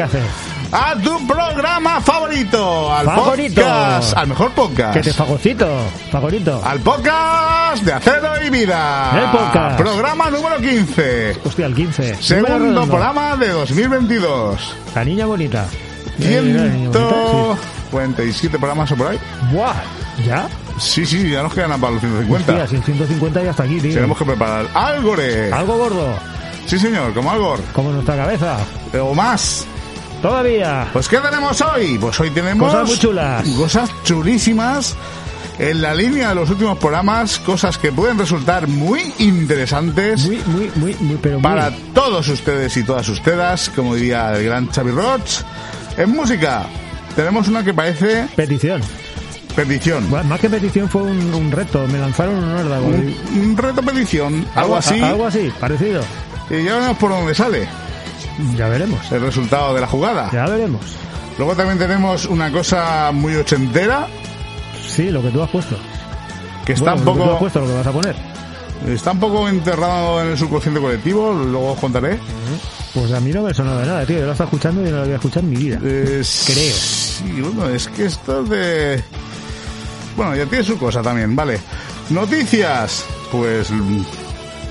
que hace. A tu programa favorito, al Favorito. podcast, al mejor podcast. Que te fagocito, favorito. Al podcast de Acero y Vida. El podcast. Programa número 15. Hostia, el 15. Número Segundo programa de 2022. La niña bonita. Eh, mira, la niña bonita, 147 programas o por ahí. Buah, ¿ya? Sí, sí, ya nos quedan para los 150. Hostia, si el 150 ya está aquí, tío. Tenemos que preparar Algore. Algo gordo, Sí, señor, como Algor. como nuestra cabeza. O más. Todavía. Pues ¿qué tenemos hoy? Pues hoy tenemos Cosas muy chulas. Cosas chulísimas en la línea de los últimos programas, cosas que pueden resultar muy interesantes Muy, muy, muy, muy, pero para todos ustedes y todas ustedes, como diría el gran Xavi Roch. En música tenemos una que parece Petición. petición. Bueno, más que petición fue un, un reto. Me lanzaron un órdago. Un, un reto petición, algo así, Algo así, parecido. y ya veremos por dónde sale Ya veremos. el resultado de la jugada. Ya veremos. Luego también tenemos una cosa muy ochentera, Sí, lo que tú has puesto. que está Bueno, un Lo que tú has poco puesto, lo que vas a poner. Está un poco enterrado en el subconsciente colectivo, luego os contaré. Pues a mí no me sonó de nada, tío. Yo lo estaba escuchando y no lo voy a escuchar en mi vida. Creo. Sí, bueno, es que esto es de... Bueno, ya tiene su cosa también, vale. Noticias, pues...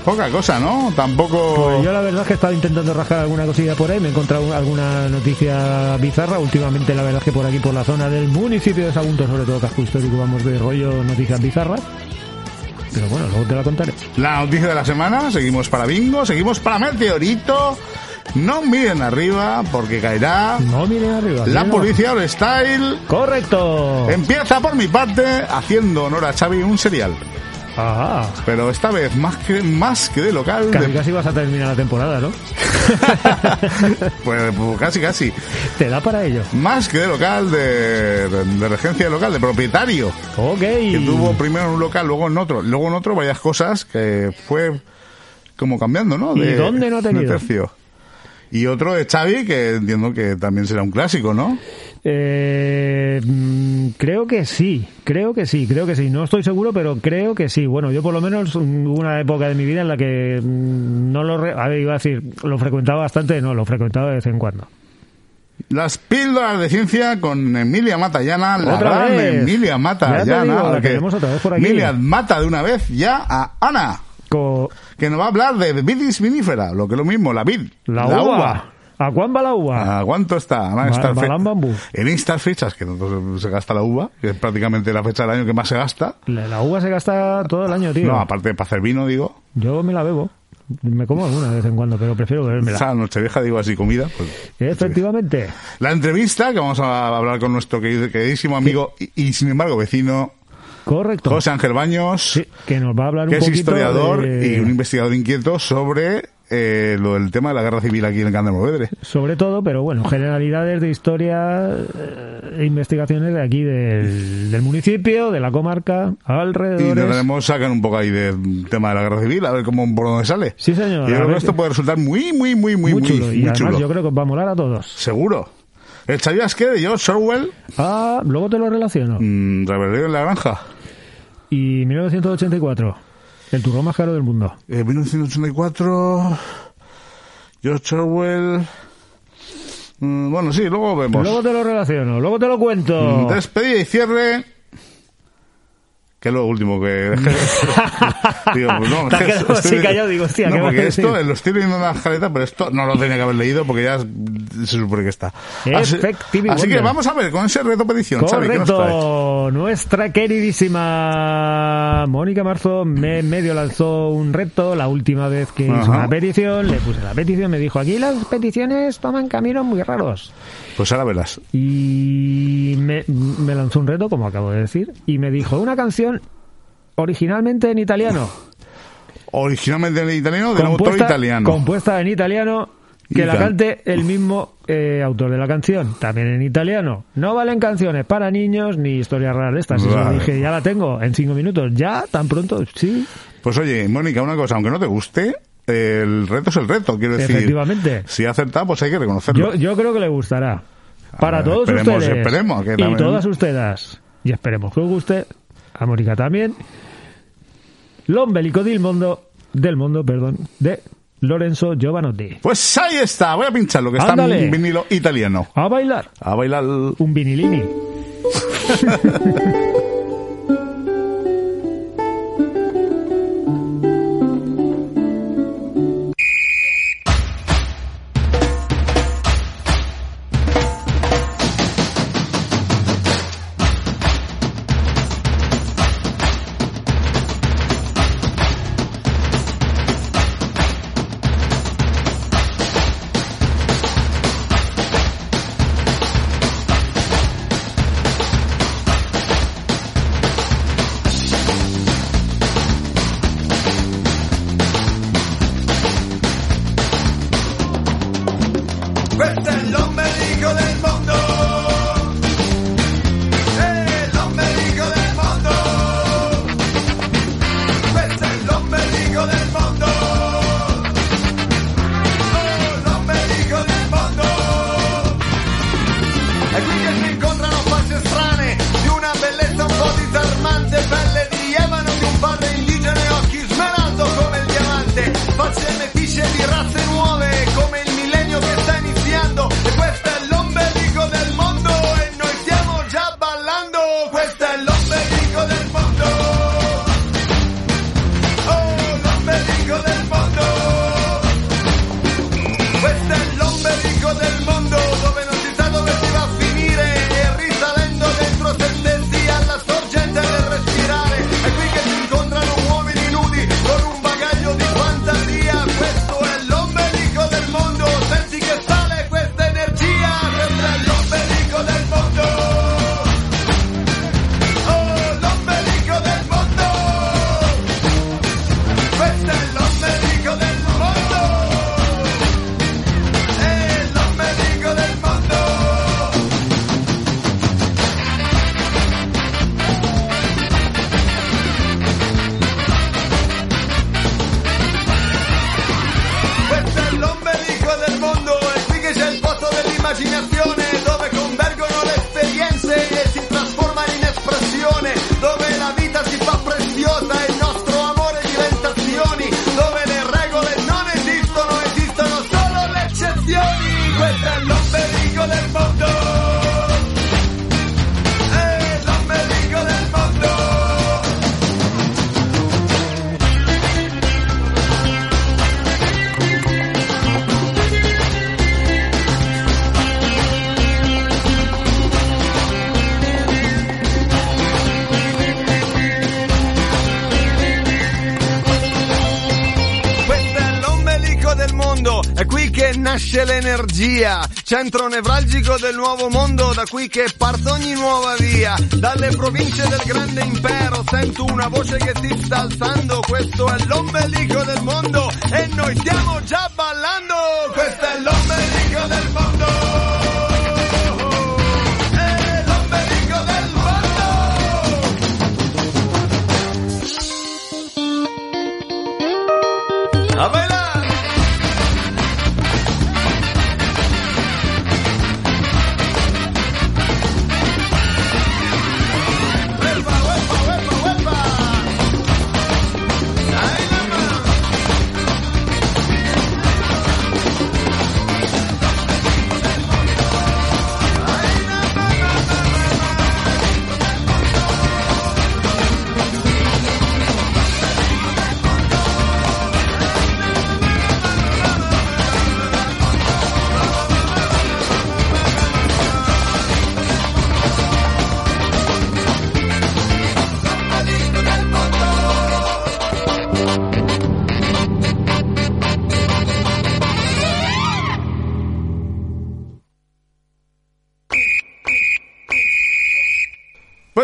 Poca cosa, ¿no? Tampoco... Pues yo la verdad es que he estado intentando rascar alguna cosilla por ahí, me he encontrado alguna noticia bizarra. Últimamente la verdad es que por aquí, por la zona del municipio de Sagunto, sobre todo casco histórico, vamos de rollo noticias bizarras. Pero bueno, luego te la contaré. La noticia de la semana, seguimos para Bingo, seguimos para Meteorito. No miren arriba porque caerá No miren arriba. la policía All Style. ¡Correcto! Empieza por mi parte haciendo honor a Xavi un serial. Ah, Pero esta vez más que, más que de local, casi de- casi vas a terminar la temporada, ¿no? pues, pues casi casi. Te da para ello. Más que de local, de, de, de regencia de local, de propietario. Ok. Que tuvo primero en un local, luego en otro. Luego en otro varias cosas que fue como cambiando, ¿no? ¿Y dónde no ha tenido? de tercio. Y otro de Xavi, que entiendo que también será un clásico, ¿no? Eh, mm, creo que sí, creo que sí, creo que sí. No estoy seguro, pero creo que sí. Bueno, yo por lo menos mm, hubo una época de mi vida en la que mm, no lo... re- a ver, iba a decir, lo frecuentaba bastante, no, lo frecuentaba de vez en cuando. Las píldoras de ciencia con Emilia Matallana, la Otra gran vez. Emilia Ya Matallana. te digo, la otra vez por aquí. Emilia mata de una vez ya a Ana, Co- que nos va a hablar de vidis vinífera, lo que es lo mismo, la vid. la, uva. ¿A cuán va la uva? ¿A cuánto está? Ana, Balán Bambú. En estas fechas, que no se gasta la uva, que es prácticamente la fecha del año que más se gasta. La, la uva se gasta todo el año, tío. No, aparte para hacer vino, digo. Yo me la bebo. Me como alguna de vez en cuando, pero prefiero O bebérmela. sea, Nochevieja, digo así, comida. Pues, Efectivamente. la entrevista que vamos a hablar con nuestro queridísimo amigo y, y, sin embargo vecino, Correcto. José Ángel Baños, Sí, que nos va a hablar que un es historiador de- y un investigador inquieto sobre eh, lo del tema de la guerra civil aquí en el Can de Movedre. sobre todo, pero bueno, generalidades de historia eh, e investigaciones de aquí del, del municipio, de la comarca, Y alrededores. intentaremos sacar un poco ahí del tema de la guerra civil, a ver cómo por dónde sale. Sí, señor. Y yo creo que esto puede resultar muy, muy, muy, muy, muy muy, chulo. y muy además chulo. yo creo que os va a molar a todos. Seguro. ¿El sabías qué de George Orwell? Ah, luego te lo relaciono. Mm, Rebelión en la granja. Y 1984, el turrón más caro del mundo. Eh, 1984. George Orwell. Mm, bueno, sí, luego vemos. Luego te lo relaciono, luego te lo cuento. Mm, Despedida y cierre. Que es lo último que. digo, pues no, Te has es que quedado así callado, digo, hostia, no, ¿qué porque esto lo estoy leyendo en la escaleta, pero esto no lo tenía que haber leído porque ya se supone que está. Así, así que vamos a ver con ese reto petición, Xavi, ¿qué nos? Correcto. Nuestra queridísima Mónica Marzo me medio lanzó un reto la última vez que hizo Ajá. una petición. Le puse la petición, me dijo, aquí las peticiones toman caminos muy raros. Pues ahora verás. Y me, me lanzó un reto, como acabo de decir, y me dijo una canción originalmente en italiano. Originalmente en italiano, del autor italiano. compuesta en italiano, que la cante el mismo eh, autor de la canción, también en italiano. No valen canciones para niños ni historias raras de estas. Eso Vale. dije, ya la tengo en cinco minutos. ¿Ya? ¿Tan pronto? Sí, Pues oye, Mónica, una cosa, aunque no te guste, el reto es el reto, quiero decir. efectivamente. Si ha acertado, pues hay que reconocerlo. Yo, yo creo que le gustará. Para ver, todos esperemos, ustedes. esperemos, que y también- todas ustedes. Y esperemos que os guste. A Mónica también. L'ombelico del mundo, del mundo, perdón, de Lorenzo Giovanotti. Pues ahí está, voy a pinchar lo que está en vinilo italiano. A bailar. A bailar. Un vinilini. l'energia, centro nevralgico del nuovo mondo, da qui che parte ogni nuova via, dalle province del grande impero sento una voce che ti sta alzando, questo è l'ombelico del mondo e noi stiamo già ballando, questo è l'ombelico del mondo.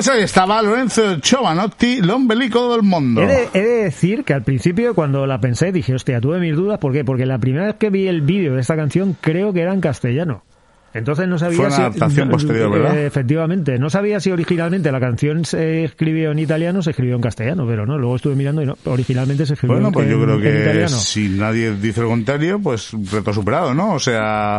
Pues ahí estaba Lorenzo Giovanotti, l'ombelico del mundo. He de, he de decir que al principio cuando la pensé dije, hostia, tuve mis dudas. ¿Por qué? Porque la primera vez que vi el vídeo de esta canción creo que era en castellano. Entonces no sabía Fue una si... adaptación no, posterior, ¿verdad? eh, efectivamente. No sabía si originalmente la canción se escribió en italiano o se escribió en castellano, pero no. Luego estuve mirando y no. Originalmente se escribió Bueno, en, pues yo creo que italiano. si nadie dice lo contrario, pues reto superado, ¿no? O sea,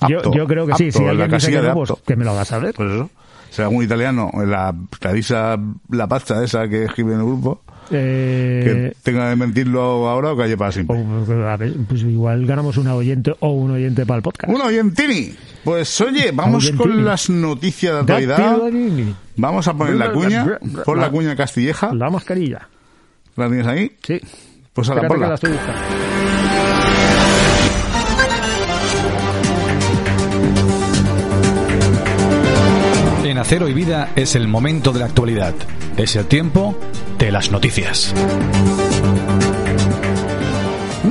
apto, yo, yo creo que sí. Si la alguien dice que no, pues que me lo hagas saber. Pues eso. Sea, un italiano, la Clarisa La Pazza esa que escribe en el grupo, Eh, Que tenga de mentirlo ahora o calle para siempre. o- a ver, pues igual ganamos un oyente o un oyente para el podcast. Un oyentini. Pues oye, vamos Oyentini. con las noticias de actualidad. Vamos a poner la cuña. Pon la cuña castilleja. La mascarilla. ¿La tienes ahí? Sí. Pues a la Espérate que ponla. Acero y Vida es el momento de la actualidad. Es el tiempo de las noticias.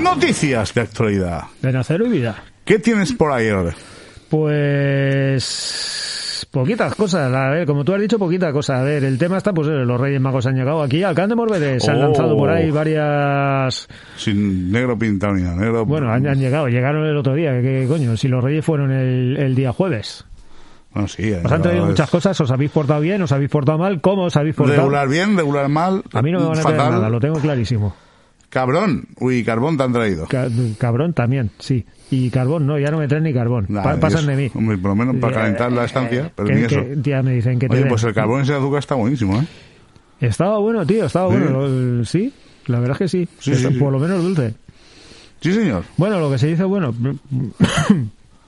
Noticias de actualidad. De Nacero y vida. ¿Qué tienes por ahí, Orde? Pues poquitas cosas, a ver, como tú has dicho, poquita cosa. A ver, el tema está, pues eh, los Reyes Magos han llegado aquí al Can de se han Oh. lanzado por ahí varias... Sin negro pintado ni nada. Negro... Bueno, han, han llegado, llegaron el otro día, ¿qué coño? Si los Reyes fueron el, el día jueves. Bueno, sí. Os han traído muchas cosas, os habéis portado bien, os habéis portado mal, ¿cómo os habéis portado? Regular bien, regular mal. A mí no me van a traer fatal. nada, lo tengo clarísimo. Cabrón. Uy, carbón te han traído. Ca- cabrón también, sí. Y carbón, no, ya no me traen ni carbón. Nah, Pa- pasan eso. de mí. Hombre, por lo menos para Eh, calentar la eh, estancia, pero que- ni eso. que ya me dicen que te Oye, den. pues el carbón ese azúcar está buenísimo, ¿eh? Estaba bueno, tío, estaba Sí. bueno. Sí, la verdad es que sí. Sí, Está sí, sí. Por lo menos dulce. Sí, señor. Bueno, lo que se dice bueno.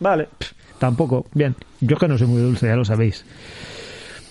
vale, tampoco. Bien, yo es que no soy muy dulce, ya lo sabéis.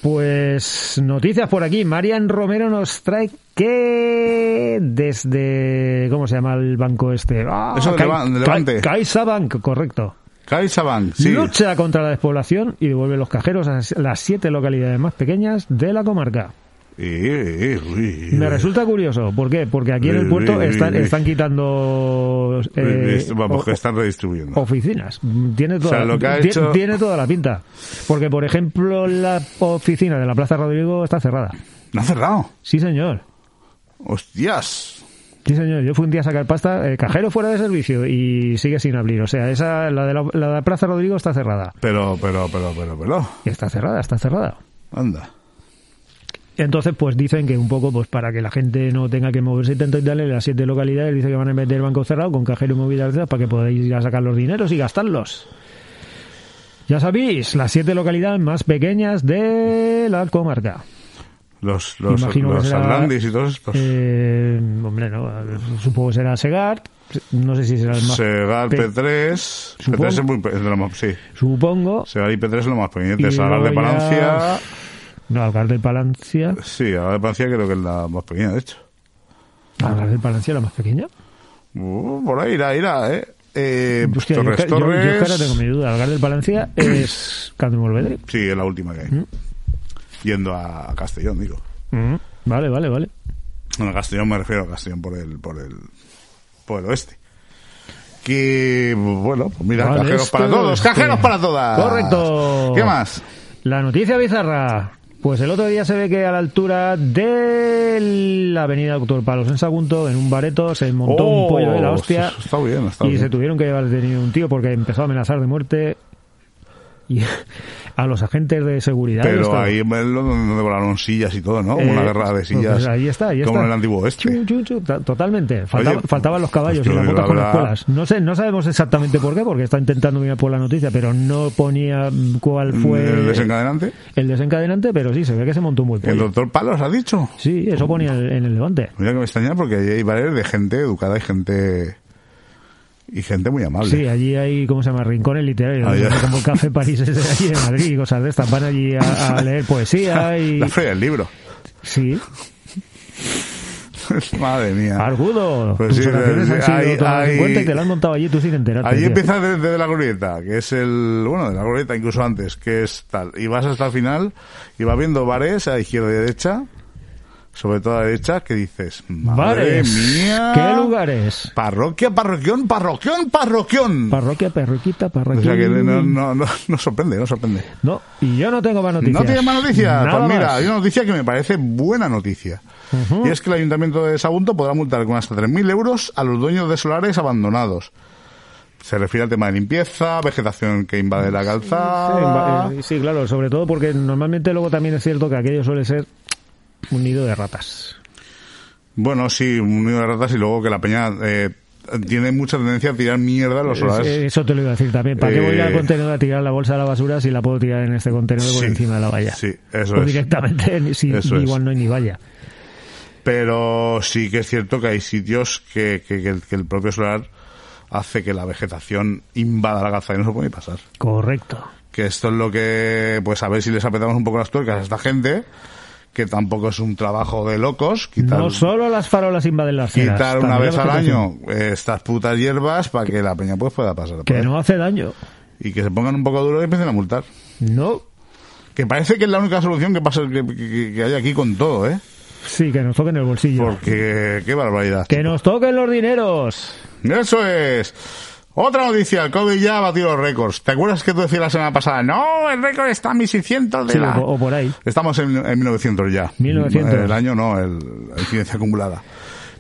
Pues noticias por aquí. Marian Romero nos trae que desde... ¿Cómo se llama el banco este? Ah, Eso de Levante. CaixaBank, correcto. CaixaBank, sí. Lucha contra la despoblación y devuelve los cajeros a las siete localidades más pequeñas de la comarca. Me resulta curioso, ¿por qué? Porque aquí en el puerto están, están quitando eh, Vamos, que están redistribuyendo. oficinas. Tiene toda, sea, hecho- tiene toda la pinta. Porque, por ejemplo, la oficina de la Plaza Rodrigo está cerrada. ¿No ha cerrado? Sí, señor. ¡Hostias! Sí, señor. Yo fui un día a sacar pasta, eh, cajero fuera de servicio y sigue sin abrir. O sea, esa, la de la, la de Plaza Rodrigo está cerrada. Pero, pero, pero, pero, pero. Está cerrada, está cerrada. Anda. Entonces, pues dicen que un poco, pues para que la gente no tenga que moverse tanto y tal, en las siete localidades dice que van a meter banco cerrado con cajero y movilidad para que podáis ir a sacar los dineros y gastarlos. Ya sabéis, las siete localidades más pequeñas de la comarca. Los, los, Imagino que los será- Atlantis y todos estos. Eh, hombre, no, supongo que será Segar, no sé si será el más... Segar pe- P3. Supongo- P3 es, muy, es de lo más. Sí. Supongo. Segar y P3 es lo más pequeño. Y Segar de ya- Palancia. No, Algar del Palancia. Sí, Segar de Palancia creo que es la más pequeña, de hecho. Algar del Palancia, la más pequeña. Uh, por ahí irá, irá, ¿eh? eh Hostia, yo, Torres es que- yo- yo Torres. tengo mi duda. Algar del Palancia es de Morvedre. Sí, es la última que hay. Mm. Yendo a Castellón, digo. Mm, Vale, vale, vale. Bueno, a Castellón me refiero a Castellón por el, por el, por el oeste. Que, bueno, pues mira, Vale, cajeros este para todos, oeste. cajeros para todas. Correcto. ¿Qué más? La noticia bizarra. Pues el otro día se ve que a la altura de la avenida Doctor Palos en Sagunto, en un bareto, se montó un Oh, pollo de la hostia. Está bien, está y bien. se tuvieron que llevar detenido un tío porque empezó a amenazar de muerte y a los agentes de seguridad. Pero ahí lo donde volaron sillas y todo, ¿no? Eh, Una guerra de sillas. pues ahí está, ahí como está. en el antiguo oeste. Chu, chu, chu, ta- totalmente. Faltaba- Oye, faltaban los caballos pues y las yo botas con la verdad- espuelas. No sé, no sabemos exactamente por qué, porque está intentando mirar por la noticia, pero no ponía mm, cuál fue El desencadenante. el desencadenante, pero sí, se ve que se montó un buen El doctor Palos ha dicho. Sí, eso ponía en en el levante. Mira que me extraña porque ahí hay bares de gente educada y gente. Y gente muy amable. Sí, allí hay, ¿cómo se llama? Rincones literarios, Ah, como el Café París ese de allí de Madrid y cosas de estas. Van allí a, a leer poesía y... La feria del libro. Sí, Madre mía. argudo. Pues Tus sí, oraciones han sido hay- tomadas en hay- cuenta y te la han montado allí tú sin enterarte. Allí tío. empieza desde la glorieta, que es el, bueno, de la glorieta incluso antes, que es tal. Y vas hasta el final y vas viendo bares a izquierda y derecha, sobre todo a la derecha, que dices, madre Bares. mía. ¿Qué lugares? Parroquia, parroquión, parroquión, parroquión. Parroquia, perroquita, o parroquia. sea que no, no, no, no sorprende, no sorprende. No, y yo no tengo más noticias. ¿No tiene más noticias? Nada Pues mira, más. hay una noticia que me parece buena noticia. Y es que el Ayuntamiento de Sagunto podrá multar con hasta 3.000 euros a los dueños de solares abandonados. Se refiere al tema de limpieza, vegetación que invade la Sí, calzada. eh, sí, claro, sobre todo porque normalmente luego también es cierto que aquello suele ser un nido de ratas. Bueno, sí, un nido de ratas y luego que la peña eh, tiene mucha tendencia a tirar mierda a los solares. Es- Eso te lo iba a decir también. ¿Para qué voy Eh, al contenedor a tirar la bolsa de la basura si la puedo tirar en este contenedor por encima de la valla? sí, eso o es. directamente, si Eso es. igual no hay ni valla. Pero sí que es cierto que hay sitios que, que, que el, que el propio solar hace que la vegetación invada la calzada y no se puede pasar. Correcto. Que esto es lo que, pues a ver si les apretamos un poco las tuercas a esta gente, que tampoco es un trabajo de locos, quitar, No solo las farolas invaden las cenas. quitar una vez al año eh, estas putas hierbas para que la peña pues pueda pasar. Que no hace daño. Y que se pongan un poco duros y empiecen a multar. No. Que parece que es la única solución que pasa que, que- que hay aquí con todo, ¿eh? Sí, que nos toquen el bolsillo. Porque qué barbaridad. Que nos toquen los dineros. Eso es. Otra noticia, el COVID ya ha batido los récords. ¿Te acuerdas que tú decías la semana pasada? No, el récord está en 1600 de Sí, la... o, o por ahí. Estamos en, en 1900 ya. 1900. El año no, el, la incidencia acumulada.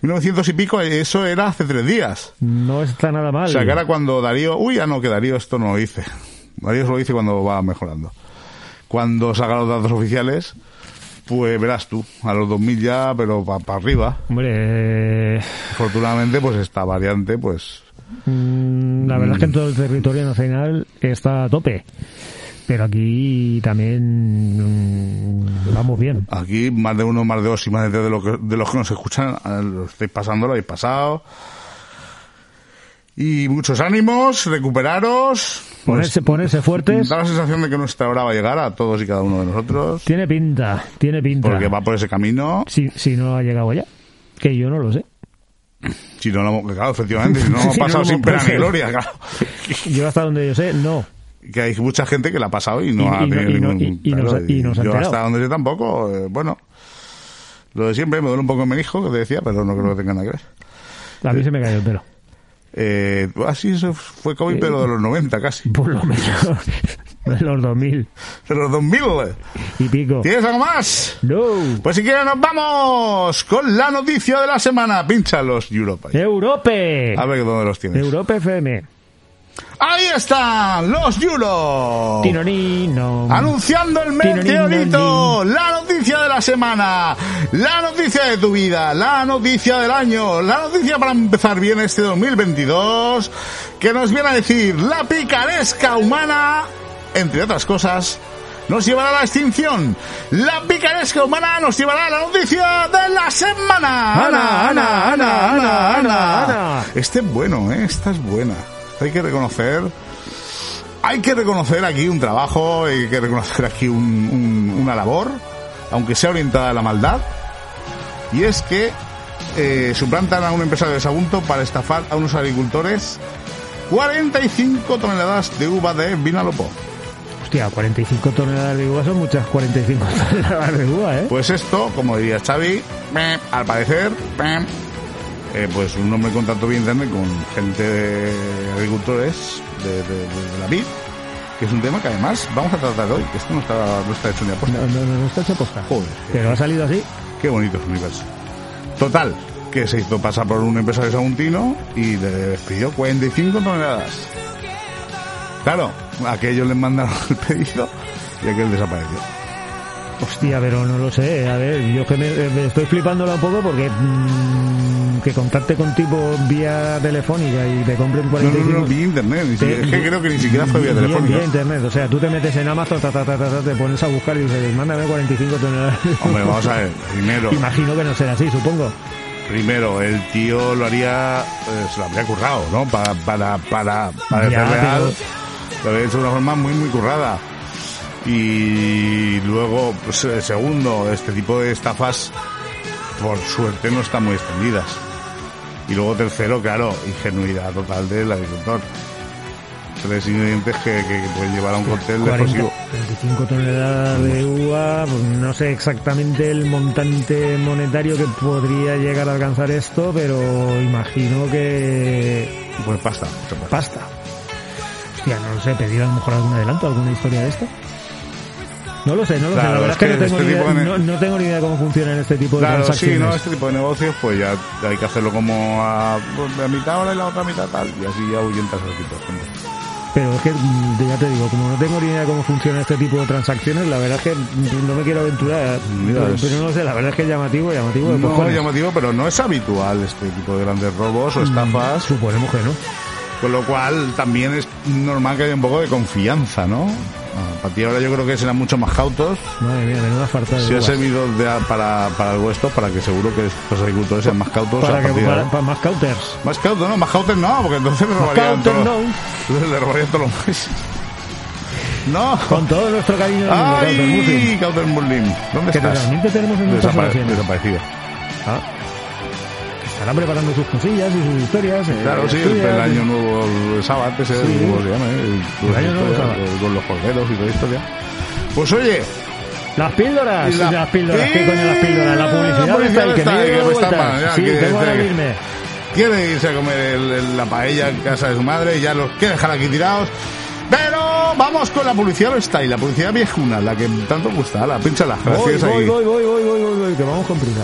1900 y pico, eso era hace tres días. No está nada mal. O sea, que ahora cuando Darío... Uy, ya no, que Darío esto no lo dice. Darío solo dice cuando va mejorando. Cuando saca los datos oficiales, pues verás tú, a los 2000 ya, pero para arriba. Hombre, eh, Afortunadamente, pues esta variante, pues... mm, la verdad es que en todo el territorio nacional está a tope. Pero aquí también mm, vamos bien. Aquí más de uno, más de dos y más de tres de, lo que- de los que nos escuchan eh, lo estáis pasando, lo habéis pasado. Y muchos ánimos, recuperaros. Ponerse, ponerse fuertes. Da la sensación de que nuestra hora va a llegar a todos y cada uno de nosotros. Tiene pinta, tiene pinta. Porque va por ese camino. Si, si no ha llegado ya. Que yo no lo sé. Si no lo hemos, claro, efectivamente, si no no pasado lo sin pena ni gloria, claro. Yo hasta donde yo sé, no. Que hay mucha gente que la ha pasado y no Y- ha no- tenido y no- ningún. y- no claro, se- y no se ha yo enterado. hasta donde sé tampoco, eh, bueno. Lo de siempre, me duele un poco en mi hijo, que te decía, pero no creo que tenga nada que ver. A mí se me cayó el pelo. Eh, así eso fue COVID, pero de los 90 casi. Por lo menos. De los 2000 De los 2000. y pico. ¿Tienes algo más? No. Pues si quieres nos vamos con la noticia de la semana. Pincha los Europa. Europe. A ver dónde los tienes. Europe FM. Ahí están los Euro. Tinonino. Anunciando el meteorito, la noticia de la semana, la noticia de tu vida, la noticia del año, la noticia para empezar bien este 2022, que nos viene a decir la picaresca humana, entre otras cosas, nos llevará a la extinción. La picaresca humana nos llevará a la noticia de la semana. Ana, Ana, Ana, Ana, Ana, Ana. Este es bueno, ¿eh? Esta es buena. Hay que reconocer hay que reconocer aquí un trabajo, hay que reconocer aquí un- un- una labor, aunque sea orientada a la maldad, y es que eh, suplantan a un empresario de Sagunto para estafar a unos agricultores 45 toneladas de uva de Vinalopó. Hostia, 45 toneladas de uva son muchas 45 toneladas de uva, ¿eh? Pues esto, como diría Xavi, al parecer, eh, pues un hombre contactó vía internet con gente de agricultores de, de- de- de la vid, que es un tema que además vamos a tratar hoy, que esto no está, no está hecho ni a posta. No, no, no, no está hecho posta. Joder. Pero ha salido así. Qué bonito es universo. Total, que se hizo pasar por un empresario saguntino y le despidió 45 toneladas. Claro, aquellos les mandaron el pedido y aquel desapareció. Hostia, pero no lo sé. A ver, yo que me, me estoy flipándola un poco porque mm, que contacte con tipo vía telefónica y te compren No, 45... no, no, vía internet, ni Te- siquiera- es que creo que ni siquiera fue vía telefónica. vía internet, o sea, tú te metes en Amazon, ta, ta, te pones a buscar y dices, mándame 45 toneladas. Hombre, vamos a ver, primero, Imagino que no será así, supongo. primero, el tío lo haría, eh, se lo habría currado, ¿no? Para, para, para, para Ya, ser real, pero- lo habría hecho de una forma muy, muy currada. Y luego, pues, eh, segundo, este tipo de estafas, por suerte, no están muy extendidas. Y luego tercero, claro, ingenuidad total del agricultor. Tres ingredientes que, que, que pueden llevar a un cóctel 40, explosivo. 25 toneladas de uva, pues no sé exactamente el montante monetario que podría llegar a alcanzar esto, pero imagino que Pues pasta. pasta. Hostia, no lo sé, pedir a lo mejor algún adelanto, alguna historia de esto. No lo sé, no lo Claro, sé. La verdad es que, no, tengo este ni idea, de- no, no tengo ni idea cómo funcionan este tipo de Claro, sí, transacciones. ¿no? Este tipo de negocios, pues ya hay que hacerlo como a pues, la mitad ahora y la otra mitad tal, y así ya ahuyentas a tipo de. Pero es que, mm, ya te digo, como no tengo ni idea cómo funciona este tipo de transacciones, la verdad es que mm, no me quiero aventurar. Mira, pero, no sé, la verdad es que es llamativo, llamativo de No es llamativo, pero no es habitual este tipo de grandes robos o estafas, Suponemos que no. con lo cual también es normal que haya un poco de confianza, ¿no? Ah, Para ti ahora yo creo que serán mucho más cautos. Madre mía, menuda falta de Si uvas. servido de- para, para el vuestro, para que seguro que los agricultores sean más cautos. para, a que, partir para, más counters. Más cautos, no, más cautos no, porque entonces le robarían todo- no. entonces le robarían todos los meses. No. Con todo nuestro cariño ¡Ay! Cauter Muslim. ¿Dónde Que estás? realmente tenemos en desaparecido. Ah. Estarán preparando sus cosillas y sus historias. eh, Claro, sí, el, y- año nuevo, el sábado, ese, Sí. ¿cómo se llama? eh? El año nuevo sábado. Con los corderos y toda historia. Pues oye, Las píldoras, Y la- las píldoras, ¿qué coño las píldoras? La publicidad, la publicidad está que está me que me está ya, Sí, tengo que- irme. quiere irse a comer el- la paella en casa de su madre y ya los quiere dejar aquí tirados. Pero vamos con la publicidad style, la publicidad viejuna, la que tanto gusta. La pinchala, gracias voy, ahí. voy, voy, voy, voy, voy, voy, que vamos con prisa.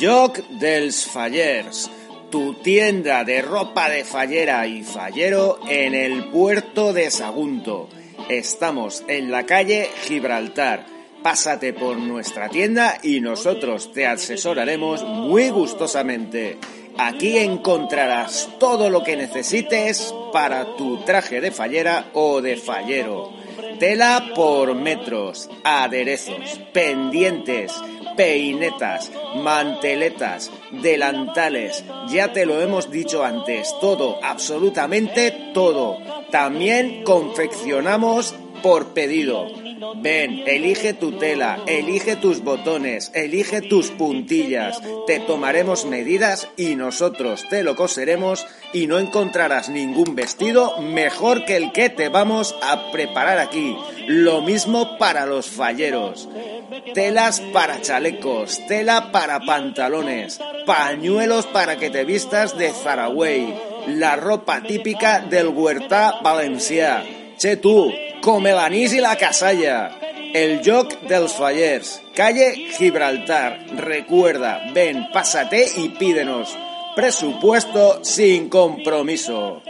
Joc dels Fallers, tu tienda de ropa de fallera y fallero en el puerto de Sagunto. Estamos en la calle Gibraltar. Pásate por nuestra tienda y nosotros te asesoraremos muy gustosamente. Aquí encontrarás todo lo que necesites para tu traje de fallera o de fallero. Tela por metros, aderezos, pendientes, peinetas, manteletas, delantales. Ya te lo hemos dicho antes, todo, absolutamente todo. También confeccionamos por pedido. Ven, elige tu tela, elige tus botones, elige tus puntillas. Te tomaremos medidas y nosotros te lo coseremos y no encontrarás ningún vestido mejor que el que te vamos a preparar aquí. Lo mismo para los falleros. Telas para chalecos, tela para pantalones, pañuelos para que te vistas de Zaragüey, la ropa típica del Huertà valencià. Che tú, come l'anís i la casalla. El Joc dels Fallers, calle Gibraltar. Recuerda, ven, pásate y pídenos. Presupuesto sin compromiso.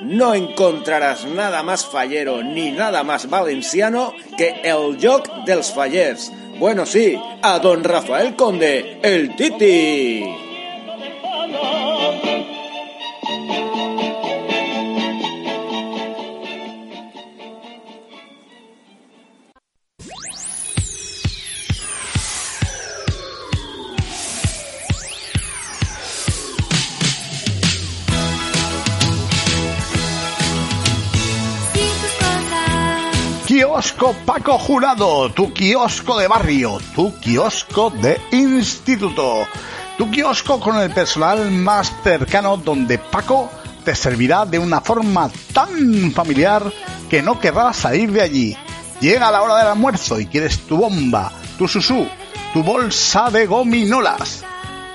No encontrarás nada más fallero ni nada más valenciano que el Joc dels Fallers. Bueno, sí, a don Rafael Conde, el Titi. Kiosco Paco Jurado, tu kiosco de barrio, tu kiosco de instituto, tu kiosco con el personal más cercano donde Paco te servirá de una forma tan familiar que no querrás salir de allí. Llega la hora del almuerzo y quieres tu bomba, tu susú, tu bolsa de gominolas,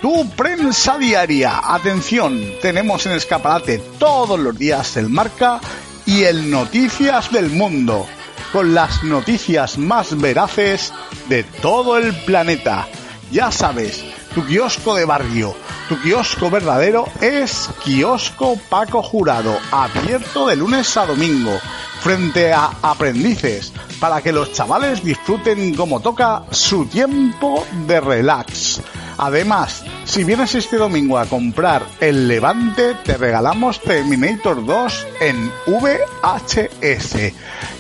tu prensa diaria. Atención, tenemos en escaparate todos los días el marca y el Noticias del Mundo, con las noticias más veraces de todo el planeta. Ya sabes, tu kiosco de barrio, tu kiosco verdadero es Kiosco Paco Jurado, abierto de lunes a domingo, frente a aprendices, para que los chavales disfruten como toca su tiempo de relax. Además, si vienes este domingo a comprar el Levante, te regalamos Terminator 2 en VHS.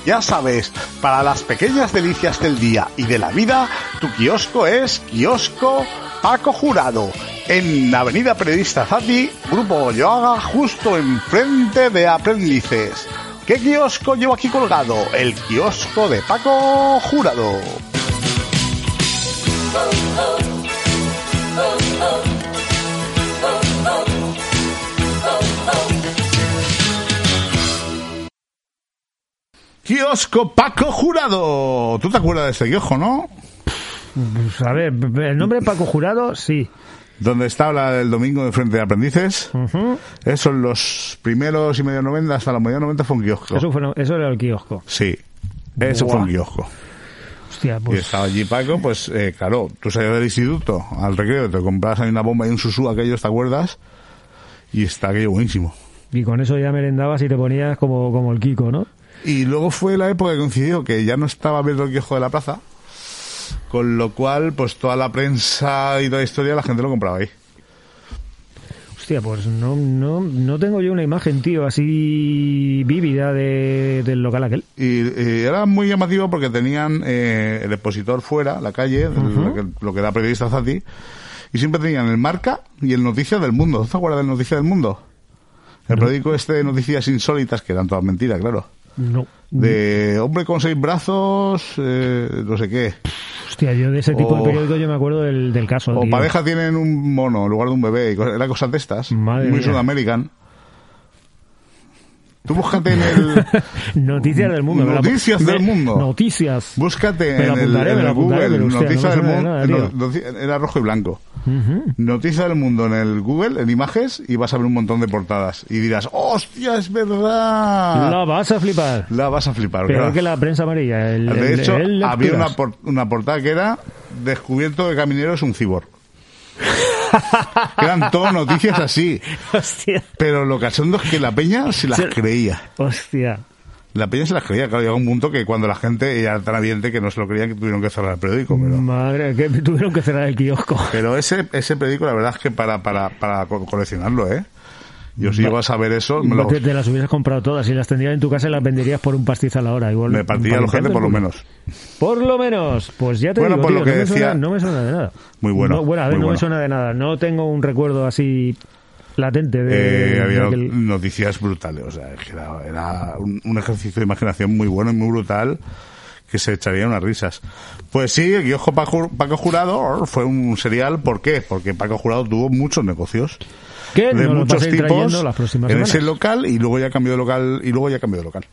Ya sabes, para las pequeñas delicias del día y de la vida, tu kiosco es Kiosco Paco Jurado, en Avenida Periodista Zati, Grupo Yoaga, justo enfrente de Aprendices. ¿Qué kiosco llevo aquí colgado? El kiosco de Paco Jurado. Kiosco Paco Jurado. ¿Tú te acuerdas de este kiosco, no? Pues, a ver, el nombre Paco Jurado, sí. Donde está la del domingo de frente de aprendices. Ujú. Eso en los primeros y medio 90 hasta los medio 90 fue un kiosco. Eso, fue, eso era el kiosco. Sí. Eso Buah. fue un kiosco. Hostia, Y pues. estaba allí Paco, pues eh, claro, tú salías del instituto al recreo, te comprabas ahí una bomba y un susú, aquellos, ¿te acuerdas? Y está aquello buenísimo. Y con eso ya merendabas y te ponías como, como el Kiko, ¿no? Y luego fue la época que coincidió que ya no estaba abierto el quiojo de la plaza, con lo cual, pues toda la prensa y toda la historia la gente lo compraba ahí. Hostia, pues no, no, no tengo yo una imagen, tío, así vívida de, del local aquel. Y, y era muy llamativo porque tenían eh, el expositor fuera, la calle, lo, que, lo que era periodista Zati, y siempre tenían el Marca y el Noticias del Mundo. ¿Te acuerdas del Noticias del Mundo? El periódico este de noticias insólitas, que eran todas mentiras, claro. No. De hombre con seis brazos, eh, no sé qué. Hostia, yo de ese tipo de O- periódico yo me acuerdo del, del caso. O tío. pareja tienen un mono en lugar de un bebé. y cosas- Era cosas de estas. Madre muy mía. sudamerican. Tú búscate en el... Noticias del mundo. Noticias del mundo. Noticias. Búscate Me en el, apuntaré, en Google. pero, Noticias del mundo. era rojo y blanco. Noticias del mundo en el Google, en imágenes, y vas a ver un montón de portadas. Y dirás, ¡hostia, es verdad! La vas a flipar. La vas a flipar. Claro. que la prensa amarilla. El, De hecho, el había una, por- una portada que era Descubierto de caminero es un cibor. Eran todo noticias así. Hostia. Pero lo cachondo es que la peña se las creía. Hostia. La peña se las creía. Claro, llegó un punto que cuando la gente era tan evidente que no se lo creían que tuvieron que cerrar el periódico. Pero, Madre, que tuvieron que cerrar el kiosco. pero ese, ese periódico, la verdad es que para, para, para co- coleccionarlo, ¿eh? Yo si llego a saber eso, me, lo, te, te las hubieras comprado todas. Si las tendrías en tu casa, las venderías por un pastizal a la hora. Igual, me partiría para los gente por lo menos. Por lo menos. Pues ya te Bueno, digo, por tío, lo que no, me decía- suena, no me suena de nada. Muy bueno, No, bueno, a ver, no me suena de nada. No tengo un recuerdo así latente de, Eh, de había aquel- noticias brutales. O sea, era, era un, un ejercicio de imaginación muy bueno y muy brutal que se echarían unas risas. Pues sí, el guiojo Paco, Paco Jurado fue un serial. ¿Por qué? Porque Paco Jurado tuvo muchos negocios. Que de muchos tipos en ese local y luego ya cambió de local y luego ya cambió de local.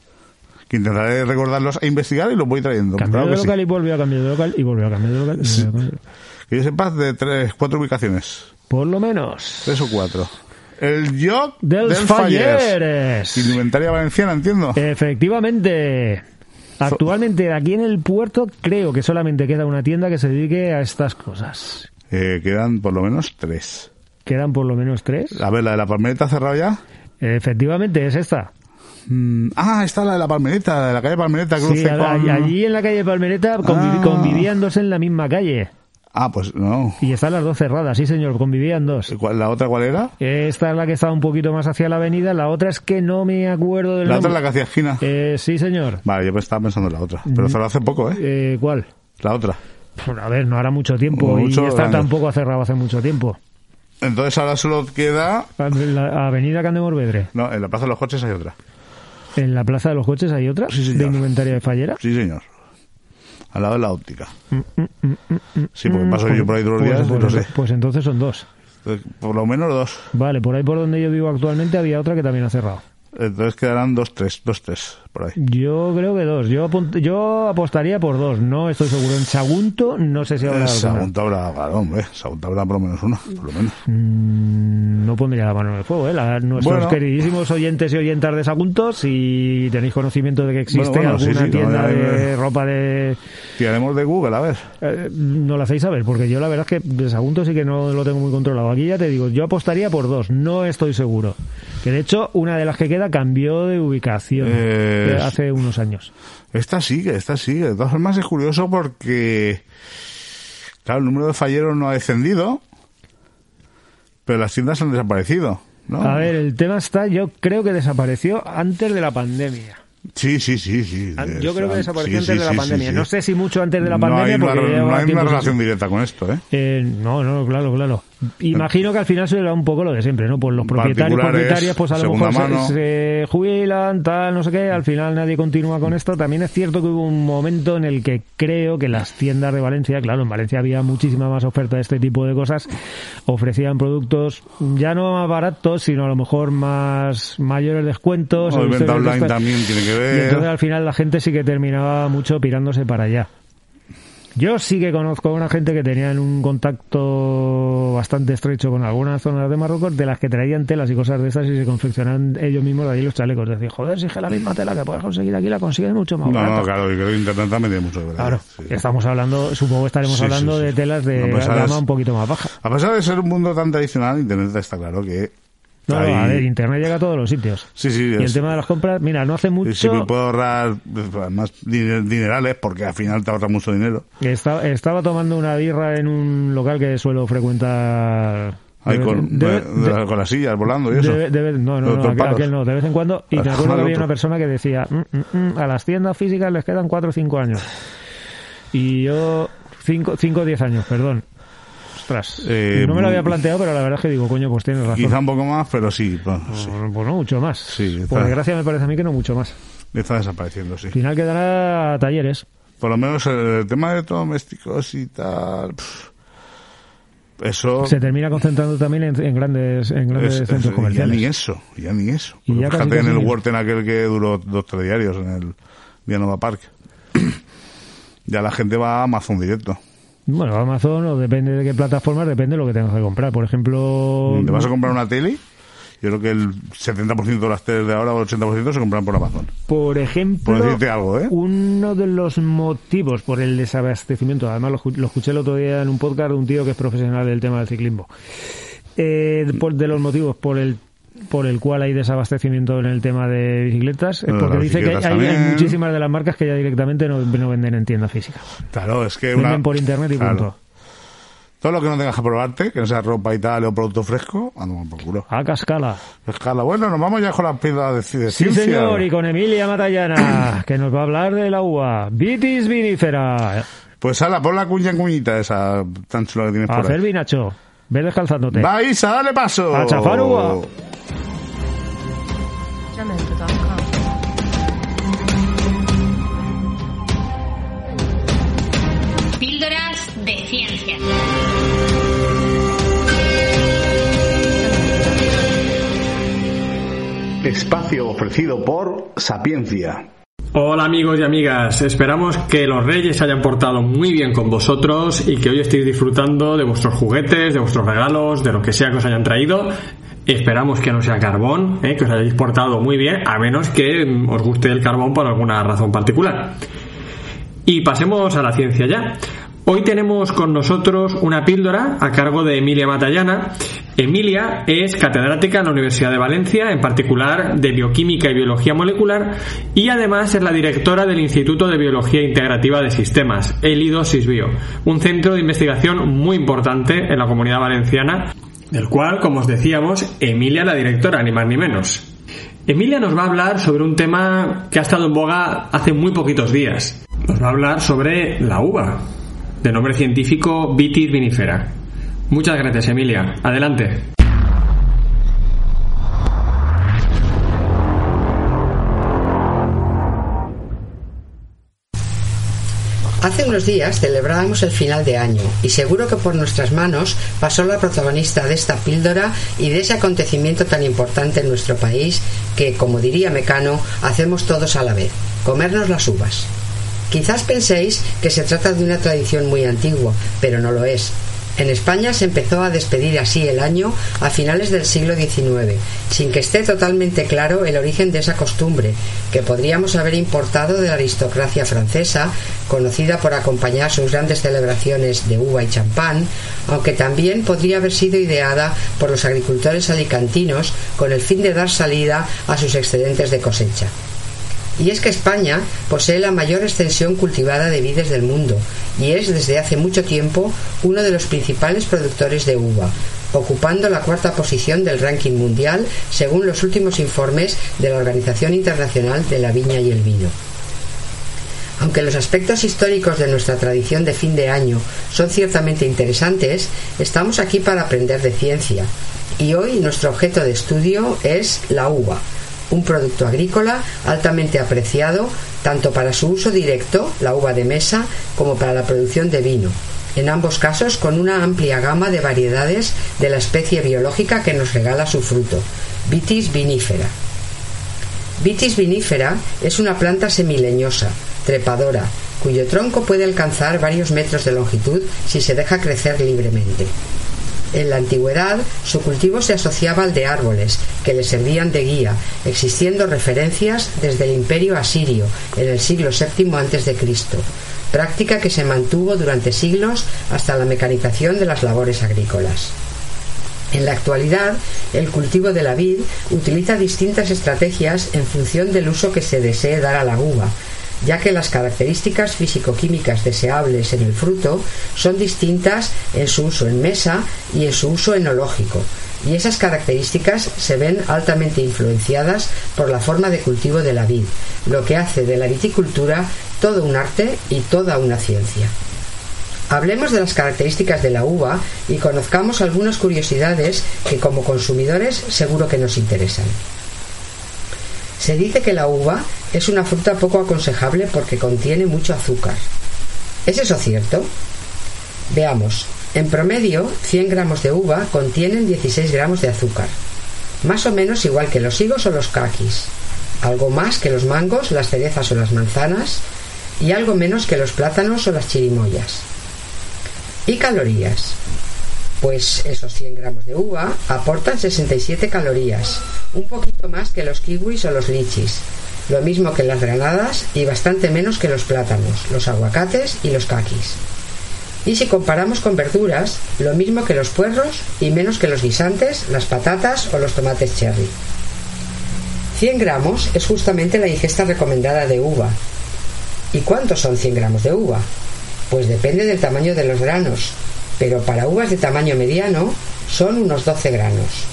Que intentaré recordarlos e investigar y los voy trayendo. Cambió Claro de que sí. local y volvió a cambiar de local y volvió a cambiar de local. local. Que yo sepas de tres, cuatro ubicaciones. Por lo menos. Tres o cuatro. El Joc Del, del Fallers. Falleres. Indumentaria valenciana, entiendo. Efectivamente. Actualmente aquí en el puerto creo que solamente queda una tienda que se dedique a estas cosas. Eh, quedan por lo menos tres. Quedan por lo menos tres. A ver, la de la palmereta ha cerrado ya. Efectivamente, es esta. Mm, ah, está la de la palmereta, de la calle Palmereta, cruce Sí, a- con... allí en la calle Palmereta Ah. convivían dos en la misma calle. Ah, pues no. Y están las dos cerradas, sí señor, convivían dos. ¿Cuál- ¿La otra cuál era? Esta es la que está un poquito más hacia la avenida, la otra es que no me acuerdo del La otra es la nombre. que hacía esquina. Eh, sí señor. Vale, yo estaba pensando en la otra. Pero cerró hace poco, ¿eh? Eh, ¿Cuál? La otra. Pues, a ver, no hará mucho tiempo Mucho y esta tampoco ha cerrado hace mucho tiempo. Entonces ahora solo queda... La avenida Candemorvedre. No, en la Plaza de los Coches hay otra. En la Plaza de los Coches hay otra Sí, señor. de indumentaria de fallera. Sí, señor. Al lado de la óptica. Sí, porque paso yo por ahí todos los Pues, días pues, lo sé. pues entonces son dos. Por lo menos dos. Vale, por ahí por donde yo vivo actualmente había otra que también ha cerrado. Entonces quedarán dos, tres, dos, tres, por ahí. Yo creo que dos. Yo, yo apostaría por dos. No estoy seguro. En Sagunto no sé si habrá alguna. Sagunto habrá, claro, hombre, Sagunto habrá por lo menos una, por lo menos. Mm, No pondría la mano en el fuego, ¿eh? La- nuestros Bueno. queridísimos oyentes y oyentas de Sagunto, si tenéis conocimiento de que existe Bueno, bueno, sí, alguna sí, tienda ya, de ya. ropa de... Tiraremos de Google, a ver. Eh, no lo hacéis saber, porque yo la verdad es que de Sagunto sí que no lo tengo muy controlado. Aquí ya te digo, yo apostaría por dos, no estoy seguro. Que de hecho, una de las que queda cambió de ubicación Eh, eh, hace unos años. Esta sigue, esta sigue. De todas formas es curioso porque, claro, el número de falleros no ha descendido, pero las tiendas han desaparecido, ¿no? A ver, el tema está, yo creo que desapareció antes de la pandemia. Sí, sí, sí, sí. An- Yo creo que desapareció sí, antes de la sí, pandemia. No sé si mucho antes de la No pandemia, hay una, porque no lleva hay una relación directa con esto, ¿eh? Eh, no, no, claro, claro. Imagino que al final será un poco lo de siempre, ¿no? Pues los propietarios, propietarias, pues a lo mejor se, se jubilan, tal, no sé qué, al final nadie continúa con esto. También es cierto que hubo un momento en el que creo que las tiendas de Valencia, claro, en Valencia había muchísima más oferta de este tipo de cosas, ofrecían productos ya no más baratos, sino a lo mejor más mayores descuentos. El venta online también tiene que Y entonces ver. al final la gente sí que terminaba mucho pirándose para allá. Yo sí que conozco a una gente que tenían un contacto bastante estrecho con algunas zonas de Marruecos de las que traían telas y cosas de estas y se confeccionaban ellos mismos de ahí los chalecos. Decir, joder, si es la misma tela que puedes conseguir aquí la consigues mucho más No, barata. no, claro, y creo que Internet también tiene mucho que ver. Claro, Sí. estamos hablando, supongo que estaremos Sí, hablando sí. de telas de pues, gama un poquito más baja. A pesar de ser un mundo tan tradicional, Internet está claro que No, Ahí- a ver, Internet llega a todos los sitios. Sí, sí. Y el tema de las compras, mira, no hace y si mucho me puedo ahorrar pues, más diner- dinerales, porque al final te ahorra mucho dinero. esta- estaba tomando una birra en un local que suelo frecuentar. Ahí con, de- de- de- de- con las sillas volando y eso. no, no, no, aquel, no, de vez en cuando. Y me Ah, acuerdo que había una persona que decía, "Mm, mm, mm, a las tiendas físicas les quedan 4 o 5 años. Y yo, 5 o 10 años, perdón. Ostras, Eh, no me lo había planteado, pero la verdad es que digo, coño, pues tienes razón. Quizá un poco más, pero sí, pues, sí. Pues pues no mucho más. Sí, está- Por desgracia me parece a mí que no mucho más. está desapareciendo, sí. Al final quedará talleres. Por lo menos el tema de domésticos y tal. pff, eso. Se termina concentrando también en, en grandes, en grandes es- es- centros ya comerciales. ni eso, ya ni eso. Y ya Fíjate casi, en el ni- aquel que duró dos tres diarios en el Villanova Park. ya la gente va a Amazon directo. Bueno, Amazon, o depende de qué plataformas, depende de lo que tengas que comprar. Por ejemplo, ¿Te vas a comprar una tele? Yo creo que el 70% de las teles de ahora o el 80% se compran por Amazon. por ejemplo, Por decirte algo, ¿eh? uno de los motivos por el desabastecimiento, además lo, lo escuché el otro día en un podcast de un tío que es profesional del tema del ciclismo, eh, por- de los motivos por el por el cual hay desabastecimiento en el tema de bicicletas, de porque dice que hay, muchísimas de las marcas que ya directamente no, no venden en tienda física. Claro, es que Venden una... por internet y Claro. punto. Todo lo que no tengas que probarte, que no sea ropa y tal o producto fresco, anda por culo. A cascala. Escala, bueno, nos vamos ya con las piedras de, de Sí, ciencia. señor, y con Emilia Matallana, que nos va a hablar de la uva. Vitis vinifera. Pues ala, pon la cuña cuñita esa tan chula que tienes A por hacer ahí. vinacho. Ve descalzándote. Va, Isa, dale paso. A chafar uva. Píldoras de ciencia. Espacio ofrecido por Sapiencia. Hola amigos y amigas, esperamos que los reyes se hayan portado muy bien con vosotros y que hoy estéis disfrutando de vuestros juguetes, de vuestros regalos, de lo que sea que os hayan traído. Esperamos que no sea carbón, ¿eh? que os hayáis portado muy bien, a menos que mm, os guste el carbón por alguna razón particular. Y pasemos a la ciencia ya. Hoy tenemos con nosotros una píldora a cargo de Emilia Matallana. Emilia es catedrática en la Universidad de Valencia, en particular de Bioquímica y Biología Molecular, y además es la directora del Instituto de Biología Integrativa de Sistemas, el IDO-SISBio, un centro de investigación muy importante en la comunidad valenciana, del cual, como os decíamos, Emilia la directora, ni más ni menos. Emilia nos va a hablar sobre un tema que ha estado en boga hace muy poquitos días. Nos va a hablar sobre la uva, de nombre científico Vitis vinifera. Muchas gracias, Emilia. Adelante. Hace unos días celebrábamos el final de año y seguro que por nuestras manos pasó la protagonista de esta píldora y de ese acontecimiento tan importante en nuestro país que, como diría Mecano, hacemos todos a la vez, comernos las uvas. Quizás penséis que se trata de una tradición muy antigua, pero no lo es. En España se empezó a despedir así el año a finales del siglo XIX, sin que esté totalmente claro el origen de esa costumbre, que podríamos haber importado de la aristocracia francesa, conocida por acompañar sus grandes celebraciones de uva y champán, aunque también podría haber sido ideada por los agricultores alicantinos con el fin de dar salida a sus excedentes de cosecha. Y es que España posee la mayor extensión cultivada de vides del mundo y es desde hace mucho tiempo uno de los principales productores de uva, ocupando la cuarta posición del ranking mundial según los últimos informes de la Organización Internacional de la Viña y el Vino. Aunque los aspectos históricos de nuestra tradición de fin de año son ciertamente interesantes, estamos aquí para aprender de ciencia. Y hoy nuestro objeto de estudio es la uva, un producto agrícola altamente apreciado tanto para su uso directo, la uva de mesa, como para la producción de vino, en ambos casos con una amplia gama de variedades de la especie biológica que nos regala su fruto, Vitis vinifera. Vitis vinifera es una planta semileñosa, trepadora, cuyo tronco puede alcanzar varios metros de longitud si se deja crecer libremente. En la antigüedad, su cultivo se asociaba al de árboles, que le servían de guía, existiendo referencias desde el imperio asirio, en el siglo VII a.C., práctica que se mantuvo durante siglos hasta la mecanización de las labores agrícolas. En la actualidad, el cultivo de la vid utiliza distintas estrategias en función del uso que se desee dar a la uva, ya que las características físico-químicas deseables en el fruto son distintas en su uso en mesa y en su uso enológico, y esas características se ven altamente influenciadas por la forma de cultivo de la vid, lo que hace de la viticultura todo un arte y toda una ciencia. Hablemos de las características de la uva y conozcamos algunas curiosidades que como consumidores seguro que nos interesan. Se dice que la uva es una fruta poco aconsejable porque contiene mucho azúcar. ¿Es eso cierto? Veamos, en promedio 100 gramos de uva contienen 16 gramos de azúcar, más o menos igual que los higos o los caquis, algo más que los mangos, las cerezas o las manzanas y algo menos que los plátanos o las chirimoyas. ¿Y calorías? Pues esos 100 gramos de uva aportan 67 calorías, un poquito más que los kiwis o los lichis, lo mismo que las granadas y bastante menos que los plátanos, los aguacates y los caquis. Y si comparamos con verduras, lo mismo que los puerros y menos que los guisantes, las patatas o los tomates cherry. 100 gramos es justamente la ingesta recomendada de uva. ¿Y cuántos son 100 gramos de uva? Pues depende del tamaño de los granos, pero para uvas de tamaño mediano son unos 12 granos.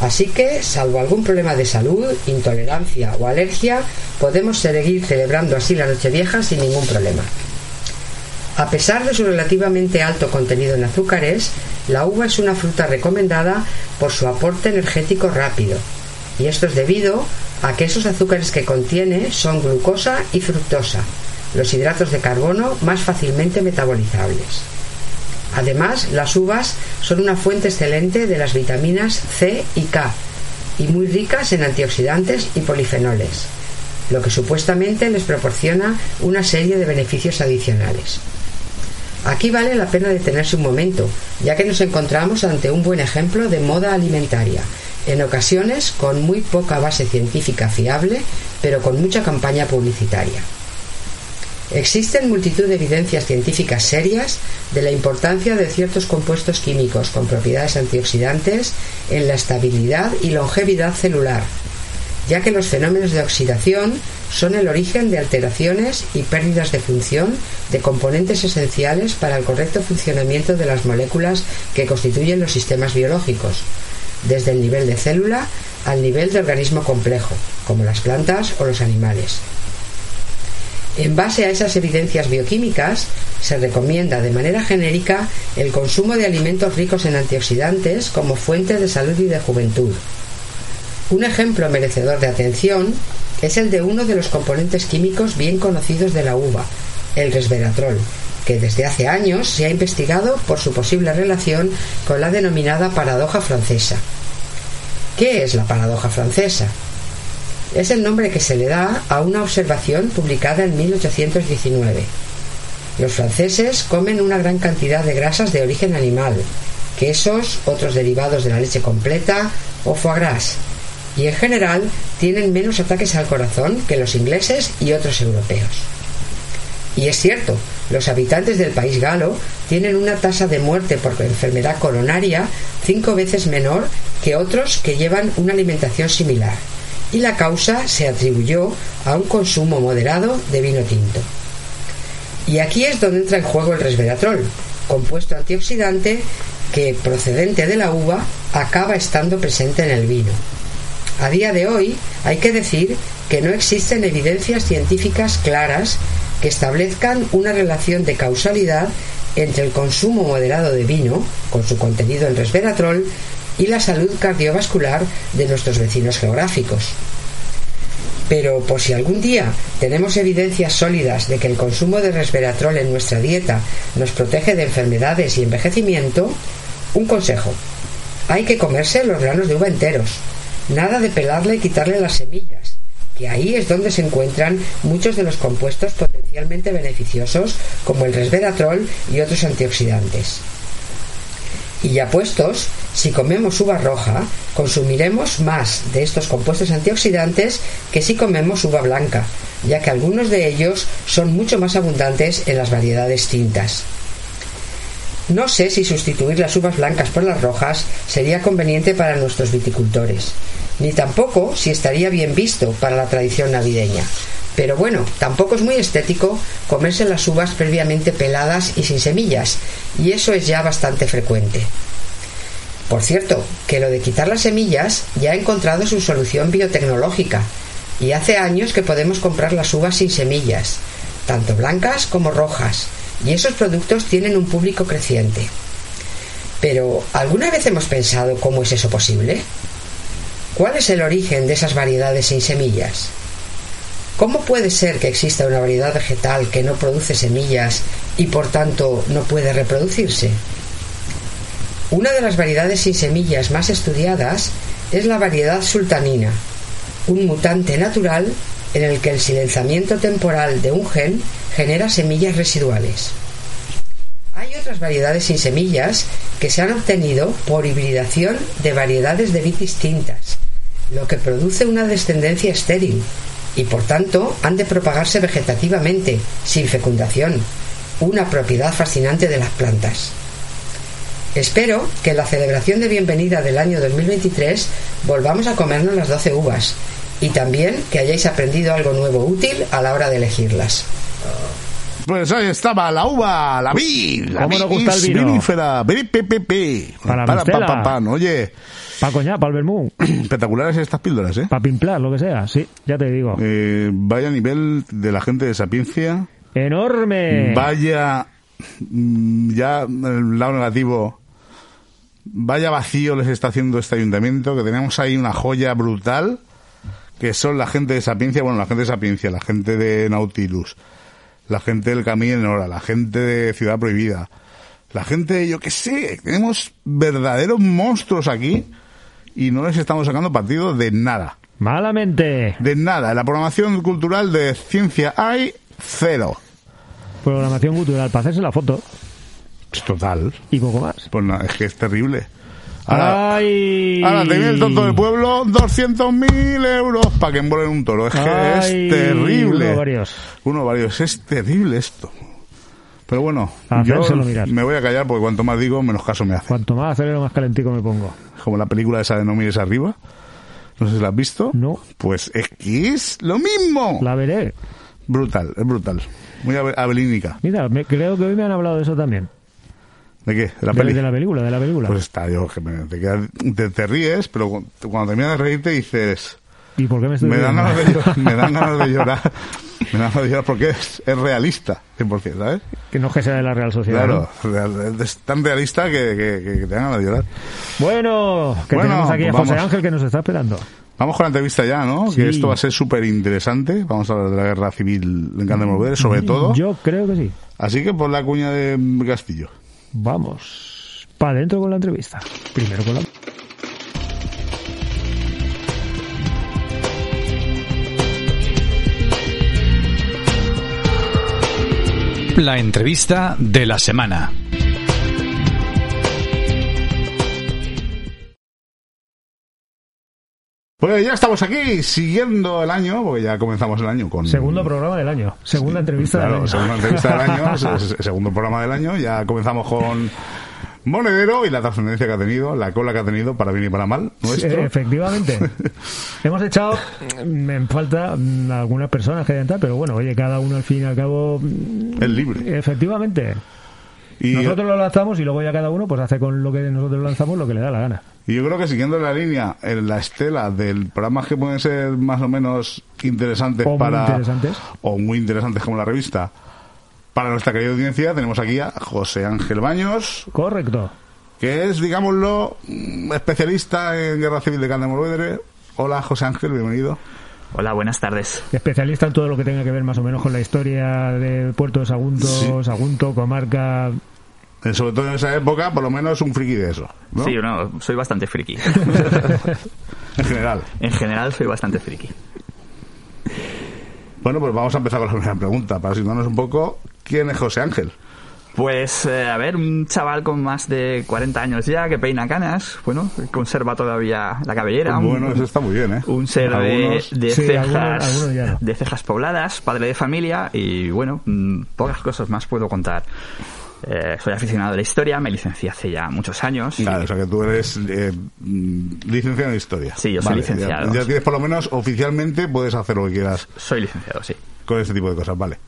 Así que, salvo algún problema de salud, intolerancia o alergia, podemos seguir celebrando así la Nochevieja sin ningún problema. A pesar de su relativamente alto contenido en azúcares, la uva es una fruta recomendada por su aporte energético rápido, y esto es debido a que esos azúcares que contiene son glucosa y fructosa, los hidratos de carbono más fácilmente metabolizables. Además, las uvas son una fuente excelente de las vitaminas C y K y muy ricas en antioxidantes y polifenoles, lo que supuestamente les proporciona una serie de beneficios adicionales. Aquí vale la pena detenerse un momento, ya que nos encontramos ante un buen ejemplo de moda alimentaria, en ocasiones con muy poca base científica fiable, pero con mucha campaña publicitaria. Existen multitud de evidencias científicas serias de la importancia de ciertos compuestos químicos con propiedades antioxidantes en la estabilidad y longevidad celular, ya que los fenómenos de oxidación son el origen de alteraciones y pérdidas de función de componentes esenciales para el correcto funcionamiento de las moléculas que constituyen los sistemas biológicos, desde el nivel de célula al nivel de organismo complejo, como las plantas o los animales. En base a esas evidencias bioquímicas, se recomienda de manera genérica el consumo de alimentos ricos en antioxidantes como fuente de salud y de juventud. Un ejemplo merecedor de atención es el de uno de los componentes químicos bien conocidos de la uva, el resveratrol, que desde hace años se ha investigado por su posible relación con la denominada paradoja francesa. ¿Qué es la paradoja francesa? Es el nombre que se le da a una observación publicada en 1819. Los franceses comen una gran cantidad de grasas de origen animal, quesos, otros derivados de la leche completa o foie gras, y en general tienen menos ataques al corazón que los ingleses y otros europeos. Y es cierto, los habitantes del país galo tienen una tasa de muerte por enfermedad coronaria cinco veces menor que otros que llevan una alimentación similar y la causa se atribuyó a un consumo moderado de vino tinto. Y aquí es donde entra en juego el resveratrol, compuesto antioxidante que procedente de la uva acaba estando presente en el vino. A día de hoy hay que decir que no existen evidencias científicas claras que establezcan una relación de causalidad entre el consumo moderado de vino, con su contenido en resveratrol, y la salud cardiovascular de nuestros vecinos geográficos. Pero por si algún día tenemos evidencias sólidas de que el consumo de resveratrol en nuestra dieta nos protege de enfermedades y envejecimiento, un consejo. Hay que comerse los granos de uva enteros. Nada de pelarle y quitarle las semillas, que ahí es donde se encuentran muchos de los compuestos potencialmente beneficiosos como el resveratrol y otros antioxidantes. Y ya puestos, si comemos uva roja, consumiremos más de estos compuestos antioxidantes que si comemos uva blanca, ya que algunos de ellos son mucho más abundantes en las variedades tintas. No sé si sustituir las uvas blancas por las rojas sería conveniente para nuestros viticultores, ni tampoco si estaría bien visto para la tradición navideña. Pero bueno, tampoco es muy estético comerse las uvas previamente peladas y sin semillas, y eso es ya bastante frecuente. Por cierto, que lo de quitar las semillas ya ha encontrado su solución biotecnológica, y hace años que podemos comprar las uvas sin semillas, tanto blancas como rojas, y esos productos tienen un público creciente. Pero, ¿alguna vez hemos pensado cómo es eso posible? ¿Cuál es el origen de esas variedades sin semillas? ¿Cómo puede ser que exista una variedad vegetal que no produce semillas y por tanto no puede reproducirse? Una de las variedades sin semillas más estudiadas es la variedad sultanina, un mutante natural en el que el silenciamiento temporal de un gen genera semillas residuales. Hay otras variedades sin semillas que se han obtenido por hibridación de variedades de vid distintas, lo que produce una descendencia estéril y por tanto han de propagarse vegetativamente, sin fecundación, una propiedad fascinante de las plantas. Espero que en la celebración de bienvenida del año 2023 volvamos a comernos las 12 uvas y también que hayáis aprendido algo nuevo útil a la hora de elegirlas. Pues ahí estaba la uva, la vid, la ¿Cómo nos gusta el vino? vinífera, pi. Para para, coñar, pa' el vermú, espectaculares estas píldoras, ¿eh? pa' pimplar, lo que sea. Sí, ya te digo. Eh, vaya nivel de la gente de Sapiencia, ¡Enorme! vaya mm, ya el lado negativo, vaya vacío les está haciendo este ayuntamiento, que tenemos ahí una joya brutal, que son la gente de Sapiencia, bueno, la gente de Sapiencia, la gente de Nautilus, la gente del Camino en Hora, la gente de Ciudad Prohibida, la gente, yo qué sé, tenemos verdaderos monstruos aquí y no les estamos sacando partido de nada. Malamente. De nada. La programación cultural de ciencia hay cero. Programación cultural para hacerse la foto total. y poco más. Pues no, es que es terrible. Ahora, ¡Ay! ahora te viene el tonto del pueblo 200.000 euros para que envuelven un toro. Es que Ay, es terrible. uno varios. Uno varios. Es terrible esto. Pero bueno, yo mirar. me voy a callar porque cuanto más digo, menos caso me hace. Cuanto más acelero, más calentico me pongo. Como la película esa de No mires arriba. No sé si la has visto. No. Pues es que es lo mismo. La veré. Brutal, es brutal. Muy abe- abelínica. Mira, me- creo que hoy me han hablado de eso también. ¿De qué? ¿De la de, de la película, de la película. Pues está, yo, que me- te, te, te ríes, pero cu- cuando terminas de reírte dices, ¿Y por qué me estoy me dan, ganas de llorar, me dan ganas de llorar, me dan ganas de llorar porque es, es realista, 100%, ¿sabes? Que no es que sea de la Real Sociedad. Claro, ¿no? real- es tan realista que, que, que- te dan ganas de llorar. Bueno, que Bueno, tenemos aquí a pues José vamos. Ángel que nos está esperando. Vamos con la entrevista ya, ¿no? Sí. Que esto va a ser súper interesante. Vamos a hablar de la guerra civil en Candemorguere, sobre todo. Yo creo que sí. Así que por la cuña de Castillo. Vamos. Para adentro con la entrevista. Primero con la... La entrevista de la semana. Pues ya estamos aquí, siguiendo el año, porque ya comenzamos el año con... Segundo programa del año. Segunda entrevista Claro, del año. segunda entrevista del año, segundo programa del año. Ya comenzamos con Monedero y la trascendencia que ha tenido, la cola que ha tenido para bien y para mal. Eh, efectivamente. Hemos echado en falta algunas personas que hayan tal, pero bueno, oye, cada uno al fin y al cabo. mm, Es libre. Efectivamente. Y, Nosotros lo lanzamos y luego ya cada uno pues hace con lo que nosotros lanzamos lo que le da la gana. y yo creo que siguiendo la línea, en la estela del programas que pueden ser más o menos interesantes O muy para... interesantes. O muy interesantes como la revista. Para nuestra querida audiencia tenemos aquí a José Ángel Baños, Correcto. que es, digámoslo, mm, especialista en Guerra Civil de Candemorguedre. Hola José Ángel, bienvenido. Hola, buenas tardes. Especialista en todo lo que tenga que ver más o menos con la historia de Puerto de Sagunto, Sí. Sagunto, comarca. Eh, Sobre todo en esa época, por lo menos un friki de eso. ¿no? Sí, no, soy bastante friki. En general. en general soy bastante friki. Bueno, pues vamos a empezar con la primera pregunta, para situarnos un poco. ¿Quién es José Ángel? Pues, eh, a ver, un chaval con más de 40 años ya, que peina canas, bueno, conserva todavía la cabellera. un- Bueno, eso está muy bien, ¿eh? Un ser de, Algunos- de Sí, cejas algunos- algunos ya no. de cejas pobladas, padre de familia y bueno, mm, pocas cosas más puedo contar. Eh, soy aficionado a la historia, me licencié hace ya muchos años. Claro, o sea que tú eres eh, mm, licenciado en historia. Sí, yo soy Vale, licenciado. Ya, ya tienes por lo menos oficialmente, puedes hacer lo que quieras Soy licenciado, sí. con este tipo de cosas, vale.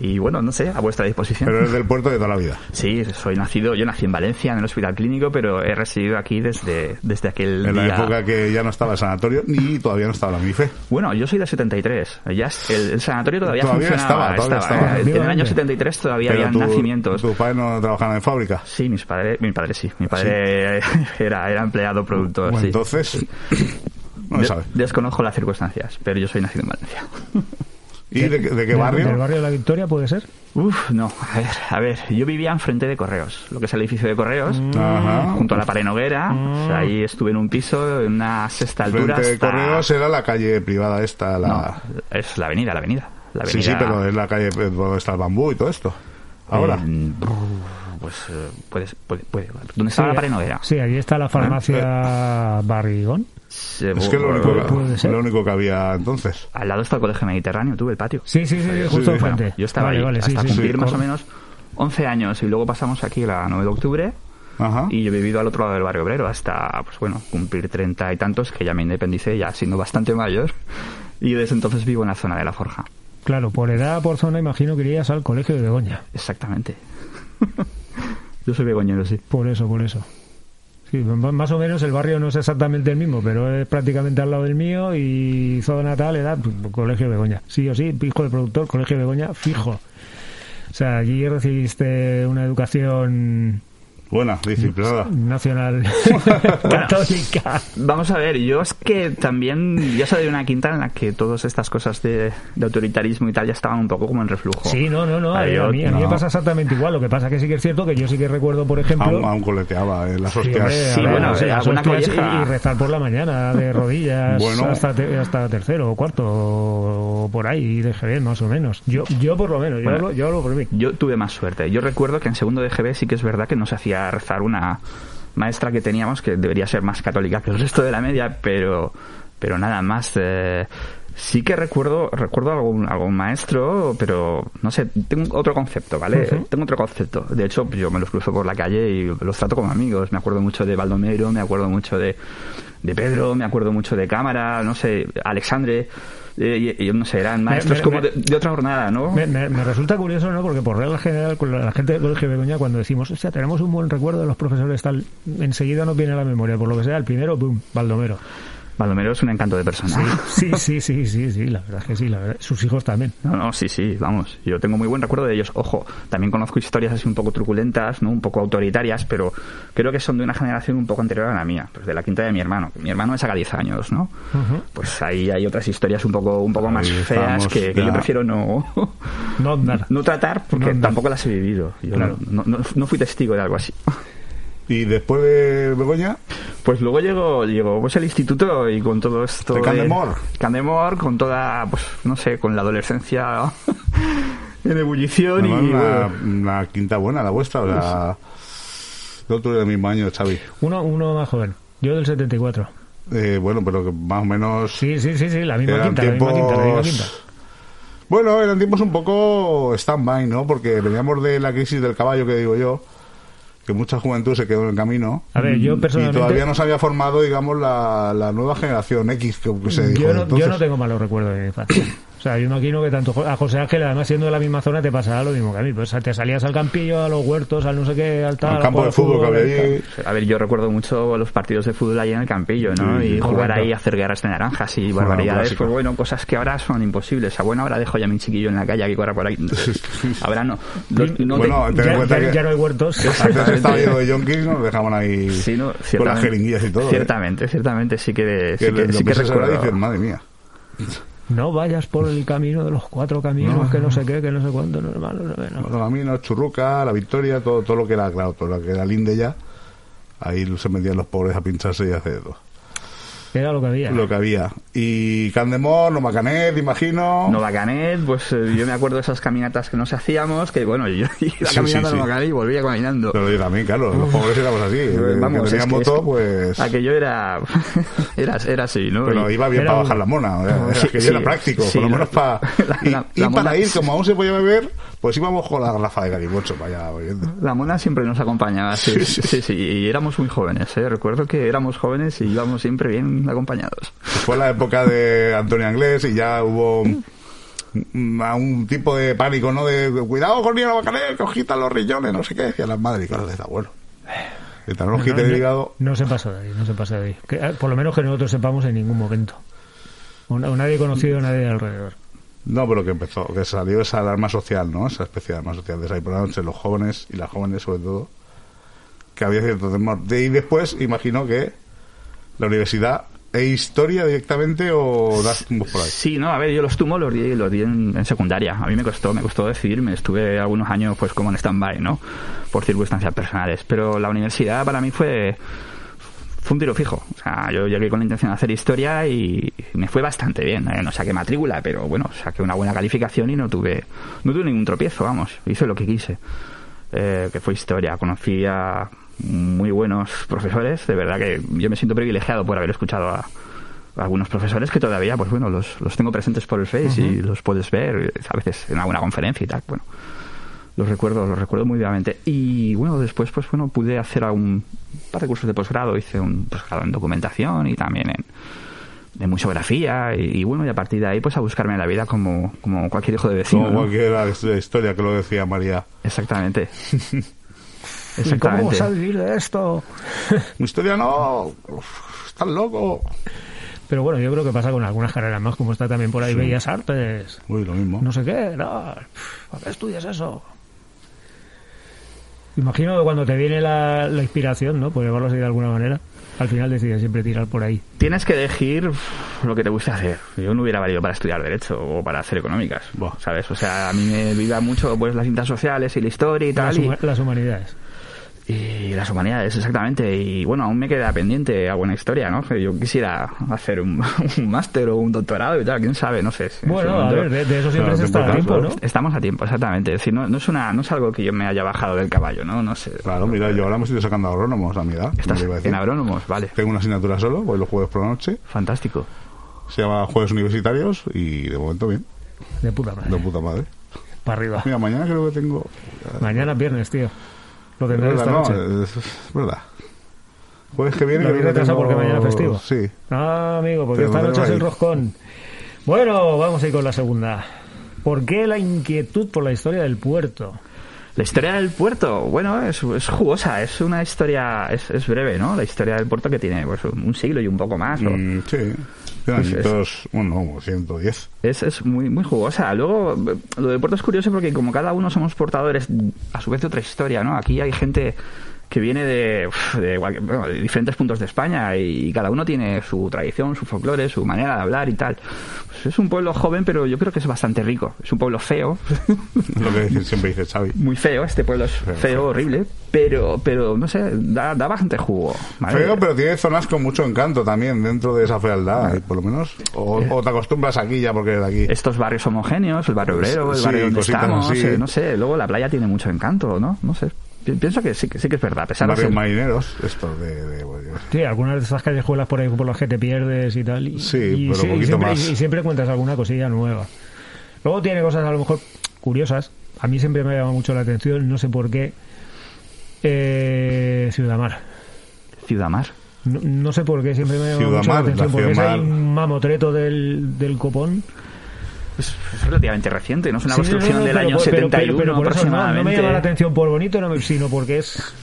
Y bueno, no sé, a vuestra disposición. Pero eres del puerto de toda la vida. Sí, soy nacido, yo nací en Valencia, en el hospital clínico, pero he residido aquí desde, desde aquel En la día. época que ya no estaba el sanatorio ni todavía no estaba la MIFE. Bueno, yo soy de 73. Ya el, el sanatorio todavía, Todavía funcionaba. estaba, todavía estaba. En el año 73 todavía había nacimientos. ¿Tus padres no trabajaban en fábrica? Sí, mis padres, mi padre sí. Mi padre era, era empleado productor. Bueno, sí. entonces, no se De- sabe. Desconozco las circunstancias, pero yo soy nacido en Valencia. ¿Y de, qué- de qué ¿Del- barrio? ¿Del barrio de la Victoria puede ser? Uf, no, a ver, a ver, yo vivía enfrente de Correos, lo que es el edificio de Correos, Ajá. junto a la pared Noguera, o sea, ahí estuve en un piso, en una sexta altura. Frente de Correos era la calle privada esta, la... No, es la avenida, la avenida. La sí, sí, pero es la calle eh, donde está el bambú y todo esto. Ahora. Eh, pues eh, puedes, puede, puede. ¿Dónde estaba Sí, la pared Noguera? Sí, allí está la farmacia Barrigón. Se- es que lo único, Puede- puede ser. lo único que había entonces. Al lado está el colegio mediterráneo, tuve el patio. Sí, sí, sí, justo sí. enfrente. Bueno, yo estaba vale, ahí vale, hasta sí, sí. cumplir más o menos 11 años y luego pasamos aquí la 9 de octubre Ajá. y yo he vivido al otro lado del barrio obrero hasta, pues bueno, cumplir 30 y tantos que ya me independicé ya siendo bastante mayor y desde entonces vivo en la zona de la Forja. Claro, por edad, por zona, imagino que irías al colegio de Begoña. Exactamente. yo soy begoñero, sí. Por eso, por eso. Sí, más o menos el barrio no es exactamente el mismo, pero es prácticamente al lado del mío y zona natal era pues, Colegio de Begoña. Sí o sí, hijo de productor, Colegio Begoña, fijo. O sea, allí recibiste una educación Buena, disciplinada. nacional católica. Vamos a ver, yo es que también, ya soy de una quinta en la que todas estas cosas de, de autoritarismo y tal ya estaban un poco como en reflujo. Sí, no, no, no. A, yo- mí, a mí me no. pasa exactamente igual. Lo que pasa que sí que es cierto que yo sí que recuerdo, por ejemplo. Aún, aún coleteaba eh, las Sí, hostias. hombre, a Sí, ver, bueno, no eh, las alguna hostias y, y rezar por la mañana de rodillas Bueno. hasta, te- hasta tercero o cuarto o por ahí de GB más o menos. Yo, yo por lo menos, yo, Bueno. hablo, yo hablo por mí. Yo tuve más suerte. Yo recuerdo que en segundo de GB sí que es verdad que nos hacía rezar una maestra que teníamos que debería ser más católica que el resto de la media, pero, pero nada más. eh, sí que recuerdo, recuerdo algún, algún maestro, pero no sé, tengo otro concepto, ¿vale? Tengo otro concepto. De hecho, yo me los cruzo por la calle y los trato como amigos. Me acuerdo mucho de Baldomero, me acuerdo mucho de, de Pedro, me acuerdo mucho de Cámara, no sé, Alexandre. Eh, y, y no sé, eran maestros me- como me- de, de otra jornada, ¿no? Me, resulta curioso, ¿no? Porque por regla general, con la, gente del Colegio de Begoña, cuando decimos, o sea, tenemos un buen recuerdo de los profesores, tal, enseguida nos viene a la memoria. Por lo que sea, el primero, ¡pum! Baldomero. Baldomero es un encanto de persona. Sí, sí, sí, sí, sí, la verdad es que sí, la verdad. Sus hijos también. No, no, sí, sí, vamos. Yo tengo muy buen recuerdo de ellos. Ojo, también conozco historias así un poco truculentas, ¿no? Un poco autoritarias, pero creo que son de una generación un poco anterior a la mía, pues de la quinta de mi hermano. Mi hermano me saca 10 años, ¿no? Pues ahí hay otras historias un poco, un poco más feas que, yo prefiero no, No tratar porque tampoco las he vivido. Yo Claro. no, no, no fui testigo de algo así. Y después de Begoña, Pues luego llegó, llegó pues el instituto y con todo esto De Candemore. Candemore, con toda, pues no sé, con la adolescencia en ebullición y... bueno, una, una quinta buena la vuestra. O sea, yo tuve del mismo año, Xavi. Uno, uno más joven. Yo del 74. Eh, bueno, pero que más o menos... Sí, sí, sí, sí, la misma Eran quinta, la misma quinta, la misma quinta. Bueno, eran tiempos un poco stand-by, ¿no? Porque veníamos de la crisis del caballo, que digo yo, que mucha juventud se quedó en el camino. A ver, yo Y personalmente... todavía no se había formado, digamos, la, la nueva generación X, que, que se dijo. yo, no, entonces. yo no tengo malos recuerdos de mi infancia. O sea, yo imagino que tanto a José Ángel, además siendo de la misma zona, te pasará lo mismo que a mí. Pues te salías al campillo, a los huertos, al no sé qué, al tal. Al campo de fútbol que había. A ver, yo recuerdo mucho los partidos de fútbol ahí en el Campillo, ¿no? Sí, y jugar correcto. ahí, hacer guerras de naranjas y Bueno, barbaridades. Pues bueno, cosas que ahora son imposibles. A buena hora dejo ya a mi chiquillo en la calle que corra por ahí. Ahora no. Lo- no te- Bueno, ten en Ya, cuenta ya- que ya no hay huertos. antes estaba lleno de yonkis, nos dejaban ahí Sí, no, con las ciertamente. jeringuillas y todo. ¿eh? Ciertamente, ciertamente, sí que, sí Que sí que ahora recuerdo. dicen, madre mía. No vayas por el camino de los cuatro caminos, que no sé qué, que no sé cuánto, no, no, no, no. Los caminos, Churruca, La Victoria, todo, todo lo que era, claro, todo lo que era Linde ya. Ahí se metían los pobres a pincharse y hacer todo. Era lo que había. lo que había. Y Candemor, Novacanet, imagino. Nova Canet, pues eh, yo me acuerdo de esas caminatas que nos hacíamos, que bueno, yo iba Sí, caminando sí, a Nova sí. Canet y volvía caminando. Pero yo también, claro, los pobres éramos así. El Vamos, que es tenía que- moto, es que pues... Aquello era, era, era así, ¿no? Pero Y- iba bien Era para bajar la mona, o sea, Sí, que sí, era práctico, sí, por lo menos para... la- Y, la- y la para mona- ir, como aún se podía beber, pues íbamos con la garrafa de calimocho para allá bebiendo. La mona siempre nos acompañaba, sí, Sí, sí, sí. sí, y éramos muy jóvenes, ¿eh? Recuerdo que éramos jóvenes y íbamos siempre bien acompañados. Fue la época de Antonio Anglés y ya hubo a un tipo de pánico, ¿no? De cuidado con Nino Bacaner, que os quitan los riñones, no sé qué. Decía las madres, y claro, da bueno. El No, quite no, el hígado. no se pasó de ahí, no se pasó de ahí. Que, eh, por lo menos que nosotros sepamos en ningún momento. O o nadie conocido, nadie alrededor. No, pero que empezó, que salió esa alarma social, ¿no? Esa especie de alarma social de por entre los jóvenes y las jóvenes sobre todo, que había cierto temor. De ahí después, imagino que la universidad e historia directamente o das tumbos por ahí. Sí, no, a ver, yo los tumos los di, los di en, en secundaria. A mí me costó, me costó decidirme. Estuve algunos años pues como en stand-by, ¿no? Por circunstancias personales. Pero la universidad para mí fue fue un tiro fijo. O sea, yo llegué con la intención de hacer historia y me fue bastante bien. ¿eh? No saqué matrícula, pero bueno, saqué una buena calificación y no tuve, no tuve ningún tropiezo, vamos. Hice lo que quise. Eh, que fue historia. Conocí a muy buenos profesores. De verdad que yo me siento privilegiado por haber escuchado a, algunos profesores que todavía, pues bueno, los, los tengo presentes por el Face y los puedes ver eh, a veces en alguna conferencia y tal. Bueno, los recuerdo, los recuerdo muy vivamente. Y bueno, después, pues bueno, pude hacer un par de cursos de posgrado. Hice un posgrado en documentación y también en, en museografía. Y, y bueno, y a partir de ahí, pues a buscarme la vida como, como cualquier hijo de vecino. Como ¿no? cualquier historia que lo decía María. Exactamente. ¿Y cómo Exactamente. vas a vivir de esto? Mi historia no, estás loco. Pero bueno, yo creo que pasa con algunas carreras más, como está también por ahí Bellas Artes. Uy, lo mismo. No sé qué, no. ¿Para qué estudias eso? Imagino que cuando te viene la, la inspiración, ¿no? Por llamarlo así de alguna manera, al final decides siempre tirar por ahí. Tienes que elegir lo que te guste hacer. Yo no hubiera valido para estudiar Derecho o para hacer económicas. ¿sabes? O sea, a mí me viva mucho pues las ciencias sociales y la historia y Las, tal. y- huma- las humanidades. Y las humanidades, exactamente. Y bueno, aún me queda pendiente alguna historia, ¿no? Que yo quisiera hacer un, un máster o un doctorado y tal, quién sabe, no sé. si Bueno, a ver, de, de eso siempre se está a tiempo ¿no? Estamos a tiempo, exactamente. Es decir, no, no es una, no es algo que yo me haya bajado del caballo, ¿no? No sé. Claro, mira, yo ahora me estoy sacando agrónomos a mi edad. Estás le iba a decir. en agrónomos, vale. Tengo una asignatura solo, voy los jueves por la noche. Fantástico. Se llama Jueves Universitarios y de momento bien, De puta madre. de puta madre. Para arriba. Mira, mañana creo que tengo... Mañana es viernes, tío. Lo tendré esta no, noche. es, es verdad. Jueves que viene ¿Lo que retrasado tengo... porque mañana es festivo? Sí. Ah, amigo, porque Pero esta noche es el roscón. Bueno, vamos a ir con la segunda. ¿Por qué la inquietud por la historia del puerto? La historia del puerto, bueno, es, es jugosa, es una historia, es, es breve, ¿no? La historia del puerto que tiene pues, un siglo y un poco más. o- Mm, sí. Añitos, bueno, como 110. Es, es muy, muy jugosa. Luego, lo del puerto es curioso porque como cada uno somos portadores a su vez de otra historia, ¿no? Aquí hay gente que viene de, de, bueno, de diferentes puntos de España y, cada uno tiene su tradición, su folclore, su manera de hablar y tal. Pues es un pueblo joven, pero yo creo que es bastante rico. Es un pueblo feo, Lo que siempre dice Xavi. muy feo. Este pueblo es Feo, horrible, pero, pero no sé, da, da bastante jugo. ¿vale? Feo, pero tiene zonas con mucho encanto también dentro de esa fealdad, y por lo menos. O, Eh. o te acostumbras aquí ya porque eres de aquí. estos barrios homogéneos, el barrio obrero, el Sí, barrio donde estamos, así. eh, no sé, luego la playa tiene mucho encanto, ¿no? No sé. Pi- Pienso que sí, que sí que es verdad, a pesar de ser... marineros, estos de. Sí, algunas de esas callejuelas por ahí por las que te pierdes y tal. Y, Sí, y pero sí, y poquito siempre, más. y siempre encuentras alguna cosilla nueva. Luego tiene cosas a lo mejor curiosas. A mí siempre me ha llamado mucho la atención, no sé por qué. Eh, Ciudad Mar. Ciudad Mar. No, no sé por qué siempre me ha llamado mucho la atención, la porque es ahí un mamotreto del, del copón. Es, es relativamente reciente, no es una Sí, construcción no, no, del pero año por- pero- 71 pero por eso no- aproximadamente. No, me llama la atención por bonito, no me- sino porque es.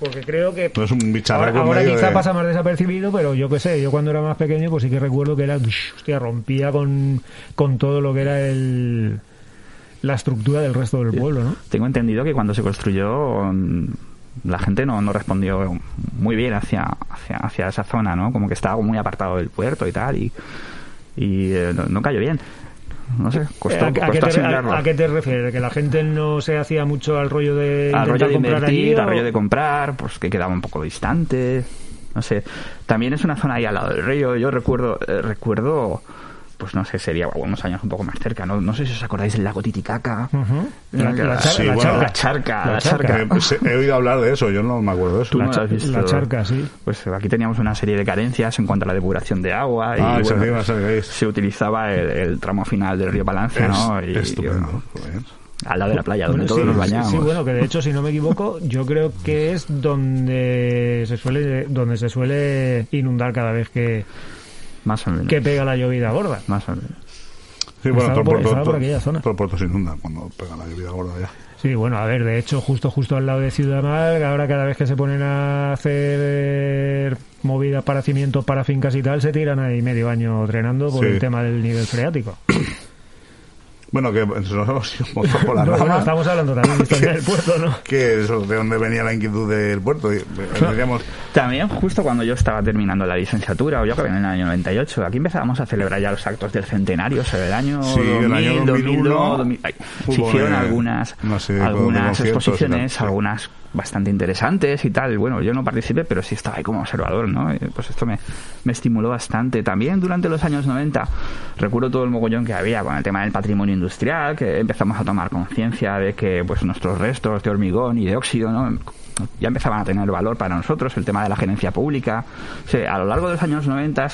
Porque creo que. No es un Ahora, ahora quizá de- pasa más desapercibido, pero yo qué sé, yo cuando era más pequeño, pues sí que recuerdo que era. Hostia, rompía con, con todo lo que era el. La estructura del resto del pueblo, ¿no? Tengo entendido que cuando se construyó mm, la gente no, no respondió muy bien hacia, hacia, hacia esa zona, ¿no? Como que estaba muy apartado del puerto y tal, y, y eh, no, no cayó bien. No sé, costó, ¿A, a qué costó te, a- a qué te refieres? ¿Que la gente no se hacía mucho al rollo de al rollo de comprar invertir, allí, al rollo de comprar, pues que quedaba un poco distante. no sé. También es una zona ahí al lado del río. Yo recuerdo, eh, recuerdo pues no sé, sería unos años un poco más cerca, ¿no? No sé si os acordáis del lago Titicaca. La- la char- Sí, la bueno, charca. la charca, La. Eh, pues, he oído hablar de eso, yo no me acuerdo de eso. Tú La, no has visto. la charca, sí. Pues aquí teníamos una serie de carencias en cuanto a la depuración de agua y Ah, esa bueno, gay. se utilizaba el, el tramo final del río Palancia, ¿no? Es Y, estupendo. y, al lado de la playa, donde Bueno, todos sí, nos bañamos. Sí, bueno, que de hecho, si no me equivoco, yo creo que es donde se suele donde se suele inundar cada vez que, Más o menos. que pega la llovida gorda. Más o menos. Sí, bueno, todo por- por, estaba todo, por aquella zona. todo el puerto se inunda cuando pega la lluvia gorda ya. Sí, bueno, a ver, de hecho, justo justo al lado de Ciudad Mar, ahora cada vez que se ponen a hacer movidas para cimientos, para fincas y tal, se tiran ahí medio año drenando por Sí. el tema del nivel freático. Bueno, que nos hemos ido un poco por la No, bueno, rama. estamos hablando también de historia del puerto, ¿no? que eso, de dónde venía la inquietud del puerto. Eh, Diríamos, También justo cuando yo estaba terminando la licenciatura, o yo acabé en el año 98, aquí empezábamos a celebrar ya los actos del centenario, o sea, del año Sí, 2000, el año 2001, 2002, 2000, ay, se hicieron algunas, una serie de algunas exposiciones, sí. algunas bastante interesantes y tal. Bueno, yo no participé, pero sí estaba ahí como observador, ¿no? Y, Pues esto me, me estimuló bastante. También durante los años 90, recuerdo todo el mogollón que había con el tema del patrimonio industrial, que empezamos a tomar conciencia de que pues nuestros restos de hormigón y de óxido, ¿no? ya empezaban a tener valor para nosotros, el tema de la gerencia pública. O sea, a lo largo de los años 90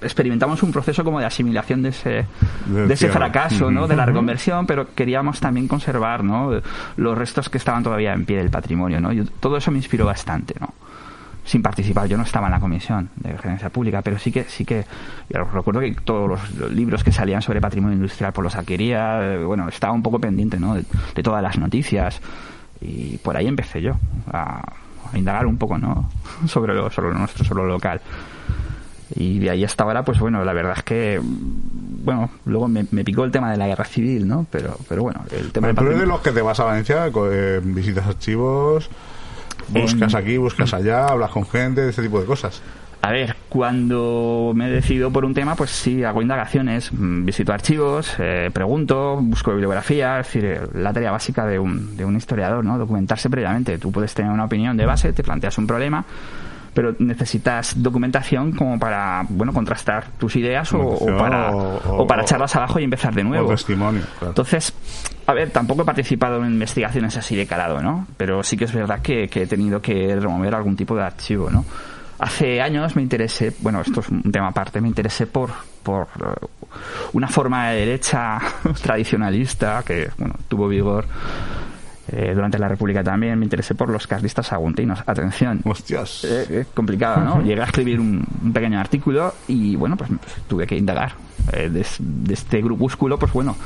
experimentamos un proceso como de asimilación de ese, de ese fracaso, ¿no? De la reconversión, pero queríamos también conservar, ¿no? Los restos que estaban todavía en pie del patrimonio, ¿no? Yo- todo eso me inspiró bastante, ¿no? Sin participar. Yo no estaba en la comisión de gerencia pública, pero sí que sí que yo recuerdo que todos los libros que salían sobre patrimonio industrial pues los adquiría. eh, Bueno, estaba un poco pendiente, ¿no? De, de todas las noticias y por ahí empecé yo a, a indagar un poco, ¿no? Sobre lo, sobre lo nuestro, sobre lo local. Y de ahí hasta ahora, pues bueno, la verdad es que, mm, bueno, luego me, me picó el tema de la guerra civil, ¿no? Pero, pero bueno, el tema Pero de patrimonio- los que te vas a Valencia, eh, visitas archivos, buscas En- aquí, buscas allá, hablas con gente, ese tipo de cosas. A ver, cuando me decido por un tema, pues sí, hago indagaciones, mm, visito archivos, eh, pregunto, busco bibliografía, es decir, eh, la tarea básica de un, de un historiador, ¿no? Documentarse previamente. Tú puedes tener una opinión de base, te planteas un problema, pero necesitas documentación como para, bueno, contrastar tus ideas o, o para, o- o para echarlas abajo y empezar de nuevo. O testimonio, claro. Entonces, a ver, tampoco he participado en investigaciones así de calado, ¿no? Pero sí que es verdad que, que he tenido que remover algún tipo de archivo, ¿no? Hace años me interesé, bueno, esto es un tema aparte, me interesé por, por eh, una forma de derecha tradicionalista que, bueno, tuvo vigor eh, durante la República también. Me interesé por los carlistas aguntinos. Atención, Hostias. eh, eh, complicado, ¿no? Llegué a escribir un, un pequeño artículo y, bueno, pues, pues, tuve que indagar. Eh, de, es- de este grupúsculo, pues bueno,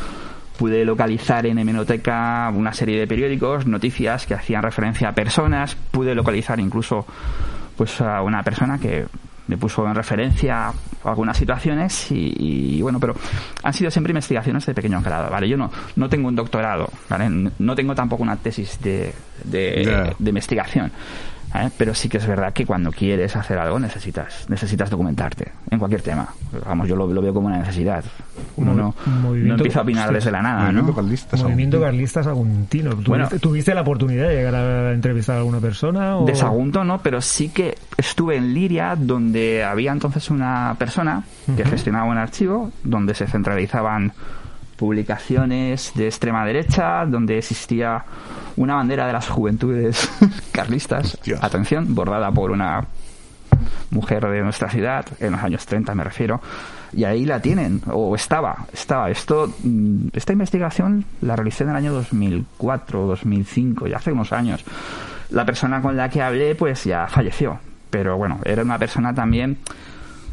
pude localizar en hemeroteca una serie de periódicos, noticias que hacían referencia a personas, pude localizar incluso pues a una persona que me puso en referencia algunas situaciones y, y, bueno, pero han sido siempre investigaciones de pequeño grado, ¿vale? Yo no, no tengo un doctorado, ¿vale? No tengo tampoco una tesis de, de investigación. ¿Eh? Pero sí que es verdad que cuando quieres hacer algo necesitas necesitas documentarte en cualquier tema. Vamos, yo lo, lo veo como una necesidad. Uno no, empieza a opinar desde la nada, Movimiento ¿no? carlista, Movimiento. Carlista Saguntino. ¿Tuviste, Bueno. ¿Tuviste la oportunidad de llegar a entrevistar a alguna persona? O... De Sagunto no, pero sí que estuve en Liria, donde había entonces una persona que gestionaba un archivo, donde se centralizaban publicaciones de extrema derecha, donde existía una bandera de las juventudes carlistas, Hostia. atención, bordada por una mujer de nuestra ciudad, en los años 30 me refiero, y ahí la tienen, o estaba, estaba. Esto, mm, esta investigación la realicé en el año 2004, 2005, ya hace unos años. La persona con la que hablé, pues ya falleció, pero bueno, era una persona también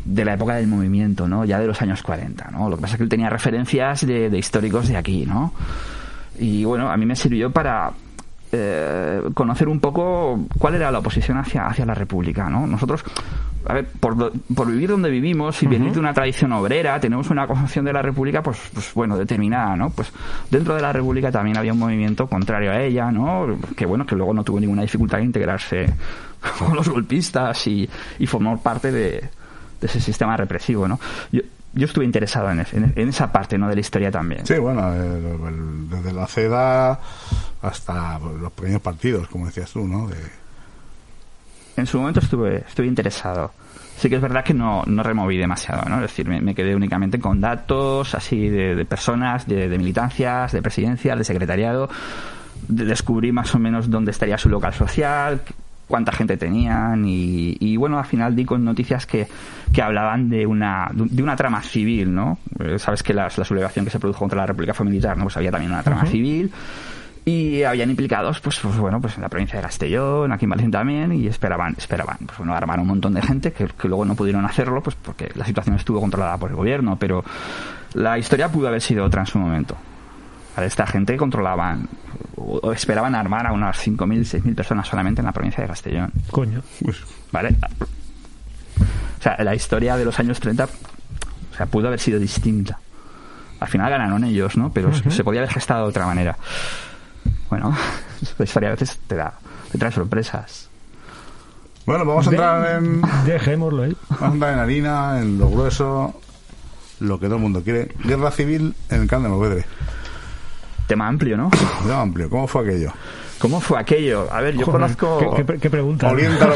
de la época del movimiento, ¿no? Ya de los años 40, ¿no? Lo que pasa es que él tenía referencias de, de históricos de aquí, ¿no? Y bueno, a mí me sirvió para eh, conocer un poco cuál era la oposición hacia, hacia la República, ¿no? Nosotros, a ver, por, por vivir donde vivimos y venir de una tradición obrera, tenemos una concepción de la República, pues, pues bueno, determinada, ¿no? Pues dentro de la República también había un movimiento contrario a ella, ¿no? Que bueno, que luego no tuvo ninguna dificultad en integrarse con los golpistas y, y formar parte de, de ese sistema represivo, ¿no? Yo, yo estuve interesado en, ese- en, en esa parte, ¿no? De la historia también. Sí, bueno, el- el- desde la CEDA hasta los pequeños partidos, como decías tú, ¿no? De, en su momento estuve, estuve interesado. Sí que es verdad que no, no removí demasiado, ¿no? Es decir, me, me quedé únicamente con datos así de, de personas, de, de militancias, de presidencia, de secretariado. De- descubrí más o menos dónde estaría su local social, cuánta gente tenían y, y, bueno, al final di con noticias que, que hablaban de una, de una trama civil, ¿no? Eh, Sabes que las- la sublevación que se produjo contra la República fue militar, ¿no? Pues había también una trama civil y habían implicados pues, pues bueno pues en la provincia de Castellón aquí en Valencia también y esperaban esperaban pues bueno armar un montón de gente que, que luego no pudieron hacerlo pues porque la situación estuvo controlada por el gobierno pero la historia pudo haber sido otra en su momento Esta gente controlaban o esperaban armar a unas 5.000 6.000 personas solamente en la provincia de Castellón Coño. ¿vale? O sea, la historia de los años 30 o sea, pudo haber sido distinta. Al final ganaron ellos, ¿no? Pero se podía haber gestado de otra manera. Bueno, la historia a veces te da, te trae sorpresas. Bueno, vamos a entrar en, Dejémoslo ahí. vamos a entrar en harina, en lo grueso, lo que todo el mundo quiere. Guerra civil en el Can de Movedre. Tema amplio, ¿no? Muy amplio. ¿Cómo fue aquello? ¿Cómo fue aquello? A ver, yo Joder, conozco... ¿Qué, qué pre- qué pregunta? Oriéntalo,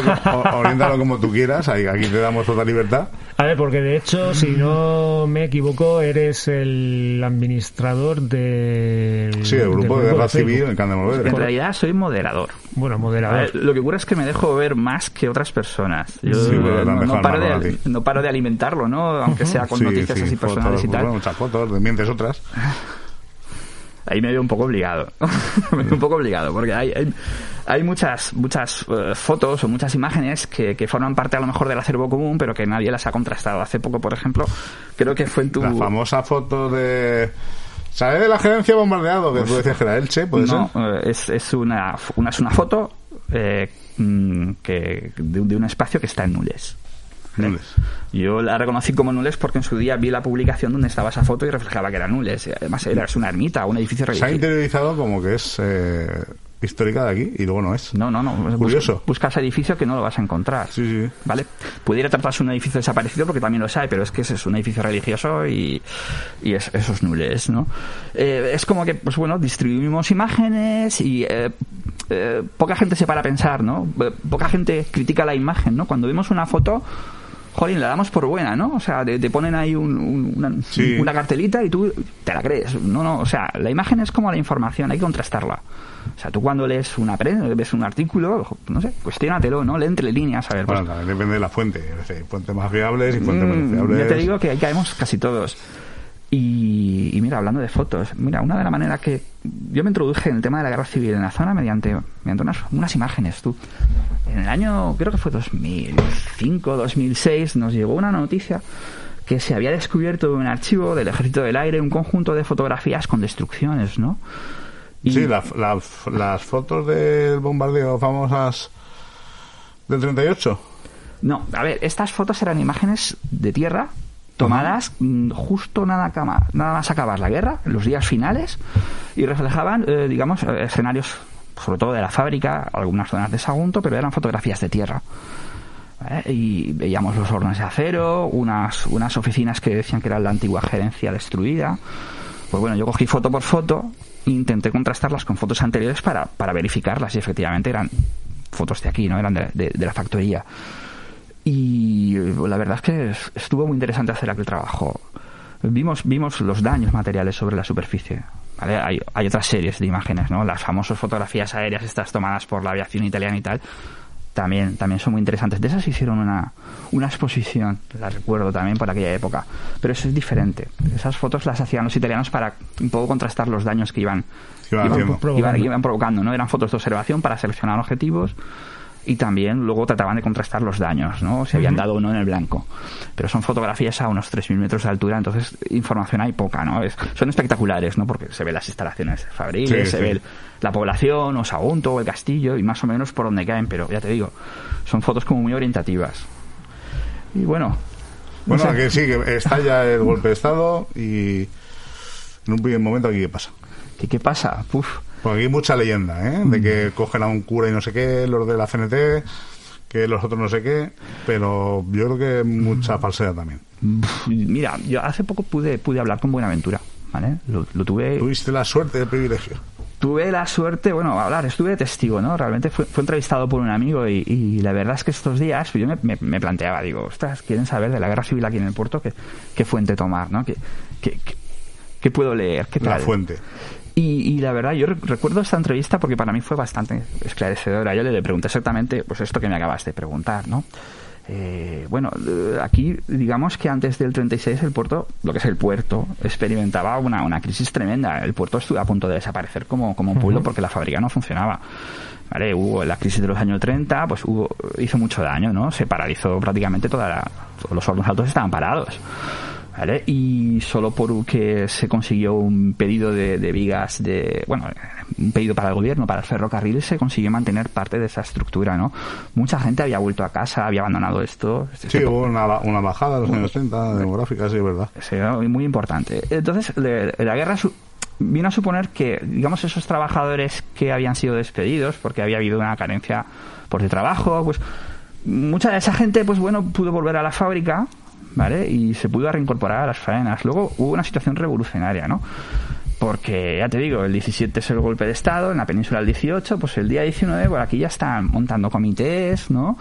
oriéntalo como tú quieras. Aquí te damos toda libertad. A ver, porque de hecho, si no me equivoco, eres el administrador del... Sí, el grupo de Guerra. Civil en el Can de En realidad soy moderador. Bueno, moderador. ver, lo que ocurre es que me dejo ver más que otras personas. Yo Sí, han no, no paro de, no paro de alimentarlo, ¿no? Aunque sea con Sí, noticias sí, así fotos, personales y pues tal. bueno, muchas fotos, te mientes otras. Ahí me veo un poco obligado. me veo un poco obligado, porque hay, hay, hay muchas, muchas eh, fotos o muchas imágenes que, que forman parte a lo mejor del acervo común, pero que nadie las ha contrastado. Hace poco, por ejemplo, creo que fue en tu... La famosa foto de... ¿Sabes de la gerencia bombardeado? Que tú decías que era Elche, ¿puede no, ser? eh, es, es, una, una, es una foto eh, mm, que, de, un- de un espacio que está en Nules. Nules. Yo la reconocí como Nules porque en su día vi la publicación donde estaba esa foto y reflejaba que era Nules. Además, era es una ermita, un edificio Se ha religioso. interiorizado como que es eh, histórica de aquí y luego no es. No, no, no. Curioso. Buscas edificio que no lo vas a encontrar. Sí, sí. ¿Vale? Pudiera tratarse un edificio desaparecido porque también lo sabe, pero es que ese es un edificio religioso y, y es, esos nules, ¿no? Eh, es como que, pues bueno, distribuimos imágenes y eh, eh, poca gente se para a pensar, ¿no? Eh, Poca gente critica la imagen, ¿no? Cuando vemos una foto, jolín, la damos por buena, ¿no? O sea, te, te ponen ahí un- un- una, Sí. una cartelita y tú te la crees. No, no, o sea, la imagen es como la información, hay que contrastarla. O sea, tú cuando lees una prensa, ves un artículo, no sé, cuestionatelo, ¿no? Lee entre líneas, a ver, pues, Bueno, depende de la fuente. Fuentes más fiables y fuentes Mm, menos fiables. Ya te digo que ahí caemos casi todos. Y, y mira, hablando de fotos, mira, una de las maneras que yo me introduje en el tema de la guerra civil en la zona mediante, mediante unas, unas imágenes, tú. En el año, creo que fue 2005, 2006, nos llegó una noticia que se había descubierto en un archivo del Ejército del Aire un conjunto de fotografías con destrucciones, ¿no? Y- Sí, la- la- las fotos del bombardeo famosas del 38. No, a ver, estas fotos eran imágenes de tierra tomadas mm, justo nada, nada más acabar la guerra, en los días finales, y reflejaban, eh, digamos, eh, escenarios, sobre todo de la fábrica, algunas zonas de Sagunto, pero eran fotografías de tierra. ¿vale? Y veíamos los hornos de acero, unas, unas oficinas que decían que eran la antigua gerencia destruida. Pues bueno, yo cogí foto por foto e intenté contrastarlas con fotos anteriores para, para verificarlas y efectivamente eran fotos de aquí, ¿no? Eran de- de la factoría. Y eh, la verdad es que es- estuvo muy interesante hacer aquel trabajo. Vimos, vimos los daños materiales sobre la superficie. ¿vale? Hay, hay otras series de imágenes, ¿no? Las famosas fotografías aéreas, estas tomadas por la aviación italiana y tal, también, también son muy interesantes. De esas hicieron una, una exposición, la recuerdo también por aquella época. Pero eso es diferente. Esas fotos las hacían los italianos para un poco contrastar los daños que iban, Que iban haciendo. iban, Provocando. iban provocando. ¿no? Eran fotos de observación para seleccionar objetivos y también luego trataban de contrastar los daños, ¿no? Si habían dado o no en el blanco. Pero son fotografías a unos 3.000 metros de altura, entonces información hay poca, ¿no? Es- son espectaculares, ¿no? Porque se ven las instalaciones fabriles, Sí, se sí. ve la población, o Sagunto, o el castillo, y más o menos por donde caen, pero ya te digo, son fotos como muy orientativas. Y bueno, no Bueno, sé. que sí, que estalla el golpe de Estado y en un primer momento aquí qué pasa. ¿qué, qué pasa? Uf. Porque aquí hay mucha leyenda, ¿eh? De que cogen a un cura y no sé qué, los de la CNT, que los otros no sé qué, pero yo creo que mucha falsedad también. Mira, yo hace poco pude, pude hablar con Buenaventura, ¿vale? Lo, lo tuve... Tuviste la suerte del privilegio. tuve la suerte, bueno, hablar, estuve de testigo, ¿no? Realmente fue, fue entrevistado por un amigo y, y la verdad es que estos días pues yo me, me- me planteaba, digo, ostras, quieren saber de la guerra civil aquí en el puerto, qué, qué fuente tomar, ¿no? ¿Qué, qué, puedo leer? ¿Qué La tal? fuente. Y, y la verdad, yo re- recuerdo esta entrevista porque para mí fue bastante esclarecedora. Yo le, le pregunté exactamente pues esto que me acabas de preguntar, ¿no? Eh, bueno, eh, aquí digamos que antes del 36 el puerto, lo que es el puerto, experimentaba una, una crisis tremenda. El puerto estuvo a punto de desaparecer como, como un pueblo porque la fábrica no funcionaba. ¿Vale? Hubo la crisis de los años 30, pues hubo, hizo mucho daño, ¿no? Se paralizó prácticamente toda la, todos los hornos altos estaban parados. ¿Vale? Y solo por que se consiguió un pedido de, de vigas de, bueno, un pedido para el gobierno, para el ferrocarril, se consiguió mantener parte de esa estructura, ¿no? Mucha gente había vuelto a casa, había abandonado esto. Sí, hubo una, una bajada en los años 30 demográfica, sí, es verdad. Sí, muy importante. Entonces, le- la guerra su- vino a suponer que, digamos, esos trabajadores que habían sido despedidos, porque había habido una carencia por de trabajo, pues mucha de esa gente, pues bueno, pudo volver a la fábrica, ¿vale? Y se pudo reincorporar a las faenas. Luego hubo una situación revolucionaria, ¿no? Porque, ya te digo, el 17 es el golpe de Estado, en la península el 18, pues el día 19, por aquí ya están montando comités, ¿no?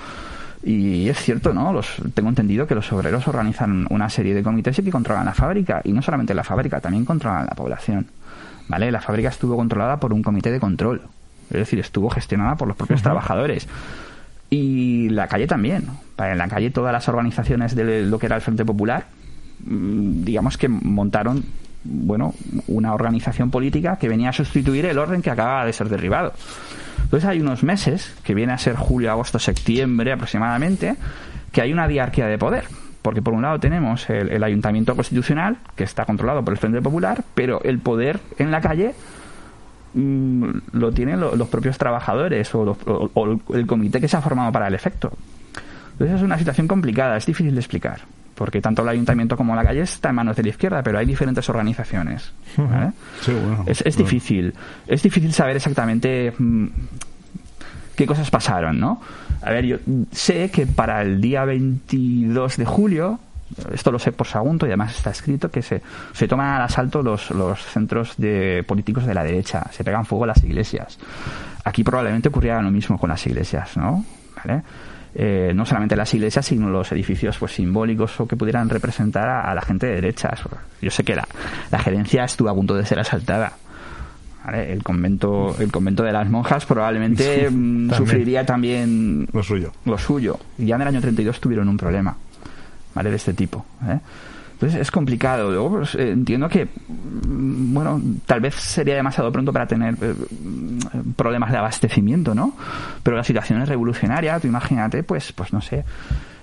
Y es cierto, ¿no? Los, tengo entendido que los obreros organizan una serie de comités y que controlan la fábrica. Y no solamente la fábrica, también controlan la población. ¿Vale? La fábrica estuvo controlada por un comité de control. Es decir, estuvo gestionada por los propios trabajadores. Y la calle también. En la calle todas las organizaciones de lo que era el Frente Popular, mm, digamos que montaron, bueno, una organización política que venía a sustituir el orden que acababa de ser derribado. Entonces hay unos meses, que viene a ser julio, agosto, septiembre aproximadamente, que hay una diarquía de poder. Porque por un lado tenemos el, ayuntamiento constitucional, que está controlado por el Frente Popular, pero el poder en la calle mm, lo tienen lo- los propios trabajadores o, los- o el comité que se ha formado para el efecto. Entonces es una situación complicada, es difícil de explicar, porque tanto el ayuntamiento como la calle está en manos de la izquierda, pero hay diferentes organizaciones. ¿vale? Sí, bueno. Es, es difícil, es difícil saber exactamente mm, qué cosas pasaron, ¿no? A ver, yo sé que para el día 22 de julio, esto lo sé por Sagunto y además está escrito, que se, se toman al asalto los, los centros de políticos de la derecha, se pegan fuego a las iglesias. Aquí probablemente ocurriera lo mismo con las iglesias, ¿no? ¿Vale? Eh, no solamente las iglesias, sino los edificios pues simbólicos o que pudieran representar a, a la gente de derechas. Yo sé que la, la gerencia estuvo a punto de ser asaltada. ¿vale? El convento, el convento de las monjas probablemente mm, sufriría también Lo suyo. lo suyo. Y ya en el año 32 tuvieron un problema, ¿vale? De este tipo. ¿eh? Entonces es complicado. Luego pues, eh, entiendo que, mm, bueno, tal vez sería demasiado pronto para tener eh, mm, problemas de abastecimiento, ¿no? Pero la situación es revolucionaria. Tú imagínate, pues, pues no sé,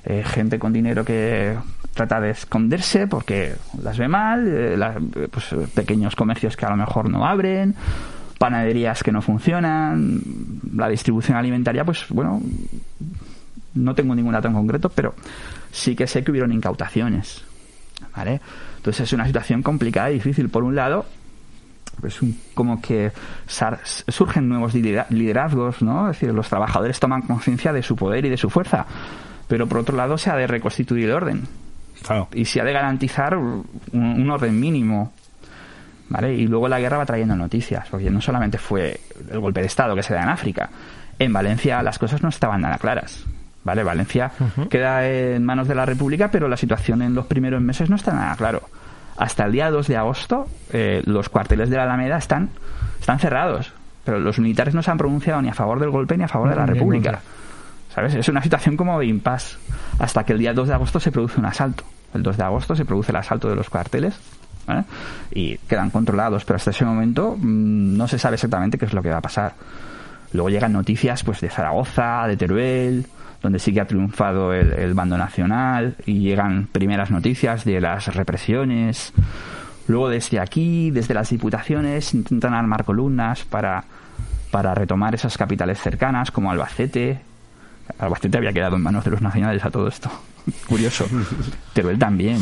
eh, gente con dinero que trata de esconderse porque las ve mal, la- eh, pues pequeños comercios que a lo mejor no abren, panaderías que no funcionan, la distribución alimentaria, pues bueno, no tengo ningún dato en concreto, pero sí que sé que hubieron incautaciones. ¿Vale? Entonces es una situación complicada y difícil. Por un lado, pues un- como que surgen nuevos lidera- liderazgos, ¿no? Es decir, los trabajadores toman conciencia de su poder y de su fuerza. Pero por otro lado se ha de reconstituir el orden Claro. y se ha de garantizar un, un orden mínimo. ¿Vale? Y luego la guerra va trayendo noticias, porque no solamente fue el golpe de Estado que se da en África. En Valencia las cosas no estaban nada claras. ¿Vale? Valencia queda en manos de la República, pero la situación en los primeros meses no está nada claro. Hasta el día 2 de agosto, eh, los cuarteles de la Alameda están, están cerrados. Pero los militares no se han pronunciado ni a favor del golpe ni a favor de la República. contra. ¿Sabes? Es una situación como de impasse. Hasta que el día 2 de agosto se produce un asalto. El 2 de agosto se produce el asalto de los cuarteles. ¿vale? Y quedan controlados, pero hasta ese momento mm, no se sabe exactamente qué es lo que va a pasar. Luego llegan noticias pues de Zaragoza, de Teruel, donde sí que ha triunfado el, el bando nacional, y llegan primeras noticias de las represiones. Luego desde aquí, desde las diputaciones, intentan armar columnas para, para retomar esas capitales cercanas, como Albacete. Albacete había quedado en manos de los nacionales a todo esto. Curioso. Teruel también.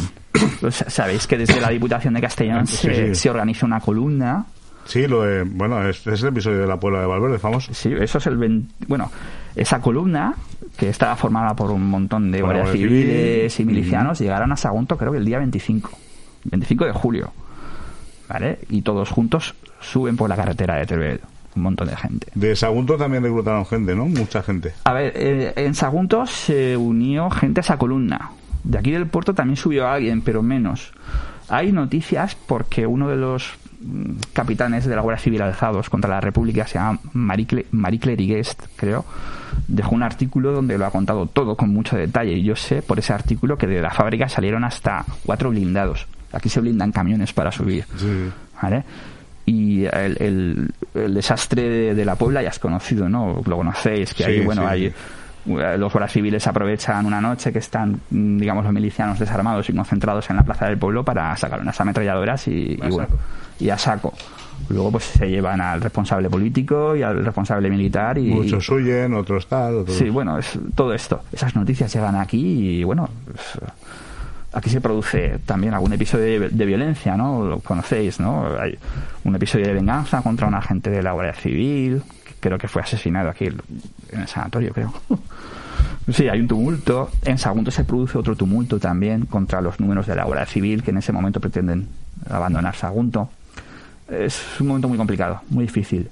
Pues, Sabéis que desde la Diputación de Castellón Sí, se, sí. se organiza una columna Sí, lo de, bueno, es, es el episodio de la Puebla de Valverde, famoso. Sí, eso es el... vein- Bueno, esa columna, que estaba formada por un montón de guardias Guardia Civil. civiles y milicianos, llegaron a Sagunto creo que el día 25, 25 de julio, ¿vale? Y todos juntos suben por la carretera de Teruel un montón de gente. De Sagunto también reclutaron gente, ¿no? Mucha gente. A ver, eh, en Sagunto se unió gente a esa columna. De aquí del puerto también subió alguien, pero menos. Hay noticias porque uno de los capitanes de la Guardia Civil alzados contra la República se llama Marie, Cle- creo, dejó un artículo donde lo ha contado todo con mucho detalle. Y yo sé por ese artículo que de la fábrica salieron hasta cuatro blindados. Aquí se blindan camiones para subir. Sí. ¿vale? Y el, el- el desastre de, de la Puebla ya es conocido, ¿no? Lo conocéis, que Sí, ahí, bueno, sí, hay... eh, Los guardias civiles aprovechan una noche que están, mm, digamos, los milicianos desarmados y concentrados en la plaza del pueblo para sacar unas ametralladoras y, y bueno, y a saco. Luego, pues se llevan al responsable político y al responsable militar y. Muchos huyen, otros tal, otros... Sí, bueno, es todo esto. Esas noticias llegan aquí y bueno, pues, aquí se produce también algún episodio de, de violencia, ¿no? Lo conocéis, ¿no? Hay un episodio de venganza contra un agente de la Guardia Civil, creo que fue asesinado aquí en el sanatorio, creo. Sí, hay un tumulto. En Sagunto se produce otro tumulto también contra los números de la Guardia Civil que en ese momento pretenden abandonar Sagunto. Es un momento muy complicado, muy difícil.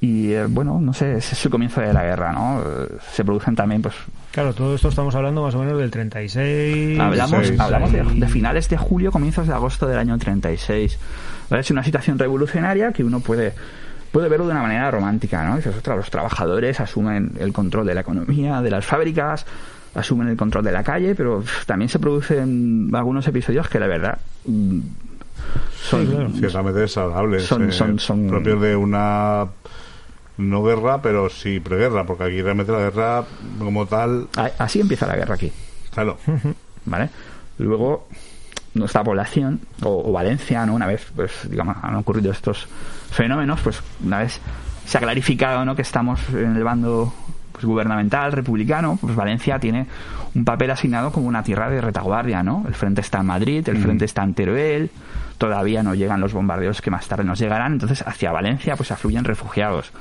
Y eh, bueno, no sé, es el comienzo de la guerra, ¿no? Se producen también, pues. Claro, todo esto estamos hablando más o menos del 36. Hablamos, sí, hablamos de, sí. de finales de julio, comienzos de agosto del año 36. ¿Vale? Es una situación revolucionaria que uno puede, puede verlo de una manera romántica, ¿no? Dices, ostras, los trabajadores asumen el control de la economía, de las fábricas, asumen el control de la calle, pero también se producen algunos episodios que la verdad mm, son, Sí, claro. Ciertamente desagradables. Son- eh, son- son- Propios de una... No guerra, pero sí preguerra, porque aquí realmente la guerra como tal... Así empieza la guerra aquí. Claro. ¿vale? Luego, nuestra población, o, o Valencia, ¿no? Una vez, pues, digamos, han ocurrido estos fenómenos, pues, una vez se ha clarificado, ¿no? Que estamos en el bando pues, gubernamental, republicano, pues Valencia tiene un papel asignado como una tierra de retaguardia, ¿no? El frente está en Madrid, el frente está en Teruel, todavía no llegan los bombardeos que más tarde nos llegarán, entonces hacia Valencia, pues, afluyen refugiados.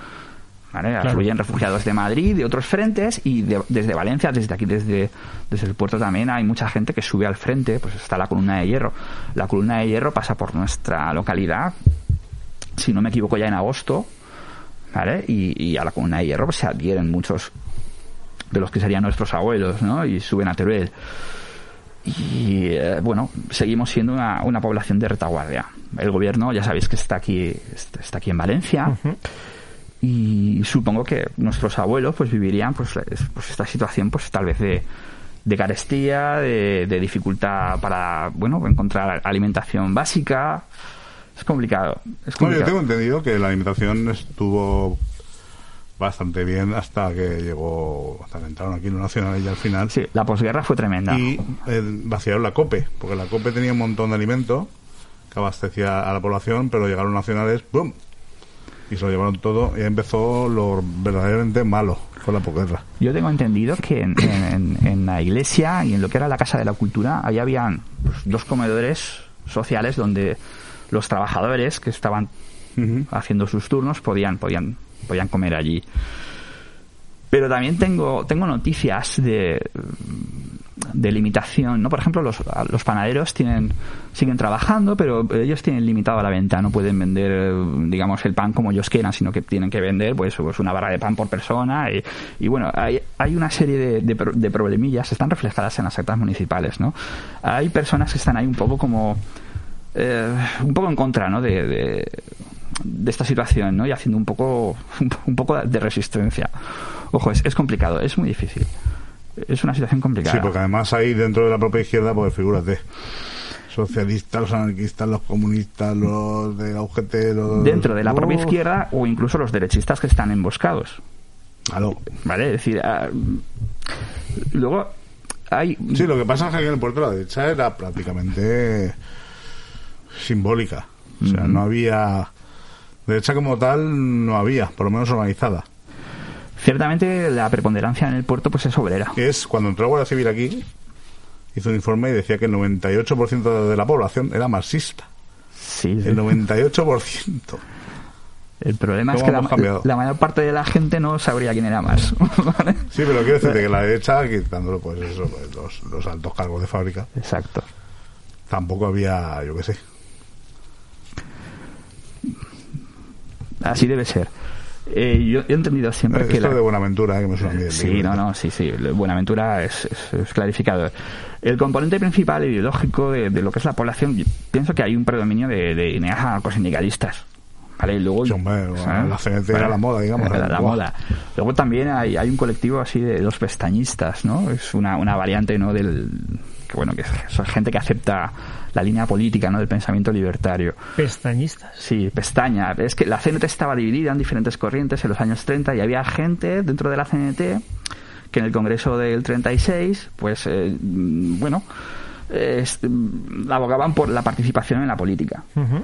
¿vale? Afluyen refugiados de Madrid, de otros frentes y de- desde Valencia, desde aquí, desde, desde el puerto también hay mucha gente que sube al frente, pues está la columna de hierro. La columna de hierro pasa por nuestra localidad, si no me equivoco ya en agosto, ¿vale? Y, y a la columna de hierro pues, se adhieren muchos de los que serían nuestros abuelos, ¿no? Y suben a Teruel. Y eh, bueno, seguimos siendo una, una población de retaguardia. El gobierno, ya sabéis que está aquí, está aquí en Valencia y supongo que nuestros abuelos pues vivirían pues, es- pues esta situación pues tal vez de, de carestía de, de dificultad para bueno encontrar alimentación básica es complicado es No, yo tengo entendido que la alimentación estuvo bastante bien hasta que llegó, hasta que entraron aquí los nacionales y al final. sí la posguerra fue tremenda Y eh, vaciaron la COPE, porque la COPE tenía un montón de alimentos que abastecía a la población, pero llegaron los nacionales, ¡pum! Y se lo llevaron todo y empezó lo verdaderamente malo, fue la posguerra. yo tengo entendido que en, en- en- en la iglesia y en lo que era la casa de la cultura ahí habían pues, dos comedores sociales donde los trabajadores que estaban haciendo sus turnos podían podían podían comer allí. Pero también tengo tengo noticias de de limitación no por ejemplo los, los panaderos tienen siguen trabajando pero ellos tienen limitado la venta. No pueden vender eh, digamos el pan como ellos quieran sino que tienen que vender pues, pues una barra de pan por persona y, y bueno hay, hay una serie de, de, de problemillas están reflejadas en las actas municipales no hay personas que están ahí un poco como eh, un poco en contra ¿no? de, de, de esta situación ¿no? y haciendo un poco un poco de resistencia. Ojo es, es complicado es muy difícil. Es una situación complicada. Sí, porque además ahí dentro de la propia izquierda, pues figúrate, socialistas, los anarquistas, los comunistas, los de la UGT, los... dentro de la propia izquierda o incluso los derechistas que están emboscados. Claro. vale es decir ah, luego hay Sí, lo que pasa es que en el puerto la derecha era prácticamente simbólica. O sea, no había... Derecha como tal no había, por lo menos organizada. ciertamente la preponderancia en el puerto pues es obrera es cuando entró la Guardia Civil aquí, hizo un informe y decía que el 98% de la población era marxista. sí, sí. El 98%. el problema es ¿Cómo que la mayor parte de la gente no sabría quién era más ¿vale? Sí, pero quiero decirte que la derecha, quitándolo pues eso, pues, los, los altos cargos de fábrica, exacto tampoco había, yo qué sé. Así debe ser. Eh, yo, he entendido siempre que... Esto de Buenaventura, eh, que me suena bien. Sí, no, no, sí, sí. Buenaventura es, es, es clarificador. El componente principal ideológico de, de, lo que es la población, pienso que hay un predominio de, de ideas anarcosindicalistas. ¿Vale? Y luego, sí, hombre, la CNT era la moda, digamos. La, la moda. Luego también hay, hay un colectivo así de los pestañistas, ¿no? Es una, una variante, ¿no? Del, que bueno, que es, gente que acepta la línea política, ¿no? Del pensamiento libertario. ¿Pestañistas? Sí, pestaña. Es que la CNT estaba dividida en diferentes corrientes en los años 30 y había gente dentro de la CNT que en el Congreso del 36, pues, eh, bueno, eh, abogaban por la participación en la política. Uh -huh.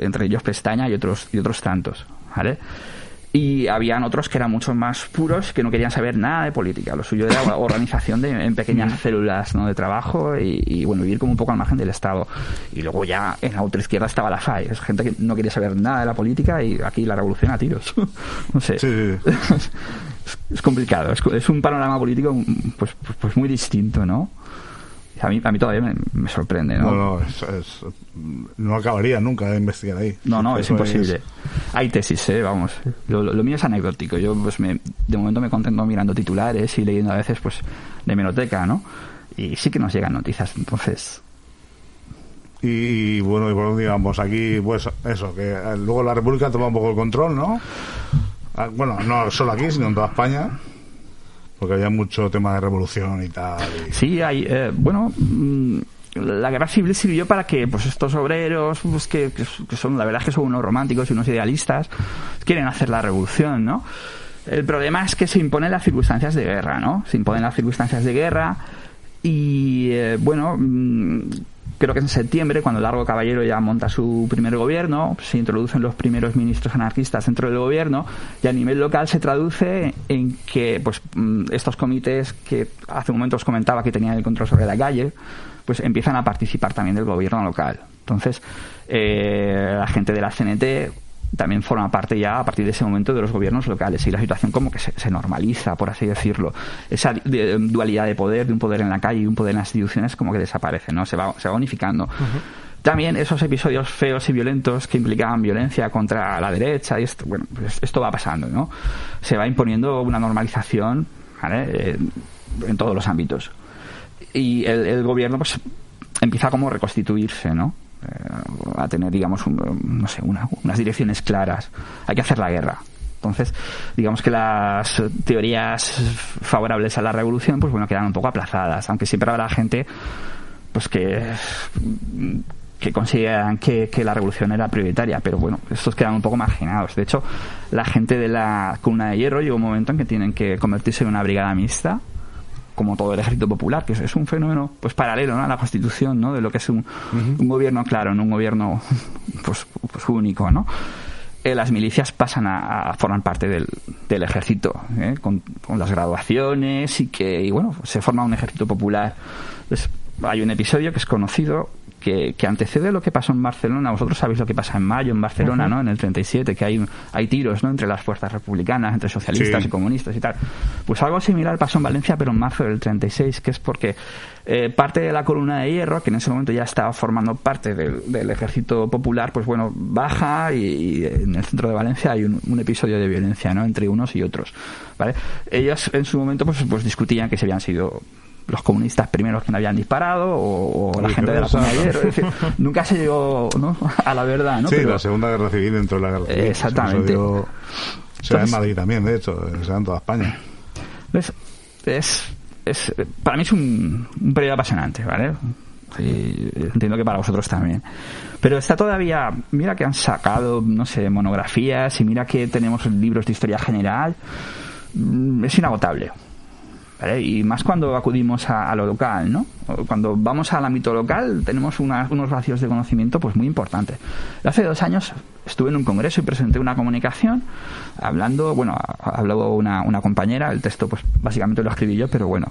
Entre ellos Pestaña y otros, y otros tantos, ¿vale? Y habían otros que eran mucho más puros que no querían saber nada de política. Lo suyo era organización de, en pequeñas células ¿no? de trabajo y, y, bueno vivir como un poco al margen del estado. Y luego ya en la otra izquierda estaba la FAI es gente que no quería saber nada de la política y aquí la revolución a tiros. No sé. Sí. es, es, complicado es, es, un panorama político pues, pues, pues muy distinto no a mí, a mí todavía me, me sorprende, ¿no? No, no, es, es, no acabaría nunca de investigar ahí. No, no, es imposible. Hay tesis, ¿eh? Vamos. Lo, lo, lo, mío es anecdótico. Yo, pues, me, de momento me contento mirando titulares y leyendo a veces, pues, de hemeroteca, ¿no? Y sí que nos llegan noticias, entonces... Y, y bueno, y bueno, digamos, aquí, pues, eso, que luego la República toma un poco el control, ¿no? Ah, bueno, no solo aquí, sino en toda España porque había mucho tema de revolución y tal. Sí, hay, eh, bueno, mmm, la guerra civil sirvió para que pues estos obreros, pues, que, que, son, la verdad es que son unos románticos y unos idealistas, quieren hacer la revolución, ¿no? El problema es que se imponen las circunstancias de guerra, ¿no? Se imponen las circunstancias de guerra y, eh, bueno, mmm, creo que en septiembre, cuando Largo Caballero ya monta su primer gobierno, se introducen los primeros ministros anarquistas dentro del gobierno y a nivel local se traduce en que pues estos comités que hace un momento os comentaba que tenían el control sobre la calle, pues empiezan a participar también del gobierno local. Entonces, eh, la gente de la CNT también forma parte ya a partir de ese momento de los gobiernos locales y la situación como que se, se normaliza, por así decirlo. Esa de, dualidad de poder, de un poder en la calle y un poder en las instituciones como que desaparece, ¿no? Se va, se va unificando. Uh -huh. También esos episodios feos y violentos que implicaban violencia contra la derecha y esto, bueno, pues esto va pasando, ¿no? Se va imponiendo una normalización, ¿vale? Eh, en todos los ámbitos. Y el, el gobierno pues empieza como a reconstituirse, ¿no? A tener, digamos, un, no sé, una, unas direcciones claras. Hay que hacer la guerra. Entonces, digamos que las teorías favorables a la revolución, pues bueno, quedan un poco aplazadas, aunque siempre habrá gente, pues que que consideran que, que, la revolución era prioritaria, pero bueno, estos quedan un poco marginados. De hecho, la gente de la columna de hierro llega un momento en que tienen que convertirse en una brigada mixta, como todo el ejército popular, que es un fenómeno pues paralelo ¿no? a la constitución, ¿no? de lo que es un, uh -huh. un gobierno claro, no un gobierno pues, pues único, ¿no? Eh, las milicias pasan a, a, formar parte del, del ejército, ¿eh? con, con, las graduaciones y que, y bueno, se forma un ejército popular. Hay un episodio que es conocido que, que, antecede lo que pasó en Barcelona. Vosotros sabéis lo que pasa en mayo en Barcelona, uh -huh. ¿no? En el 37, que hay, hay tiros, ¿no? Entre las fuerzas republicanas, entre socialistas sí. y comunistas y tal. Pues algo similar pasó en Valencia, pero en marzo del 36, que es porque eh, parte de la columna de hierro, que en ese momento ya estaba formando parte del, del ejército popular, pues bueno, baja y, y, en el centro de Valencia hay un, un, episodio de violencia, ¿no? Entre unos y otros, ¿vale? Ellos en su momento pues, pues discutían que se habían sido los comunistas primeros que no habían disparado o, o la gente de la zona de hierro. Es decir, nunca se llegó ¿no? a la verdad. ¿no? Sí, Pero, la Segunda Guerra Civil dentro de la Guerra Civil. Exactamente. Dio, se da en Madrid también, de hecho, se da en toda España. Es, es, es, para mí es un, un periodo apasionante, ¿vale? Entiendo que para vosotros también. Pero está todavía, mira que han sacado, no sé, monografías y mira que tenemos libros de historia general. Mm, Es inagotable. ¿Vale? Y más cuando acudimos a, a, lo local, ¿no? Cuando vamos al ámbito local tenemos una, unos vacíos de conocimiento pues muy importantes. Hace dos años estuve en un congreso y presenté una comunicación hablando, bueno, habló una, una compañera, el texto pues básicamente lo escribí yo, pero bueno,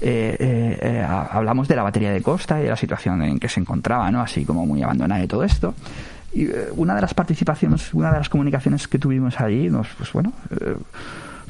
eh, eh, eh, hablamos de la batería de costa y de la situación en que se encontraba, ¿no? Así como muy abandonada y todo esto. Y eh, una de las participaciones, una de las comunicaciones que tuvimos allí, nos, pues bueno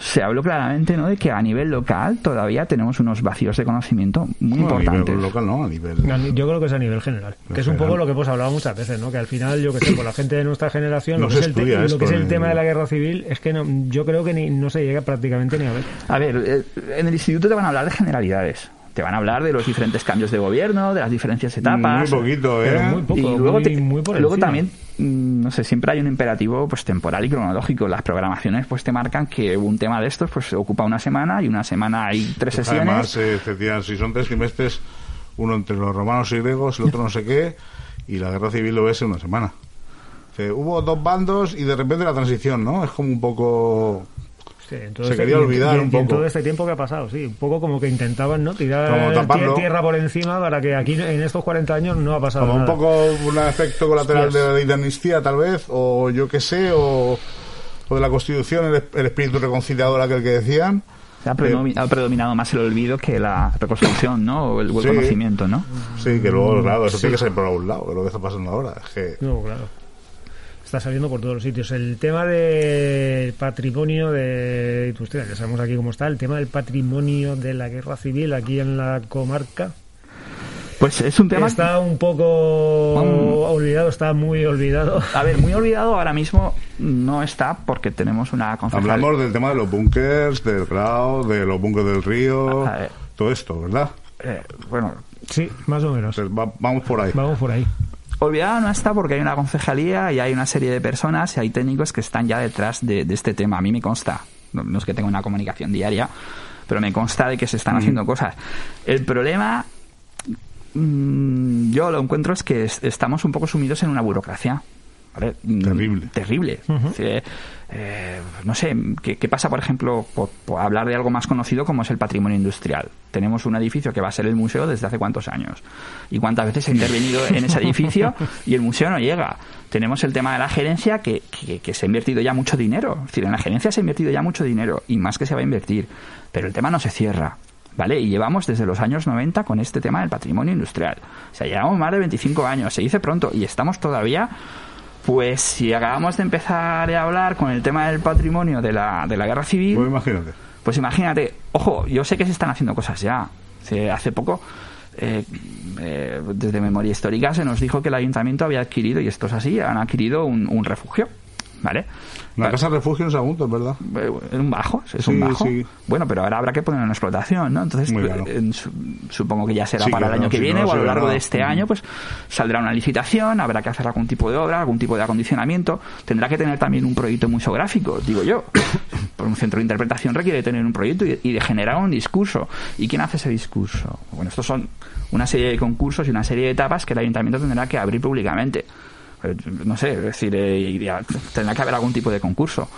se habló claramente ¿no? de que a nivel local todavía tenemos unos vacíos de conocimiento muy No, a importantes. nivel local no, a nivel... Yo creo que es a nivel general. Que es un poco lo que hemos hablado muchas veces, ¿no? Que al final, yo que sé, por la gente de nuestra generación, No lo, que es el, te- estudia lo esto que es el en- tema de la guerra civil es que no, yo creo que ni, no se llega prácticamente ni a ver. A ver, eh, en el instituto te van a hablar de generalidades. Te van a hablar de los diferentes cambios de gobierno, de las diferentes etapas. Muy poquito, ¿eh? Pero muy poco, y luego, muy, te- muy por luego también, mm, no sé, siempre hay un imperativo pues temporal y cronológico. Las programaciones pues te marcan que un tema de estos pues ocupa una semana y una semana hay tres sesiones. Además, eh, te si son tres trimestres, uno entre los romanos y griegos, el otro no sé qué, y la guerra civil lo ves en una semana. Dice, hubo dos bandos y de repente la transición, ¿no? Es como un poco... Sí, en todo Se este- quería olvidar y en- un y en poco. todo este tiempo que ha pasado, sí. Un poco como que intentaban, ¿no? Tirar tierra por encima para que aquí en estos 40 años no ha pasado Como un nada. poco un efecto colateral Hostias. de la ley de amnistía, tal vez, o yo qué sé, o, o de la Constitución, el, el espíritu reconciliador aquel que decían. Ha, predomi- ha predominado más el olvido que la reconstrucción, ¿no? O el, o el Sí. conocimiento, ¿no? Sí, que luego, claro, eso Sí. tiene que ser por algún lado, lo que está pasando ahora. Es que No, claro. Está saliendo por todos los sitios. El tema del patrimonio de Industria, ya sabemos aquí cómo está, el tema del patrimonio de la guerra civil aquí en la comarca. Pues es un tema... Está un poco olvidado, está muy olvidado. A ver, muy olvidado ahora mismo no está porque tenemos una concejalía. hablamos del tema de los búnkers, del grau, de los búnkers del río, todo esto, ¿verdad? Eh, bueno, Sí, más o menos. Pues va- vamos por ahí. Vamos por ahí. Olvidado no está porque hay una concejalía y hay una serie de personas y hay técnicos que están ya detrás de, de este tema. A mí me consta, no, es que tenga una comunicación diaria, pero me consta de que se están haciendo cosas. El problema, mm, yo lo encuentro es que es- estamos un poco sumidos en una burocracia. ¿Vale? Mm, Terrible. Terrible. Decir, eh, no sé, ¿qué, qué pasa, por ejemplo, por, por hablar de algo más conocido como es el patrimonio industrial? Tenemos un edificio que va a ser el museo desde hace cuántos años. ¿Y cuántas veces se ha intervenido en ese edificio y el museo no llega? Tenemos el tema de la gerencia que, que- que se ha invertido ya mucho dinero. Es decir, en la gerencia se ha invertido ya mucho dinero y más que se va a invertir. Pero el tema no se cierra. ¿Vale? Y llevamos desde los años 90 con este tema del patrimonio industrial. O sea, llevamos más de 25 años, se dice pronto, y estamos todavía pues si acabamos de empezar a hablar con el tema del patrimonio de la, de la guerra civil, Pues imagínate. pues imagínate, ojo, yo sé que se están haciendo cosas ya. Hace, hace poco, eh, eh, desde memoria histórica, se nos dijo que el ayuntamiento había adquirido, y esto es así, han adquirido un, un refugio. ¿Vale? Una casa refugio en Sagunto, es verdad. Eh, Es un bajo, es Sí, un bajo. sí. Bueno, pero ahora habrá que ponerlo en explotación, ¿no? Entonces, eh, claro. supongo que ya será Sí, para el año que si viene no, o a lo largo de este año, pues saldrá una licitación, habrá que hacer algún tipo de obra, algún tipo de acondicionamiento. Tendrá que tener también un proyecto museográfico, digo yo. Por un centro de interpretación requiere tener un proyecto y, y de generar un discurso. ¿Y quién hace ese discurso? Bueno, estos son una serie de concursos y una serie de etapas que el ayuntamiento tendrá que abrir públicamente. Eh, no sé, es decir, eh, ya tendrá que haber algún tipo de concurso,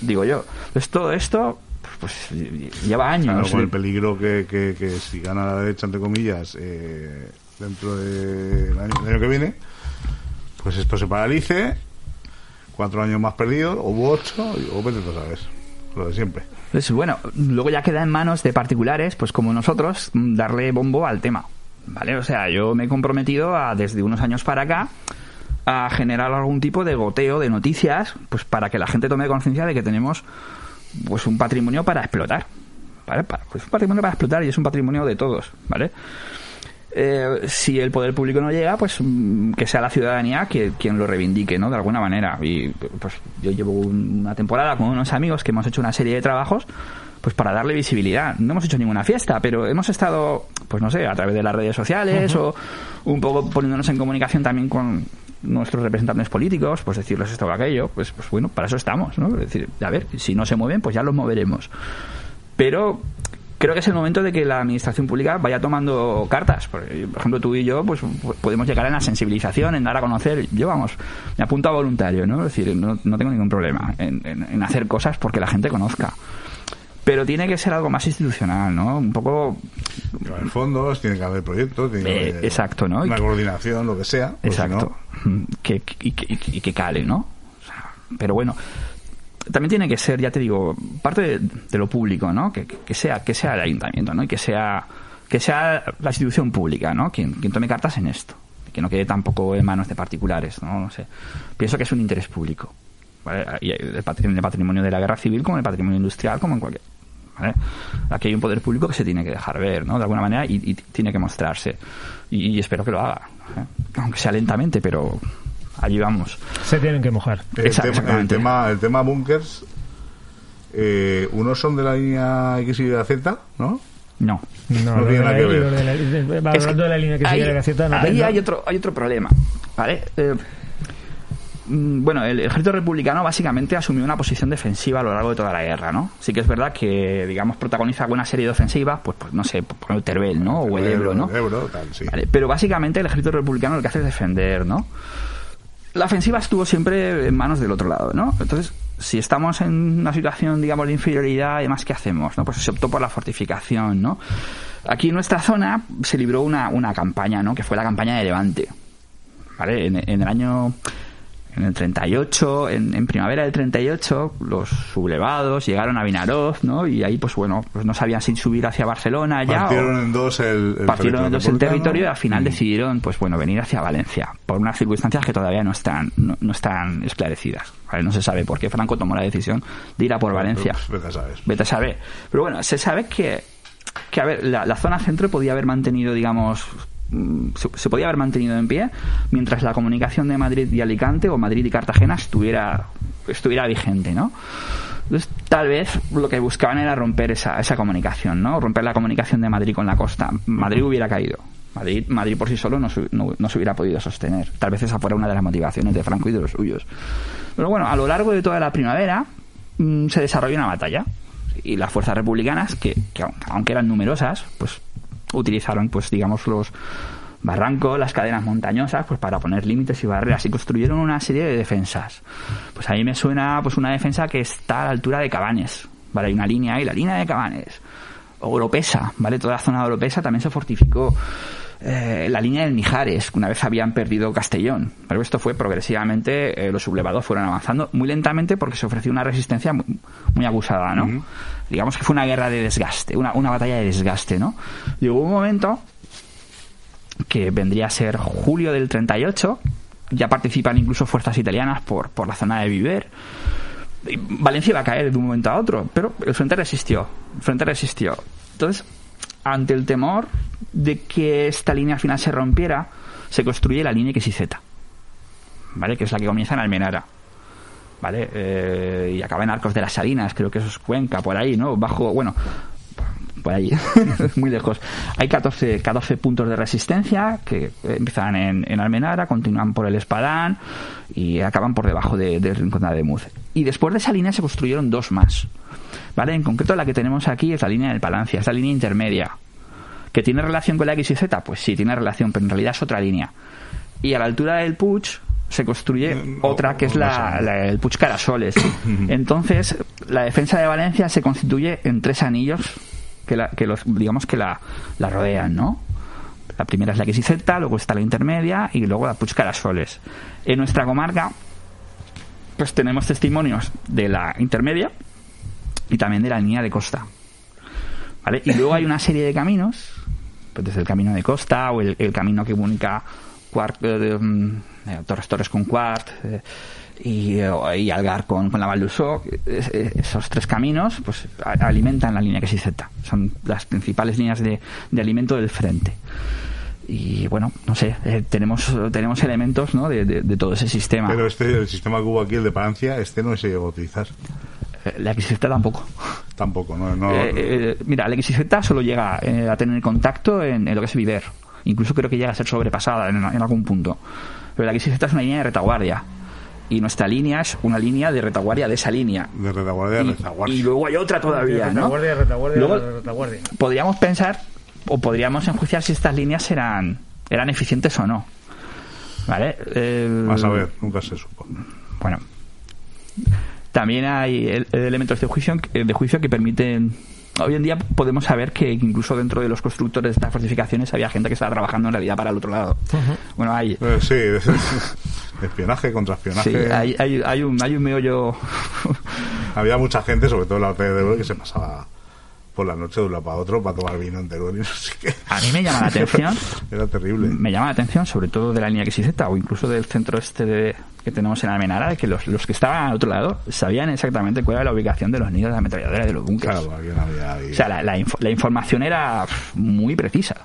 digo yo. Pues todo esto, pues lleva Claro, años. con el peligro que, que, que si gana la derecha, entre comillas, eh, dentro del año, del año que viene, pues esto se paralice, cuatro años más perdidos, o ocho, o vete tú sabes, lo de siempre. Pues bueno, luego ya queda en manos de particulares, pues como nosotros, darle bombo al tema. ¿Vale? O sea, yo me he comprometido a, desde unos años para acá, a generar algún tipo de goteo de noticias, pues para que la gente tome conciencia de que tenemos pues un patrimonio para explotar. ¿Vale? Pues un patrimonio para explotar y es un patrimonio de todos, ¿vale? Eh, si el poder público no llega, pues mm, que sea la ciudadanía que, quien lo reivindique, ¿no? De alguna manera. Y pues yo llevo una temporada con unos amigos que hemos hecho una serie de trabajos pues para darle visibilidad. No hemos hecho ninguna fiesta, pero hemos estado, pues no sé, a través de las redes sociales o un poco poniéndonos en comunicación también con nuestros representantes políticos, pues decirles esto o aquello, pues, pues bueno, para eso estamos, ¿no? Es decir, a ver, si no se mueven, pues ya los moveremos. Pero creo que es el momento de que la administración pública vaya tomando cartas. Por ejemplo, tú y yo, pues p- podemos llegar en la sensibilización, en dar a conocer. Yo, vamos, me apunto a voluntario, ¿no? Es decir, no, no tengo ningún problema en, en- en hacer cosas porque la gente conozca. Pero tiene que ser algo más institucional, ¿no? Un poco Que va a haber fondos, tiene que haber proyectos, tiene que Eh, haber exacto, Una que- coordinación, lo que sea. pues si Exacto. no, Que, que- y, que, y que- que cale, ¿no? Pero bueno, también tiene que ser, ya te digo, parte de, de lo público, ¿no? Que, que- que sea, que sea el ayuntamiento, ¿no? Y que sea, que sea la institución pública, ¿no? Quien, quien tome cartas en esto. Que no quede tampoco en manos de particulares, ¿no? No sé. Pienso que es un interés público. ¿Vale? Y el pat- en el patrimonio de la guerra civil, como en el patrimonio industrial, como en cualquier. ¿vale? Aquí hay un poder público que se tiene que dejar ver, ¿no? De alguna manera y, y tiene que mostrarse. Y, y espero que lo haga, ¿eh? aunque sea lentamente, pero allí vamos. Se tienen que mojar. El, tema, el exactamente. tema, el tema bunkers, eh, unos son de la línea X y la Z, ¿no? No. No, No tiene de nada la- que ver. de la- de- hablando de línea que sigue la Gaceta, no ahí hay otro hay otro problema vale Eh, bueno el ejército republicano básicamente asumió una posición defensiva a lo largo de toda la guerra no sí que es verdad que digamos protagoniza alguna serie de ofensivas pues, pues no sé por el Teruel no o el Ebro no El Ebro, tal, sí. Vale, pero básicamente el ejército republicano lo que hace es defender, ¿no? La ofensiva estuvo siempre en manos del otro lado, ¿no? Entonces, si estamos en una situación, digamos, de inferioridad, además, ¿qué hacemos? ¿no? Pues se optó por la fortificación, ¿no? Aquí en nuestra zona se libró una, una campaña, ¿no? Que fue la campaña de Levante. ¿Vale? En, en el año... En el 38, en, en primavera del 38, los sublevados llegaron a Vinaroz, ¿no? Y ahí, pues bueno, pues no sabían si subir hacia Barcelona ya o- Partieron en dos el, el partieron en dos el territorio y al final Mm. decidieron pues bueno venir hacia Valencia por unas circunstancias que todavía no están no, no están esclarecidas ¿vale? no se sabe por qué Franco tomó la decisión de ir a por Valencia Pues, vete a saber. vete a saber pero bueno se sabe que que a ver la, la zona centro podía haber mantenido digamos se, se podía haber mantenido en pie mientras la comunicación de Madrid y Alicante o Madrid y Cartagena estuviera estuviera vigente no entonces, tal vez lo que buscaban era romper esa, esa comunicación, ¿no? Romper la comunicación de Madrid con la costa. Madrid hubiera caído. Madrid, Madrid por sí solo no, se- no- no se hubiera podido sostener. Tal vez esa fuera una de las motivaciones de Franco y de los suyos. Pero bueno, a lo largo de toda la primavera mm, se desarrolló una batalla. Y las fuerzas republicanas, que, que aun- aunque eran numerosas, pues utilizaron, pues digamos, los barrancos, las cadenas montañosas, pues para poner límites y barreras y construyeron una serie de defensas. Pues ahí me suena pues una defensa que está a la altura de Cabanes, ¿vale? Hay una línea ahí, la línea de Cabanes. Oropesa, ¿vale? Toda la zona de Oropesa también se fortificó. Eh, la línea del Mijares, que una vez habían perdido Castellón. Pero esto fue progresivamente, eh, los sublevados fueron avanzando muy lentamente porque se ofreció una resistencia muy, muy abusada, ¿no? Digamos que fue una guerra de desgaste, una, una batalla de desgaste, ¿no? Llegó un momento que vendría a ser julio del 38, ya participan incluso fuerzas italianas por, por la zona de Viver. Valencia iba a caer de un momento a otro, pero el frente resistió, el frente resistió. Entonces, ante el temor de que esta línea al final se rompiera, se construye la línea XYZ, ¿vale? Que es la que comienza en Almenara. ¿Vale? Eh, y acaba en Arcos de las Salinas, creo que eso es Cuenca, por ahí, ¿no? Bajo, bueno, por allí, muy lejos. Hay 14, 14 puntos de resistencia que empiezan en, en Almenara, continúan por el Espadán y acaban por debajo de, de Rincón de Muz. Y después de esa línea se construyeron dos más. ¿Vale? En concreto la que tenemos aquí es la línea del Palancia, es la línea intermedia. ¿Que tiene relación con la X y Z? Pues sí, tiene relación, pero en realidad es otra línea. Y a la altura del Puig se construye otra que es la, la- el Puig Carasoles. Entonces, la defensa de Valencia se constituye en tres anillos que, la- que los, digamos que la, la rodean, ¿no? La primera es la XYZ, luego está la intermedia y luego la Puig Carasoles. En nuestra comarca, pues tenemos testimonios de la intermedia y también de la línea de costa. ¿Vale? Y luego hay una serie de caminos, pues desde el camino de costa o el, camino que comunica Cuart, eh, mm, eh, Torres Torres con Cuart eh, y, eh, y Algar con, con la Val es- eh, esos tres caminos pues alimentan la línea que Z. Son las principales líneas de, de alimento del frente. Y bueno, no sé, eh, tenemos, tenemos elementos ¿no? de, de- de todo ese sistema. Pero este, el sistema que hubo aquí, el de Palancia, este no se llegó a utilizar. Eh, La XZ tampoco. Tampoco, no. no Eh, eh, mira, la XZ solo llega eh, a tener contacto en, en lo que es Viver. Incluso creo que llega a ser sobrepasada en, en algún punto. Pero la XZ es una línea de retaguardia. Y nuestra línea es una línea de retaguardia de esa línea. de retaguardia Y, retaguardia. y luego hay otra todavía, ¿no? Retaguardia, retaguardia, Luego- retaguardia. Podríamos pensar o podríamos enjuiciar si estas líneas eran, eran eficientes o no. ¿Vale? El- Vas a ver, nunca se supo. bueno. También hay el- elementos de juicio, de juicio que permiten. Hoy en día podemos saber que incluso dentro de los constructores de estas fortificaciones había gente que estaba trabajando en realidad para el otro lado. Bueno, hay, Eh, sí, espionaje, contraespionaje. sí, hay, hay, hay un, hay un meollo. Había mucha gente, sobre todo en la Ebro, que se pasaba por la noche de un lado para otro para tomar vino entero y no sé qué. A mí me llama la atención. Era terrible. Me llama la atención, sobre todo de la línea XYZ o incluso del centro este de- que tenemos en Almenara, de que los, los que estaban al otro lado sabían exactamente cuál era la ubicación de los nidos de ametralladora de los búnkeres. Claro, aquí no había ahí- O sea, la, la la información era muy precisa.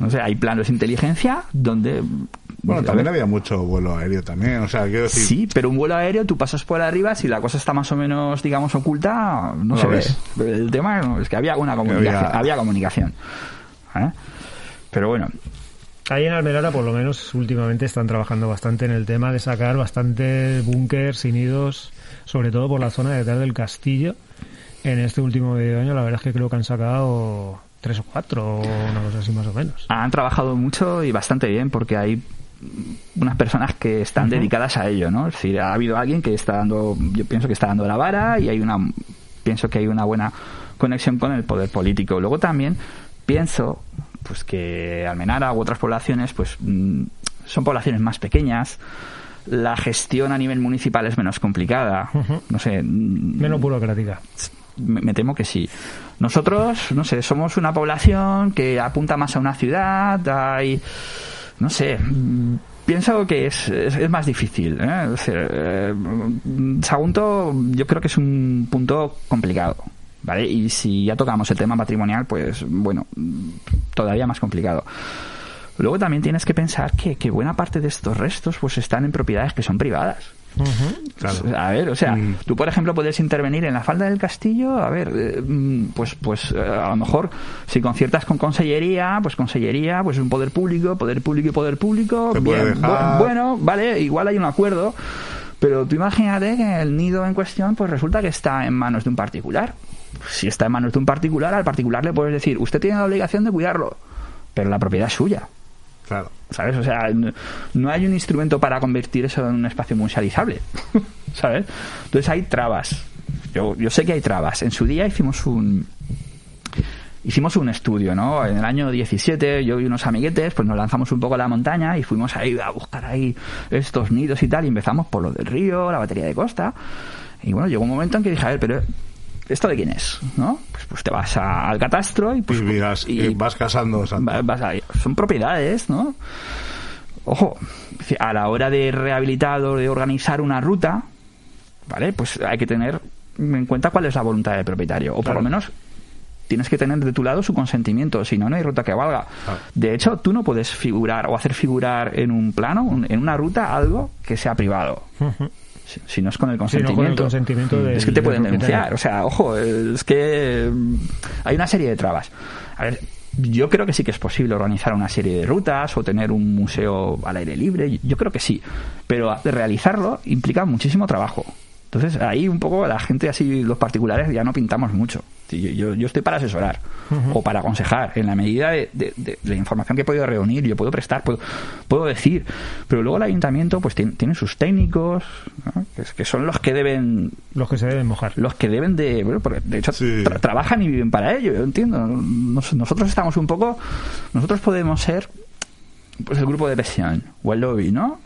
No sé, hay planos de inteligencia donde... Bueno, también había mucho vuelo aéreo también, o sea, quiero decir... Sí, pero un vuelo aéreo, tú pasas por arriba, si la cosa está más o menos, digamos, oculta, no se ve. El tema es que había una comunicación. había- Había, comunicación. ¿eh? Pero bueno, Ahí en Almenara, por lo menos, últimamente están trabajando bastante en el tema de sacar bastante búnkers y nidos, sobre todo por la zona detrás del castillo. En este último medio año, la verdad es que creo que han sacado tres o cuatro, o una cosa así más o menos. han trabajado mucho y bastante bien porque hay unas personas que están dedicadas a ello, ¿no? Es decir, ha habido alguien que está dando, yo pienso que está dando la vara y hay una, pienso que hay una buena conexión con el poder político. Luego también pienso, pues que Almenara u otras poblaciones, pues mm, son poblaciones más pequeñas. La gestión a nivel municipal es menos complicada. No sé. mm, Menos burocrática. me, me temo que sí. Nosotros, no sé, somos una población que apunta más a una ciudad, hay, no sé, mm, pienso que es, es, es más difícil. ¿eh? Eh, Sagunto yo creo que es un punto complicado. ¿Vale? Y si ya tocamos el tema patrimonial, pues bueno, todavía más complicado. Luego también tienes que pensar que, que buena parte de estos restos pues están en propiedades que son privadas. Claro. A ver, o sea, Mm. tú por ejemplo puedes intervenir en la falda del castillo, a ver, eh, mm, pues pues eh, a lo mejor si conciertas con consellería, pues consellería, pues un poder público, poder público y poder público, bien, bu- bueno, vale, igual hay un acuerdo, pero tú imagínate que el nido en cuestión pues resulta que está en manos de un particular. Si está en manos de un particular, al particular le puedes decir, usted tiene la obligación de cuidarlo, pero la propiedad es suya. Claro. ¿sabes? O sea, no, hay un instrumento para convertir eso en un espacio musealizable, ¿sabes? Entonces hay trabas. Yo, yo sé que hay trabas. En su día hicimos un hicimos un estudio, ¿no? En el año 17 yo y unos amiguetes pues nos lanzamos un poco a la montaña y fuimos ahí a buscar ahí estos nidos y tal y empezamos por lo del río, la batería de costa y bueno, llegó un momento en que dije, a ver, pero ¿esto de quién es? ¿No? Pues, pues te vas a- al catastro y pues y miras, y- vas casando, vas a- son propiedades, ¿no? Ojo, a la hora de rehabilitar o de organizar una ruta, ¿vale? Pues hay que tener en cuenta cuál es la voluntad del propietario. O por lo menos tienes que tener de tu lado su consentimiento, si no, no hay ruta que valga. De hecho, tú no puedes figurar o hacer figurar en un plano, en una ruta, algo que sea privado. Si no es con el Sí, no con el consentimiento. del- es que te pueden denunciar. O sea, ojo, es que mm, hay una serie de trabas. A ver, yo creo que sí que es posible organizar una serie de rutas o tener un museo al aire libre. Yo creo que sí. Pero realizarlo implica muchísimo trabajo. Entonces, ahí un poco la gente así, los particulares, ya no pintamos mucho. Yo, yo, yo estoy para asesorar o para aconsejar en la medida de, de- de la información que he podido reunir, yo puedo prestar, puedo, puedo decir. Pero luego el ayuntamiento pues tiene, tiene sus técnicos, ¿no? que, es- que son los que deben Los que se deben mojar. los que deben de bueno, porque de hecho Sí. tra- trabajan y viven para ello yo entiendo Nos- nosotros estamos un poco nosotros podemos ser pues el grupo de presión o el lobby no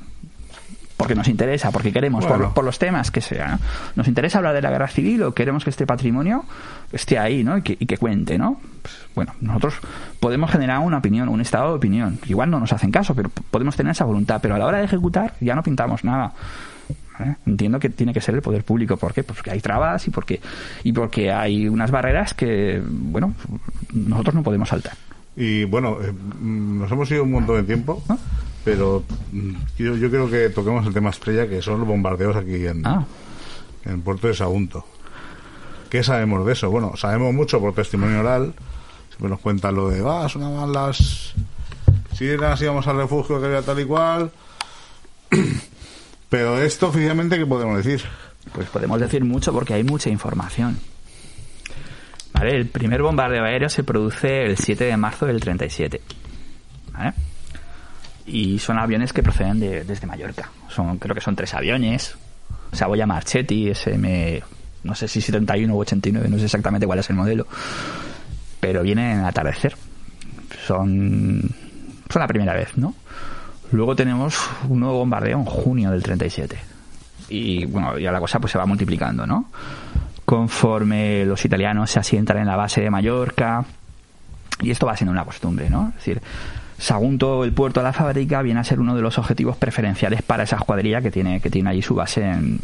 porque nos interesa, porque queremos, por, Bueno. lo- por los temas que sea. ¿no? Nos interesa hablar de la guerra civil o queremos que este patrimonio esté ahí, ¿no? Y que, y que cuente, ¿no? Pues, bueno, nosotros podemos generar una opinión, un estado de opinión. Igual no nos hacen caso, pero podemos tener esa voluntad. Pero a la hora de ejecutar ya no pintamos nada. Entiendo que tiene que ser el poder público. ¿Por qué? Pues porque hay trabas y porque, y porque hay unas barreras que, bueno, nosotros no podemos saltar. Y bueno, eh, mm, nos hemos ido un montón de tiempo. Pero mm, yo, yo creo que toquemos el tema estrella, que son los bombardeos aquí en, Ah, en el puerto de Sagunto. ¿Qué sabemos de eso? Bueno, sabemos mucho por testimonio oral. Siempre nos cuentan lo de, ah, sonaban las sirenas, íbamos al refugio que había tal y cual. Pero esto oficialmente, ¿qué podemos decir? Pues podemos decir mucho porque hay mucha información. ¿Vale? El primer bombardeo aéreo se produce el 7 de marzo del 37. ¿Vale? Y son aviones que proceden de- desde Mallorca. Son, creo que son tres aviones. Savoia Marchetti, SM, no sé si 71 o 89, no sé exactamente cuál es el modelo. Pero vienen en atardecer. Son, son la primera vez, ¿no? Luego tenemos un nuevo bombardeo en junio del 37 y bueno, ya la cosa pues se va multiplicando, ¿no? conforme los italianos se asientan en la base de Mallorca. Y esto va siendo una costumbre, ¿no? Es decir, Sagunto, el puerto la fábrica, viene a ser uno de los objetivos preferenciales para esa escuadrilla que tiene, que tiene allí su base en,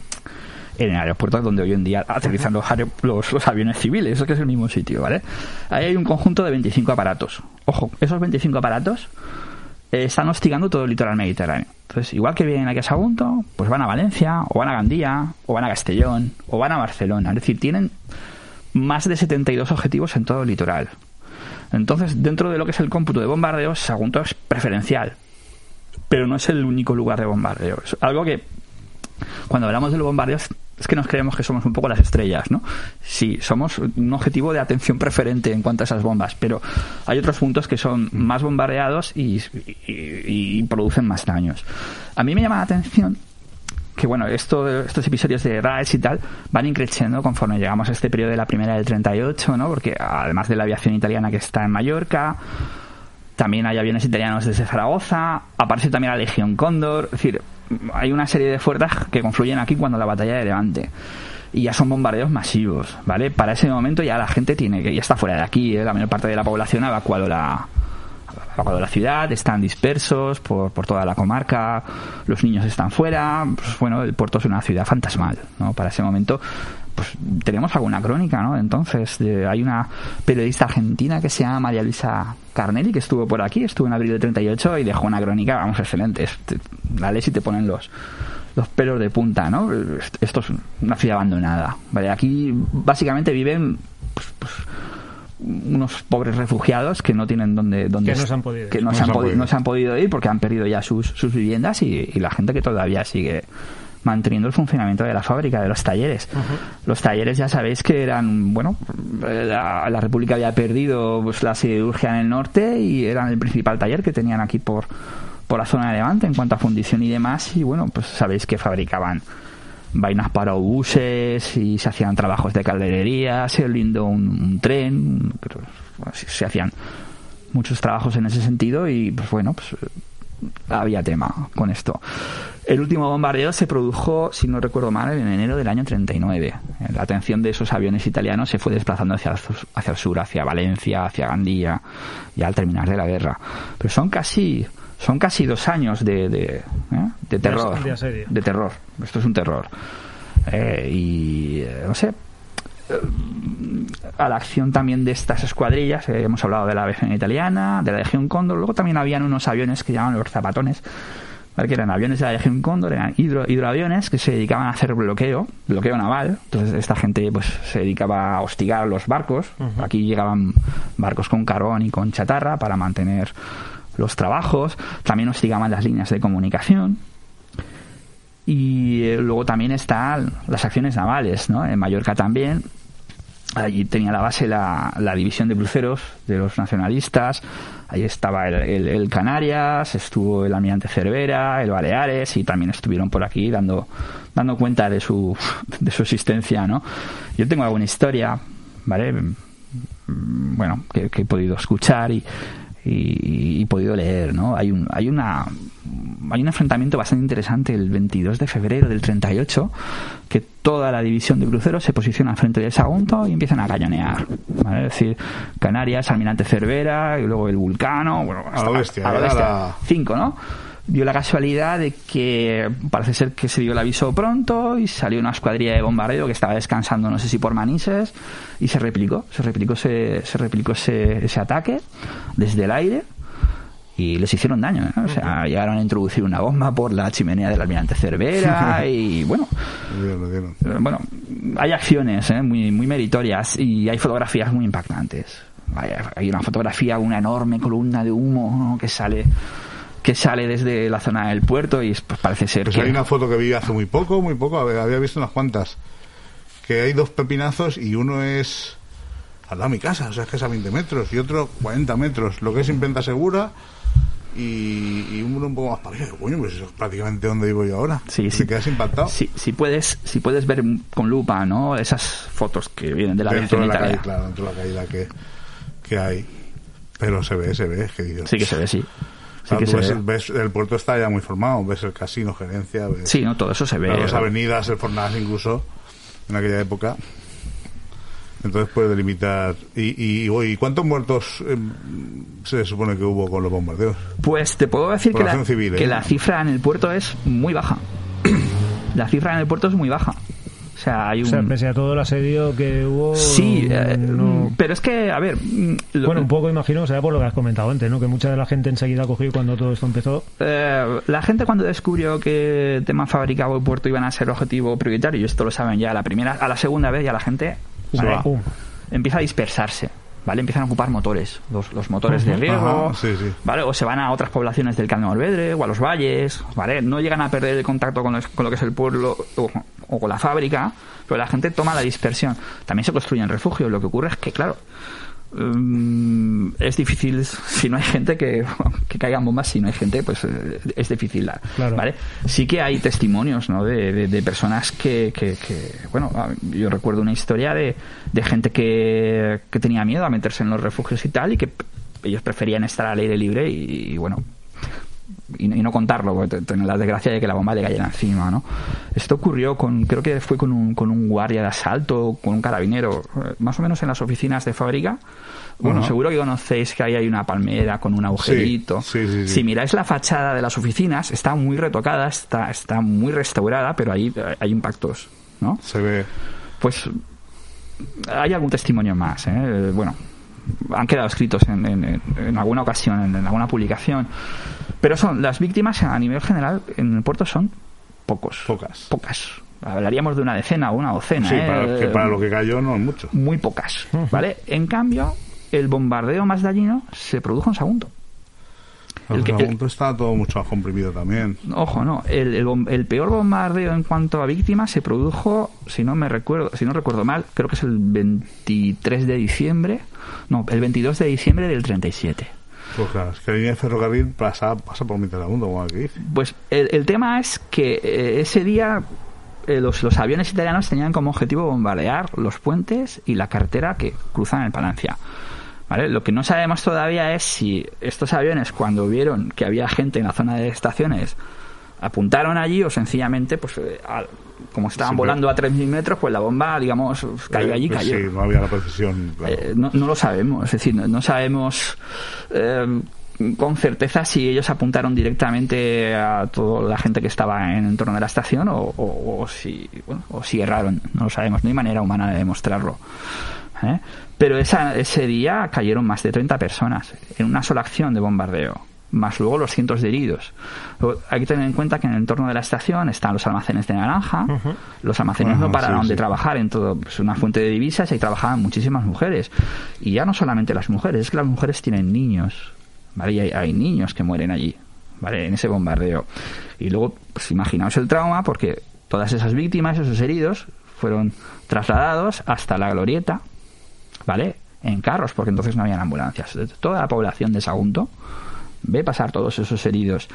en el aeropuerto donde hoy en día aterrizan los, los aviones civiles, eso que es el mismo sitio, ¿vale? Ahí hay un conjunto de 25 aparatos. Ojo, esos 25 aparatos eh, están hostigando todo el litoral mediterráneo. Entonces, igual que vienen aquí a Sagunto, pues van a Valencia, o van a Gandía, o van a Castellón, o van a Barcelona. Es decir, tienen más de 72 objetivos en todo el litoral. Entonces, dentro de lo que es el cómputo de bombardeos, Sagunto es preferencial. Pero no es el único lugar de bombardeo. Es algo que cuando hablamos de los bombardeos es que nos creemos que somos un poco las estrellas, ¿no? Sí, somos un objetivo de atención preferente en cuanto a esas bombas, pero hay otros puntos que son más bombardeados y, y- y producen más daños. A mí me llama la atención que bueno, esto, estos episodios de RAES y tal van increciendo conforme llegamos a este periodo de la primera del 38, ¿no? Porque además de la aviación italiana que está en Mallorca, también hay aviones italianos desde Zaragoza, aparece también la Legión Cóndor, es decir, hay una serie de fuerzas que confluyen aquí cuando la batalla de Levante. Y ya son bombardeos masivos, ¿vale? Para ese momento ya la gente tiene que, ya está fuera de aquí, ¿eh? la mayor parte de la población ha evacuado la, ha evacuado la ciudad, están dispersos por, por toda la comarca, los niños están fuera, pues bueno, el puerto es una ciudad fantasmal, ¿no? Para ese momento, pues tenemos alguna crónica, ¿no? Entonces, de- hay una periodista argentina que se llama María Luisa Carnelli, que estuvo por aquí, estuvo en abril del 38 y dejó una crónica, vamos, excelente. Es- te- La lees y te ponen los los pelos de punta, ¿no? Esto es una ciudad abandonada, ¿vale? Aquí básicamente viven pues, pues, unos pobres refugiados que no tienen donde, donde Que no se han podido ir. que no, se han podi- no se han podido ir porque han perdido ya sus, sus viviendas y, y la gente que todavía sigue manteniendo el funcionamiento de la fábrica, de los talleres. Los talleres ya sabéis que eran, bueno, eh, la, la República había perdido pues, la siderurgia en el norte y eran el principal taller que tenían aquí por, por la zona de Levante en cuanto a fundición y demás y bueno, pues sabéis que fabricaban vainas para obuses y se hacían trabajos de calderería, se lindó un, tren, se, hacían muchos trabajos en ese sentido y pues bueno, pues había tema con esto. El último bombardeo se produjo, si no recuerdo mal, en enero del año 39. La atención de esos aviones italianos se fue desplazando hacia el, hacia sur, hacia Valencia, hacia Gandía, ya al terminar de la guerra. Pero son casi, son casi dos años de, de, ¿eh? de terror. de terror. Esto es un terror. Eh, y eh, no sé, a la acción también de estas escuadrillas. eh, hemos hablado de la aviación italiana, de la Legión Cóndor. Luego también habían unos aviones que llamaban los zapatones, que eran aviones de la Legión Cóndor, eran hidro, hidroaviones que se dedicaban a hacer bloqueo, bloqueo naval. Entonces esta gente pues se dedicaba a hostigar los barcos. Aquí llegaban barcos con carbón y con chatarra para mantener los trabajos. También hostigaban las líneas de comunicación. Y eh, luego también están las acciones navales, ¿no? En Mallorca también. Allí tenía la base la, la división de cruceros de los nacionalistas. Ahí estaba el, el- el Canarias, estuvo el almirante Cervera, el Baleares y también estuvieron por aquí dando, dando cuenta de su, de su existencia, ¿no? Yo tengo alguna historia, ¿vale? Mm, Bueno, que, que he podido escuchar y, y, y podido leer, ¿no? Hay un, hay una hay un enfrentamiento bastante interesante el 22 de febrero del 38 que toda la división de cruceros se posiciona frente del Sagunto y empiezan a cañonear ¿vale? es decir Canarias Almirante Cervera y luego el Vulcano bueno, A lo bestia, a lo era bestia. la- cinco ¿no? Dio la casualidad de que parece ser que se dio el aviso pronto y salió una escuadrilla de bombardeo que estaba descansando no sé si por Manises y se replicó se replicó ese, se replicó ese, ese ataque desde el aire y les hicieron daño ¿eh? o sea llegaron a introducir una bomba por la chimenea del almirante Cervera y bueno Lo dieron, lo dieron. eh, bueno, hay acciones ¿eh? muy, muy meritorias y hay fotografías muy impactantes. Hay, hay una fotografía, una enorme columna de humo ¿no? que sale que sale desde la zona del puerto y pues, parece ser Pues que hay una foto que vi hace muy poco, muy poco, había visto unas cuantas. Que hay dos pepinazos y uno es al lado de mi casa, o sea, es que es a 20 metros, y otro 40 metros, lo que es imprenta segura, y, y uno un poco más para arriba. Coño, pues eso es prácticamente donde vivo yo ahora. Sí, Te sí. quedas impactado. si, si puedes si puedes ver con lupa no esas fotos que vienen de la dentro de la calle, claro, dentro de la caída que, que hay. Pero se ve, se ve, es que Dios. sí que se ve sí sí Claro, que tú se ves, ve. el, ves- el puerto está ya muy formado, ves el casino, gerencia, ves sí no todo eso se ve las avenidas, el Fornás incluso, en aquella época. Entonces puede delimitar. ¿Y, y, y cuántos muertos eh, se supone que hubo con los bombardeos? Pues te puedo decir que la, civil, ¿eh? que la cifra en el puerto es muy baja. la cifra en el puerto es muy baja. O sea, hay O un... sea, pese a todo el asedio que hubo. Sí, eh, no- pero es que, a ver... mm, lo- Bueno, un poco imagino, o sea, por lo que has comentado antes, ¿no? Que mucha de la gente enseguida cogió cuando todo esto empezó. Eh, la gente cuando descubrió que tema fábrica o el puerto iban a ser objetivo prioritario, y esto lo saben ya a la primera, a la segunda vez ya la gente ¿vale? va. Pum. empieza a dispersarse, ¿vale? Empiezan a ocupar motores, los, los motores de riego, sí, sí. ¿vale? O se van a otras poblaciones del Canal Morvedre o a los valles, ¿vale? No llegan a perder el contacto con, los- con lo que es el pueblo o, o con la fábrica, pero la gente toma la dispersión. También se construyen refugios, lo que ocurre es que, claro, mm, es difícil si no hay gente que, que caigan bombas si no hay gente pues eh, es difícil Claro. vale sí que hay testimonios ¿no? de, de- de personas que, que- que, bueno a- yo recuerdo una historia de, de gente que, que tenía miedo a meterse en los refugios y tal y que ellos preferían estar al aire libre y, y, bueno y, y no contarlo, porque te- tener la desgracia de que la bomba le cayera encima, ¿no? Esto ocurrió con, creo que fue con un, con un guardia de asalto, con un carabinero, eh, más o menos en las oficinas de fábrica. Bueno, seguro que conocéis que ahí hay una palmera con un agujerito. sí, sí, sí. Si miráis la fachada de las oficinas, está muy retocada, está, está muy restaurada, pero ahí eh, hay impactos, ¿no? Se ve. Pues hay algún testimonio más, ¿eh? Bueno, han quedado escritos en, en- en- alguna ocasión, en, en alguna publicación. Pero son las víctimas a nivel general en el puerto son pocos. Pocas. Pocas. Hablaríamos de una decena o una docena. Sí, ¿eh? para, que para lo que cayó no es mucho. Muy pocas. ¿Vale? En cambio, el bombardeo más dañino se produjo en Sagunto. El que- el- está todo mucho más comprimido también. Ojo, no. El, el peor bombardeo en cuanto a víctimas se produjo, si no me recuerdo, si no recuerdo mal, creo que es el 23 de diciembre, no, el 22 de diciembre del 37. Pues claro, es que la línea de ferrocarril pasa, pasa por mitad del mundo, como aquí dice. Pues el, el tema es que eh, ese día eh, los, los aviones italianos tenían como objetivo bombardear los puentes y la carretera que cruzan el Palancia. ¿Vale? Lo que no sabemos todavía es si estos aviones, cuando vieron que había gente en la zona de estaciones, apuntaron allí o sencillamente, pues eh, al- como estaban Sí, pero- volando a 3.000 metros, pues la bomba, digamos, cayó Eh, allí, pues cayó. Sí, no había la precisión. claro. Eh, no, no lo sabemos, es decir, no, no sabemos eh, con certeza si ellos apuntaron directamente a toda la gente que estaba en el torno de la estación o, o- o si, bueno, o si erraron, no lo sabemos, no hay manera humana de demostrarlo. ¿eh? Pero esa, ese día cayeron más de 30 personas en una sola acción de bombardeo, más luego los cientos de heridos. Hay que tener en cuenta que en el entorno de la estación están los almacenes de naranja, los almacenes no pararon sí, de sí. trabajar en todo, pues una fuente de divisas y ahí trabajaban muchísimas mujeres. Y ya no solamente las mujeres, es que las mujeres tienen niños, ¿vale? Y hay, hay niños que mueren allí, ¿vale? En ese bombardeo. Y luego, pues imaginaos el trauma porque todas esas víctimas, esos heridos, fueron trasladados hasta la glorieta, ¿vale? En carros, porque entonces no habían ambulancias. Toda la población de Sagunto ve pasar todos esos heridos.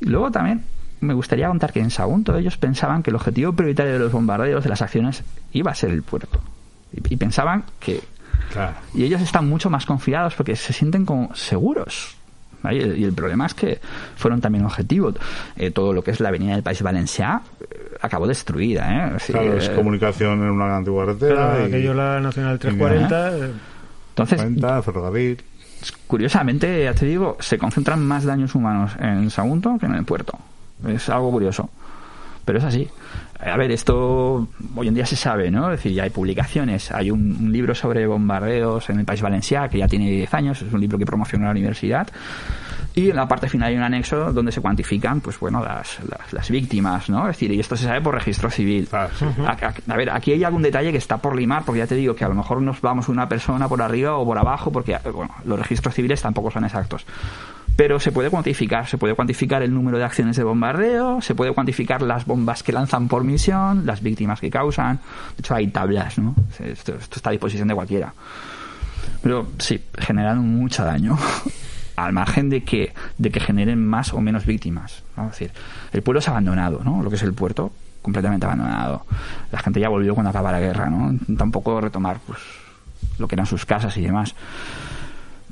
Y luego también me gustaría contar que en Sagunto ellos pensaban que el objetivo prioritario de los bombardeos, de las acciones, iba a ser el puerto. Y, y pensaban que... Claro. Y ellos están mucho más confiados porque se sienten como seguros. ¿Vale? Y el- problema es que fueron también objetivos. Eh, todo lo que es la avenida del País Valencià eh, acabó destruida. ¿eh? Claro, es eh, comunicación en una antigua carretera. Claro, y- aquello la Nacional 340. eh, entonces, 40, ferrocarril. curiosamente, ya te digo, se concentran más daños humanos en Sagunto que en el puerto. Es algo curioso. Pero es así. A ver, esto hoy en día se sabe, ¿no? Es decir, ya hay publicaciones. Hay un, libro sobre bombardeos en el País Valencià que ya tiene 10 años. Es un libro que promociona la universidad. Y en la parte final hay un anexo donde se cuantifican, pues bueno, las, las, las víctimas, ¿no? Es decir, y esto se sabe por registro civil. Ah, sí. A, a- a ver, aquí hay algún detalle que está por limar, porque ya te digo que a lo mejor nos vamos una persona por arriba o por abajo, porque bueno, los registros civiles tampoco son exactos. Pero se puede cuantificar, se puede cuantificar el número de acciones de bombardeo, se puede cuantificar las bombas que lanzan por misión, las víctimas que causan. De hecho, hay tablas, ¿no? Esto, esto está a disposición de cualquiera. Pero sí, generan mucho daño. Al margen de que, de que generen más o menos víctimas. ¿no? Es decir, el pueblo es abandonado, ¿no? Lo que es el puerto, completamente abandonado. La gente ya volvió cuando acaba la guerra, ¿no? Tampoco retomar, pues, lo que eran sus casas y demás.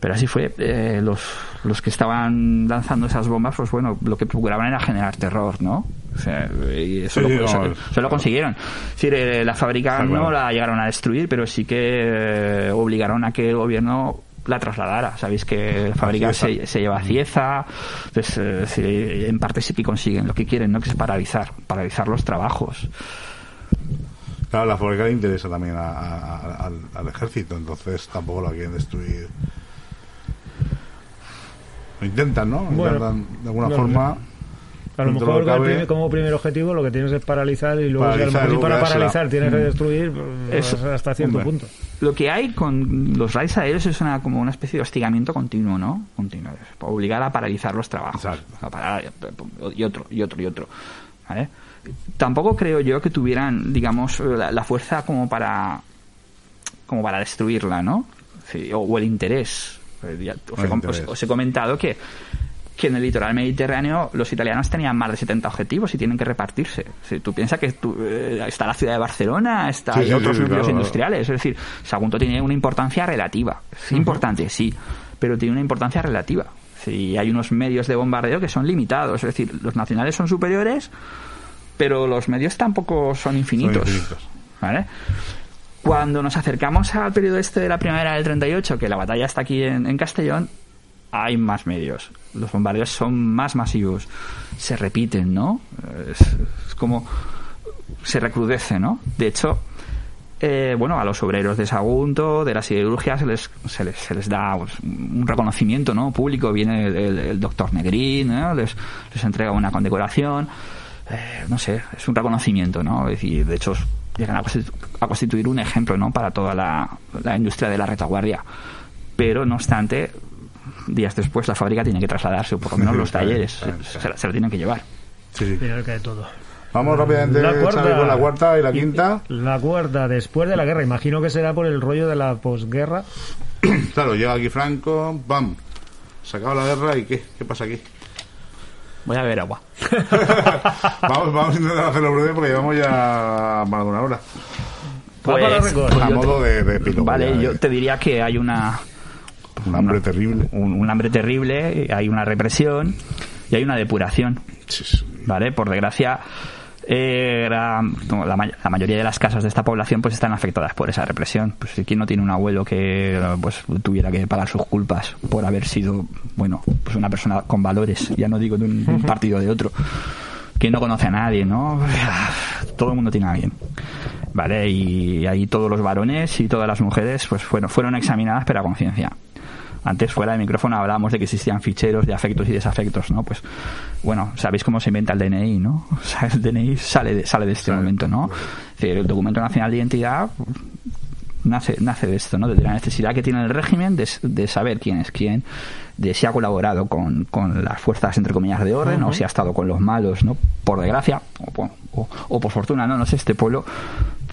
Pero así fue. Eh, los, los que estaban lanzando esas bombas, pues bueno, lo que procuraban era generar terror, ¿no? O sea, y eso, Sí, lo, eso- no, eso lo consiguieron. Decir, eh, la fábrica claro. no la llegaron a destruir, pero sí que eh, obligaron a que el gobierno la trasladara. Sabéis que la fábrica Cieza. se, se lleva a Cieza, entonces, eh, sí, en parte sí que consiguen lo que quieren, ¿no? Que es paralizar, paralizar los trabajos. Claro, la fábrica le interesa también a- a- a- al, al ejército, entonces tampoco la quieren destruir. Lo intentan, ¿no? Bueno, intentan de alguna no forma. A lo mejor de lo que el cabe, primer- como primer objetivo lo que tienes es paralizar y luego si a lo Paralizar, mejor si luego para paralizar tienes que Mm. destruir pues, Eso. hasta cierto Hombre. punto. Lo que hay con los raids aéreos es una, como una especie de hostigamiento continuo, ¿no? Continuo. Obligar a paralizar los trabajos. A parar, y otro, y otro, y otro. ¿Vale? Tampoco creo yo que tuvieran, digamos, la, la fuerza como para como para destruirla, ¿no? Sí, o, o el interés. Eh, os, he, interés. os- os he comentado que, que en el litoral mediterráneo los italianos tenían más de 70 objetivos y tienen que repartirse. Si tú piensas que tú, eh, está la ciudad de Barcelona, está Sí, hay sí, otros sí, núcleos claro. industriales. Es decir, Sagunto tiene una importancia relativa. Es importante, sí, pero tiene una importancia relativa. Sí, hay unos medios de bombardeo que son limitados. Es decir, los nacionales son superiores, pero los medios tampoco son infinitos. infinitos. ¿Vale? Cuando nos acercamos al periodo este de la primavera del 38, que la batalla está aquí en, en Castellón, hay más medios. Los bombardeos son más masivos. Se repiten, ¿no? Es, es como se recrudece, ¿no? De hecho, eh, bueno, a los obreros de Sagunto, de la siderurgia, se les, se les, se les da pues, un reconocimiento ¿no? público. Viene el, el- el doctor Negrín, ¿no? les, les entrega una condecoración. Eh, no sé, es un reconocimiento, ¿no? Decir, de hecho, llegan a a constituir un ejemplo, ¿no? Para toda la, la industria de la retaguardia. Pero, no obstante, días después la fábrica tiene que trasladarse, o por lo menos los talleres, se, la- se la tienen que llevar. Sí, que de todo. Vamos rápidamente La cuarta. Xavi, con la cuarta y la quinta. La cuarta, después de la guerra. Imagino que será por el rollo de la posguerra. Claro, llega aquí Franco, ¡pam! Se acaba la guerra y ¿qué? ¿Qué pasa aquí? Voy a beber agua. vamos, vamos a intentar hacerlo breve porque llevamos ya más de una hora. Pues- pues a modo te- de, de epílogo Vale, ya, yo de- te diría que hay una Un hambre terrible. un, un hambre terrible, hay una represión y hay una depuración. Sí, sí. ¿Vale? Por desgracia, eh, la, ma- la mayoría de las casas de esta población pues están afectadas por esa represión. Pues si quién no tiene un abuelo que pues tuviera que pagar sus culpas por haber sido, bueno, pues una persona con valores, ya no digo de un, de un partido o de otro. ¿Quién no conoce a nadie, no? Todo el mundo tiene a alguien. ¿Vale? Y ahí todos los varones y todas las mujeres pues fueron, fueron examinadas pero a conciencia. Antes fuera de micrófono hablábamos de que existían ficheros de afectos y desafectos, ¿no? Pues, bueno, sabéis cómo se inventa el DNI, ¿no? O sea, el DNI sale de, sale de este momento, ¿no? Es decir, el documento nacional de identidad nace, nace de esto, ¿no? De la necesidad que tiene el régimen de, de saber quién es quién, de si ha colaborado con, con las fuerzas, entre comillas, de orden, o si ha estado con los malos, ¿no? Por desgracia, o, o- o por fortuna, ¿no? No sé, este pueblo,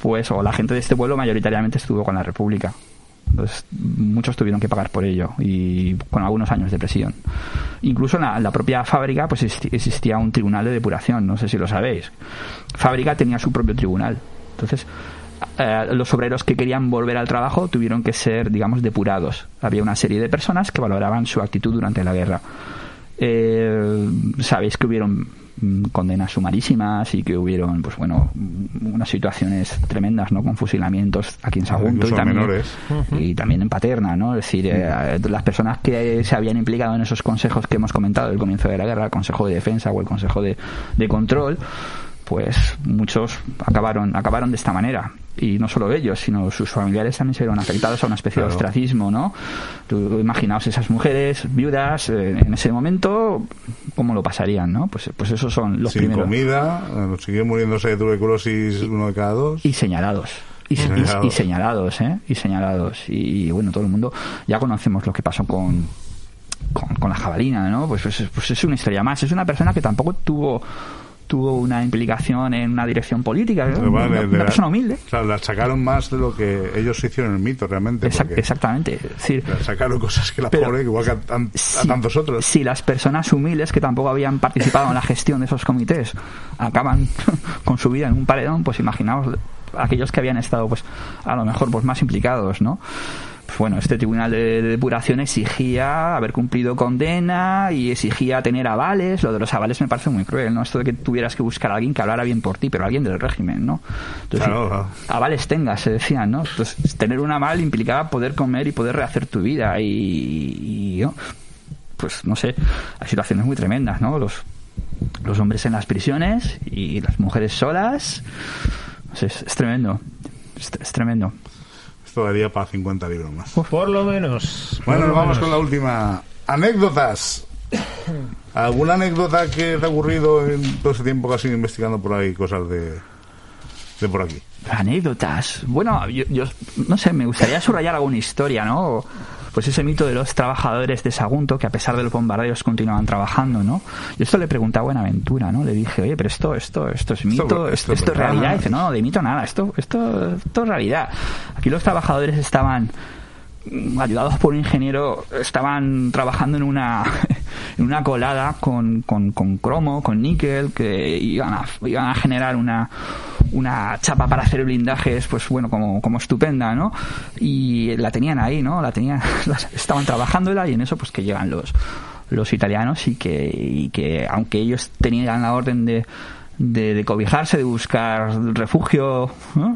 pues, o la gente de este pueblo mayoritariamente estuvo con la República. Entonces, muchos tuvieron que pagar por ello y con algunos años de presión. Incluso en la, propia fábrica pues existía un tribunal de depuración, no sé si lo sabéis. Fábrica tenía su propio tribunal. Entonces, eh, los obreros que querían volver al trabajo tuvieron que ser, digamos, depurados. Había una serie de personas que valoraban su actitud durante la guerra. Eh, sabéis que hubieron condenas sumarísimas y que hubieron, pues bueno, mm, unas situaciones tremendas, ¿no? Con fusilamientos aquí en Sagunto y también, y también en Paterna, ¿no? Es decir, eh, las personas que se habían implicado en esos consejos que hemos comentado del comienzo de la guerra, el Consejo de Defensa o el Consejo de, de Control, pues muchos acabaron acabaron de esta manera y no solo ellos sino sus familiares también se vieron afectados a una especie Claro. de ostracismo no Tú imaginaos esas mujeres viudas eh, en ese momento cómo lo pasarían no pues pues esos son los Sin primeros comida, eh, siguen muriéndose de tuberculosis uno de cada dos. y señalados. Y, y- Señalados. y señalados, ¿eh? Y señalados. Y, bueno, todo el mundo ya conocemos lo que pasó con, con, con la jabalina, ¿no? Pues, pues, pues es una historia más. Es una persona que tampoco tuvo tuvo una implicación en una dirección política, vale, una, una la- persona humilde. Claro, la sacaron más de lo que ellos hicieron en el mito, realmente. Exact- exactamente. Es decir, le sacaron cosas que la Pero- pobre, igual que a, tan- a si, tantos otros. si las personas humildes que tampoco habían participado en la gestión de esos comités acaban con su vida en un paredón, pues imaginaos aquellos que habían estado, pues a lo mejor, pues más implicados, ¿no? Pues bueno, este tribunal de, de depuración exigía haber cumplido condena y exigía tener avales. Lo de los avales me parece muy cruel, ¿no? Esto de que tuvieras que buscar a alguien que hablara bien por ti, pero alguien del régimen, ¿no? Entonces, Claro, claro. avales tengas, se decían, ¿no? Entonces, tener un aval implicaba poder comer y poder rehacer tu vida y, y, ¿no? pues no sé, hay situaciones muy tremendas, ¿no? Los, los hombres en las prisiones y las mujeres solas. No sé, es, es tremendo. Es, es tremendo. Esto daría para 50 libros más. Por lo menos. Bueno, lo vamos menos. con la última. Anécdotas. ¿Alguna anécdota que te ha ocurrido en todo ese tiempo que has ido investigando por ahí cosas de, de por aquí? Anécdotas. Bueno, yo, yo no sé, me gustaría subrayar alguna historia, ¿no? Pues ese mito de los trabajadores de Sagunto que a pesar de los bombardeos continuaban trabajando, ¿no? Yo esto le preguntaba a Buenaventura, ¿no? Le dije, oye, pero esto, esto, esto es mito, esto esto, es esto es realidad. Y dice, no, de mito nada, esto, esto, esto es realidad. Aquí los trabajadores estaban ayudados por un ingeniero, estaban trabajando en una en una colada con, con, con cromo, con níquel, que iban a, iban a generar una una chapa para hacer blindajes, pues bueno, como, como estupenda, ¿no? Y la tenían ahí, ¿no? La tenían, estaban trabajándola y en eso pues que llegan los, los italianos y que, y que aunque ellos tenían la orden de, de, cobijarse, de buscar refugio,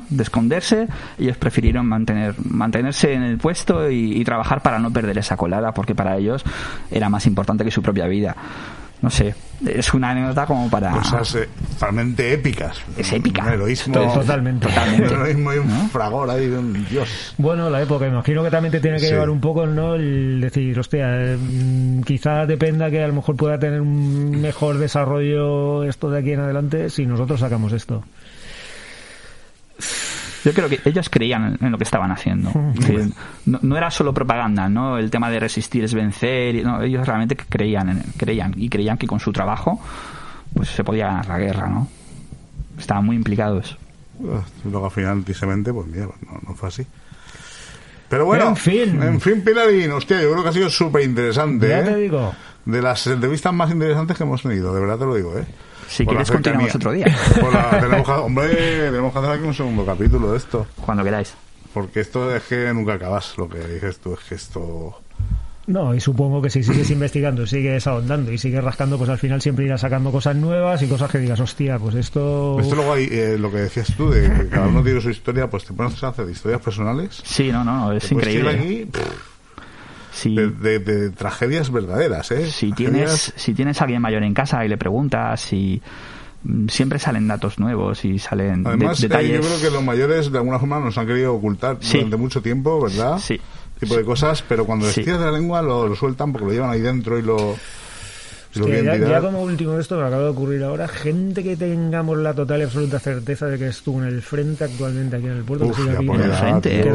de esconderse, ellos prefirieron mantener, mantenerse en el puesto y, y trabajar para no perder esa colada, porque para ellos era más importante que su propia vida. No sé, es una anécdota como para... Cosas eh, totalmente épicas. Es épica. Un heroísmo. Totalmente. Un heroísmo y un fragor ahí de un dios. Bueno, la época, imagino que también te tiene que Sí. llevar un poco, ¿no? El decir, hostia, eh, mm, quizá dependa que a lo mejor pueda tener un mejor desarrollo esto de aquí en adelante si nosotros sacamos esto. Yo creo que ellos creían en lo que estaban haciendo. No, no era solo propaganda, ¿no? El tema de resistir es vencer. y- No, ellos realmente creían, en, creían y creían que con su trabajo pues se podía ganar la guerra, ¿no? Estaban muy implicados. Ah, Luego al final, tristemente, pues mira, no, no fue así. Pero bueno, En fin. en fin, Pilarín, hostia, yo creo que ha sido súper interesante. Ya ¿eh? te digo. De las entrevistas más interesantes que hemos tenido, de verdad te lo digo, ¿eh? Si Por quieres, continuamos otro día. Por la- tenemos que- hombre, tenemos que hacer aquí un segundo capítulo de esto. Cuando queráis. Porque esto es que nunca acabas, lo que dices tú, es que esto... No, y supongo que si sigues investigando, sigues ahondando y sigues rascando, pues al final siempre irás sacando cosas nuevas y cosas que digas, hostia, pues esto... Esto luego hay, eh, lo que decías tú, de que cada uno tiene su historia, pues te pones a hacer historias personales. Sí, no, no, es Te puedes ir increíble. aquí pff, Si, de, de- de tragedias verdaderas, ¿eh? si Tragedias- tienes si tienes a alguien mayor en casa y le preguntas y mm, siempre salen datos nuevos y salen de- Además, eh, yo creo que los mayores de alguna forma nos han querido ocultar Sí. durante mucho tiempo, ¿verdad? Sí. Tipo de cosas, pero cuando les Sí. tiras de la lengua lo, lo sueltan porque lo llevan ahí dentro y lo, Que ya, como último de esto me acaba de ocurrir ahora, gente que tengamos la total y absoluta certeza de que estuvo en el frente actualmente aquí en el puerto, Uf, que aquí, el frente,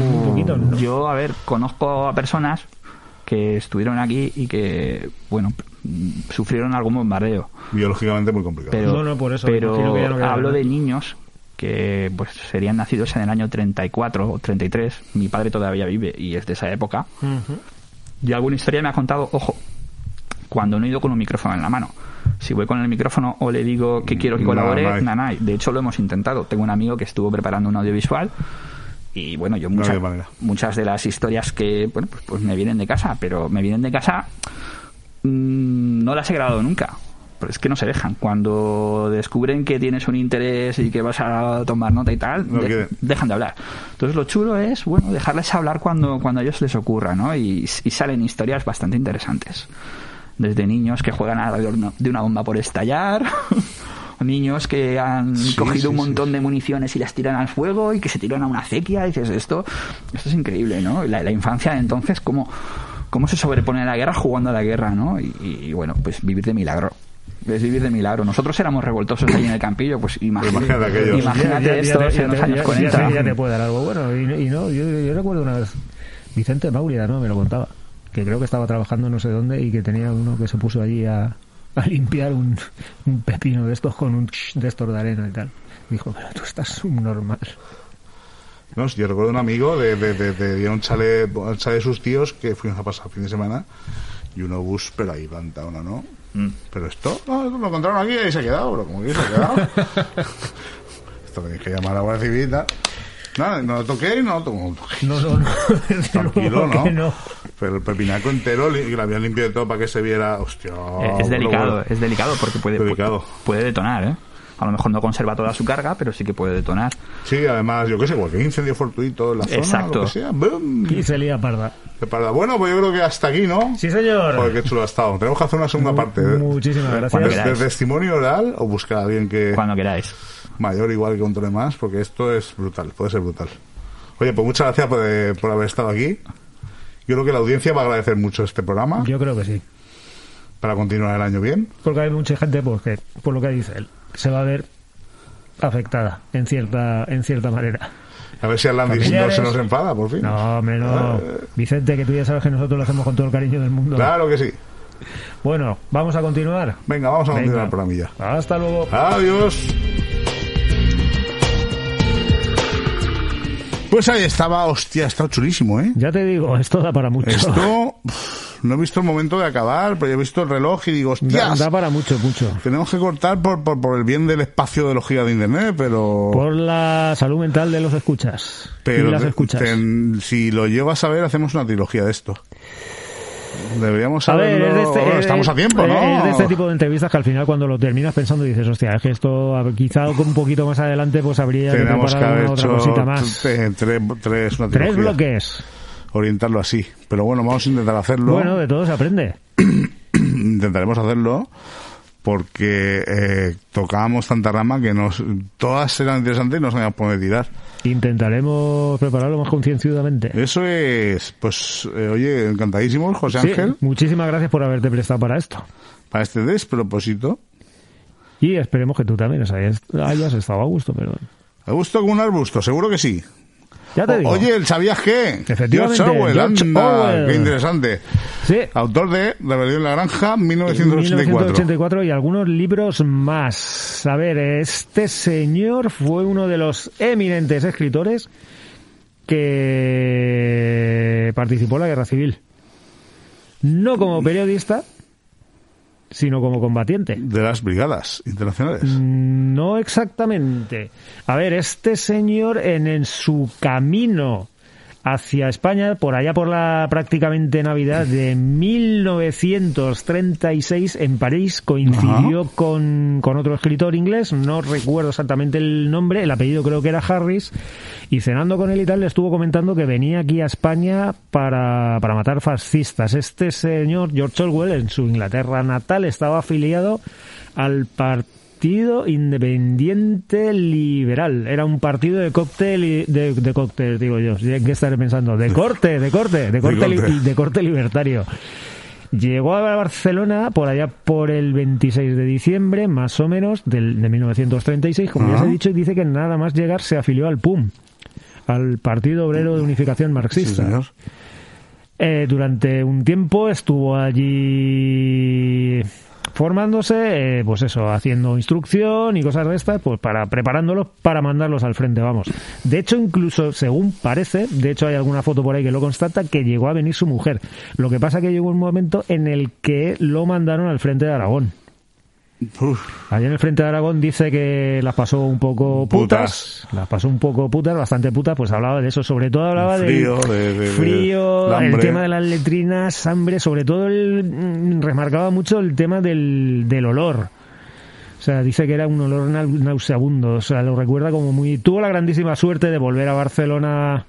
muy, muy ¿no? Yo, a ver, conozco a personas que estuvieron aquí y que, bueno, sufrieron algún bombardeo. Biológicamente muy complicado. Pero, No, no, por eso, pero que ya no hablo de niños que pues serían nacidos en el año 34 o 33. Mi padre todavía vive y es de esa época. Y alguna historia me ha contado, ojo, cuando no he ido con un micrófono en la mano. Si voy con el micrófono o le digo que quiero que colabore, nada. nada, De hecho, lo hemos intentado. Tengo un amigo que estuvo preparando un audiovisual y bueno, yo No mucha- había manera. muchas de las historias que, bueno, pues, pues me vienen de casa, pero me vienen de casa, mm, no las he grabado nunca. Pero es que no se dejan. Cuando descubren que tienes un interés y que vas a tomar nota y tal, No de- dejan de hablar. Entonces lo chulo es, bueno, dejarles hablar cuando, cuando a ellos les ocurra, ¿no? Y, y salen historias bastante interesantes. Desde niños que juegan alrededor de una bomba por estallar, niños que han Sí, cogido sí, un sí. montón de municiones y las tiran al fuego y que se tiran a una acequia. Y dices, esto, esto es increíble, ¿no? La, la infancia de entonces, cómo, cómo se sobrepone a la guerra jugando a la guerra, ¿no? Y, y, bueno, pues vivir de milagro. Es vivir de milagro. Nosotros éramos revoltosos ahí en el campillo, pues imagínate, aquellos. imagínate Ya- ya- esto ya- en los años ya- 40. Ya, ya te puede dar algo bueno. Y, y no, yo, yo recuerdo una vez, Vicente Maurida, ¿no? Me lo contaba. Que creo que estaba trabajando no sé dónde y que tenía uno que se puso allí a, a limpiar un, un pepino de estos con un de estos de arena y tal. Dijo, pero tú estás subnormal. No, si yo recuerdo un amigo de, de, de, de- de un chalet de sus tíos que fuimos a pasar fin de semana y un obús, pero ahí plantado, ¿no? ¿no? Mm. Pero esto, no, esto lo encontraron aquí y ahí se ha quedado, pero como que se ha quedado. esto tenéis que llamar a la Guardia Civil Nada, no lo toqué y no lo toqué. No, no, no. desde Tranquilo, luego ¿no? que no. Pero el pepinaco entero y lo había limpiado de todo para que se viera. Hostia. Eh, es delicado, bueno. es delicado porque puede, Delicado. puede detonar, ¿eh? A lo mejor no conserva toda su carga, pero sí que puede detonar. Sí, además, yo qué sé, cualquier incendio fortuito en la zona, Exacto. lo que sea. ¡boom! Y se lía parda. Bueno, pues yo creo que hasta aquí, ¿no? Sí, señor. Joder, qué chulo ha estado. Tenemos que hacer una segunda parte. ¿eh? Muchísimas gracias. ¿De, queráis. de testimonio oral o buscar a alguien que Cuando queráis. Mayor igual que controle más? Porque esto es brutal, puede ser brutal. Oye, pues muchas gracias por, eh, por haber estado aquí. Yo creo que la audiencia va a agradecer mucho este programa Yo creo que sí. para continuar el año bien. Porque hay mucha gente, pues, que, por lo que dice él, se va a ver afectada en cierta, en cierta manera. A ver si Atlantis no se nos enfada, por fin. No, menos. Vicente, que tú ya sabes que nosotros lo hacemos con todo el cariño del mundo. Claro que sí. Bueno, vamos a continuar. Venga, vamos a Venga. continuar el programilla. Hasta luego. Adiós. Pues ahí estaba, hostia, ha estado chulísimo, ¿eh? Ya te digo, esto da para mucho. Esto, no he visto el momento de acabar, pero he visto el reloj y digo, da, hostias, da para mucho, mucho. tenemos que cortar por, por, por el bien del espacio de los gigas de internet, pero... Por la salud mental de los escuchas. pero y las escuchas. ten- si lo llego a saber, hacemos una trilogía de esto. Deberíamos A ver, saberlo... es este- Bueno, es- estamos a tiempo, ¿no? Es de este tipo de entrevistas que al final cuando lo terminas pensando dices, hostia, es que esto quizá un poquito más adelante pues habría que Tenemos que preparar alguna otra cosita más. tre- tres, una Tres bloques. Orientarlo así. Pero bueno, vamos a intentar hacerlo. Bueno, de todo se aprende. intentaremos hacerlo porque eh, tocábamos tanta rama que nos todas eran interesantes y nos habíamos poner a tirar. Intentaremos prepararlo más concienzudamente. Eso es, pues, eh, oye, encantadísimos, José Sí, Ángel, muchísimas gracias por haberte prestado para esto. para este despropósito. Y esperemos que tú también hayas, hayas estado a gusto, pero ¿A gusto con un arbusto? Seguro que sí. Ya te O- digo. Oye, ¿sabías qué? Efectivamente, George Orwell, George anda, Orwell. qué interesante. sí, Autor de Rebelión en la Granja, 1984. 1984 y algunos libros más. A ver, este señor fue uno de los eminentes escritores que participó en la Guerra Civil. No como periodista, sino como combatiente. De las brigadas internacionales. No exactamente. A ver, este señor en, en su camino hacia España, por allá por la prácticamente Navidad de 1936 en París, coincidió con, con otro escritor inglés, no recuerdo exactamente el nombre, el apellido creo que era Harris, y cenando con él y tal le estuvo comentando que venía aquí a España para, para matar fascistas. Este señor, George Orwell, en su Inglaterra natal, estaba afiliado al partido Independiente Liberal. Era un partido de cóctel, de, de cóctel, digo yo. ¿En qué estaré pensando? De corte, de corte, de corte, li- corte. de corte libertario. Llegó a Barcelona por allá por el 26 de diciembre, más o menos, del, de 1936, como ya os he dicho, y dice que nada más llegar se afilió al PUM, al Partido Obrero de Unificación Sí, Marxista. señor. Eh, durante un tiempo estuvo allí formándose, eh, pues eso, haciendo instrucción y cosas de estas, pues para preparándolos para mandarlos al frente, vamos. De hecho, incluso, según parece, de hecho hay alguna foto por ahí que lo constata, que llegó a venir su mujer. Lo que pasa que llegó un momento en el que lo mandaron al frente de Aragón. Uf, Allá en el frente de Aragón dice que las pasó un poco putas, las pasó un poco putas, bastante putas, pues hablaba de eso, sobre todo hablaba Frío, del de- frío, el tema de las letrinas, hambre, sobre todo el, mm, remarcaba mucho el tema del, del olor. O sea, dice que era un olor nau- nauseabundo, o sea, lo recuerda como muy... Tuvo la grandísima suerte de volver a Barcelona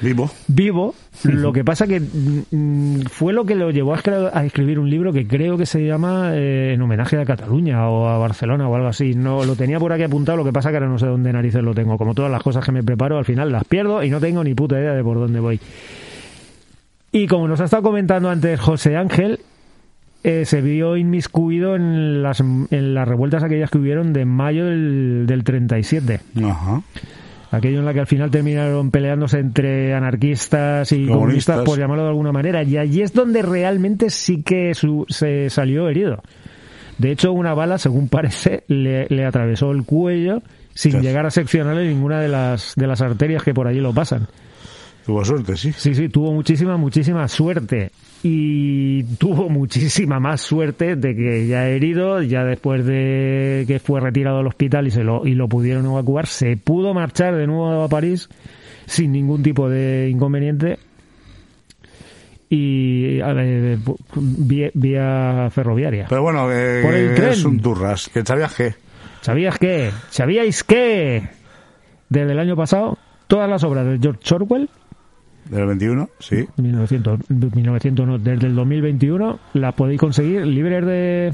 vivo. vivo. Lo que pasa que mm, fue lo que lo llevó a escribir un libro que creo que se llama eh, En homenaje a Cataluña o a Barcelona o algo así. No lo tenía por aquí apuntado, lo que pasa que ahora no sé dónde narices lo tengo. Como todas las cosas que me preparo, al final las pierdo y no tengo ni puta idea de por dónde voy. Y como nos ha estado comentando antes José Ángel, eh, se vio inmiscuido en las, en las revueltas aquellas que hubieron de mayo del, del 37 Ajá. Aquello en la que al final terminaron peleándose entre anarquistas y comunistas, Comunistas. por llamarlo de alguna manera, y allí es donde realmente sí que su- se salió herido. De hecho, una bala, según parece, le, le atravesó el cuello sin llegar a seccionarle ninguna de las, de las arterias que por allí lo pasan. Tuvo suerte, sí. Sí, sí, tuvo muchísima, muchísima suerte. Y tuvo muchísima más suerte de que ya herido, ya después de que fue retirado al hospital y, se lo, y lo pudieron evacuar, se pudo marchar de nuevo a París sin ningún tipo de inconveniente y ver, vía, vía ferroviaria. Pero bueno, eh, Por el tren. es un turras. ¿Que sabías qué? ¿Sabías qué? ¿Sabíais qué? Desde el año pasado, todas las obras de George Orwell, Del 21, sí. 1900, 1900 no, desde el 2021, las podéis conseguir libres de,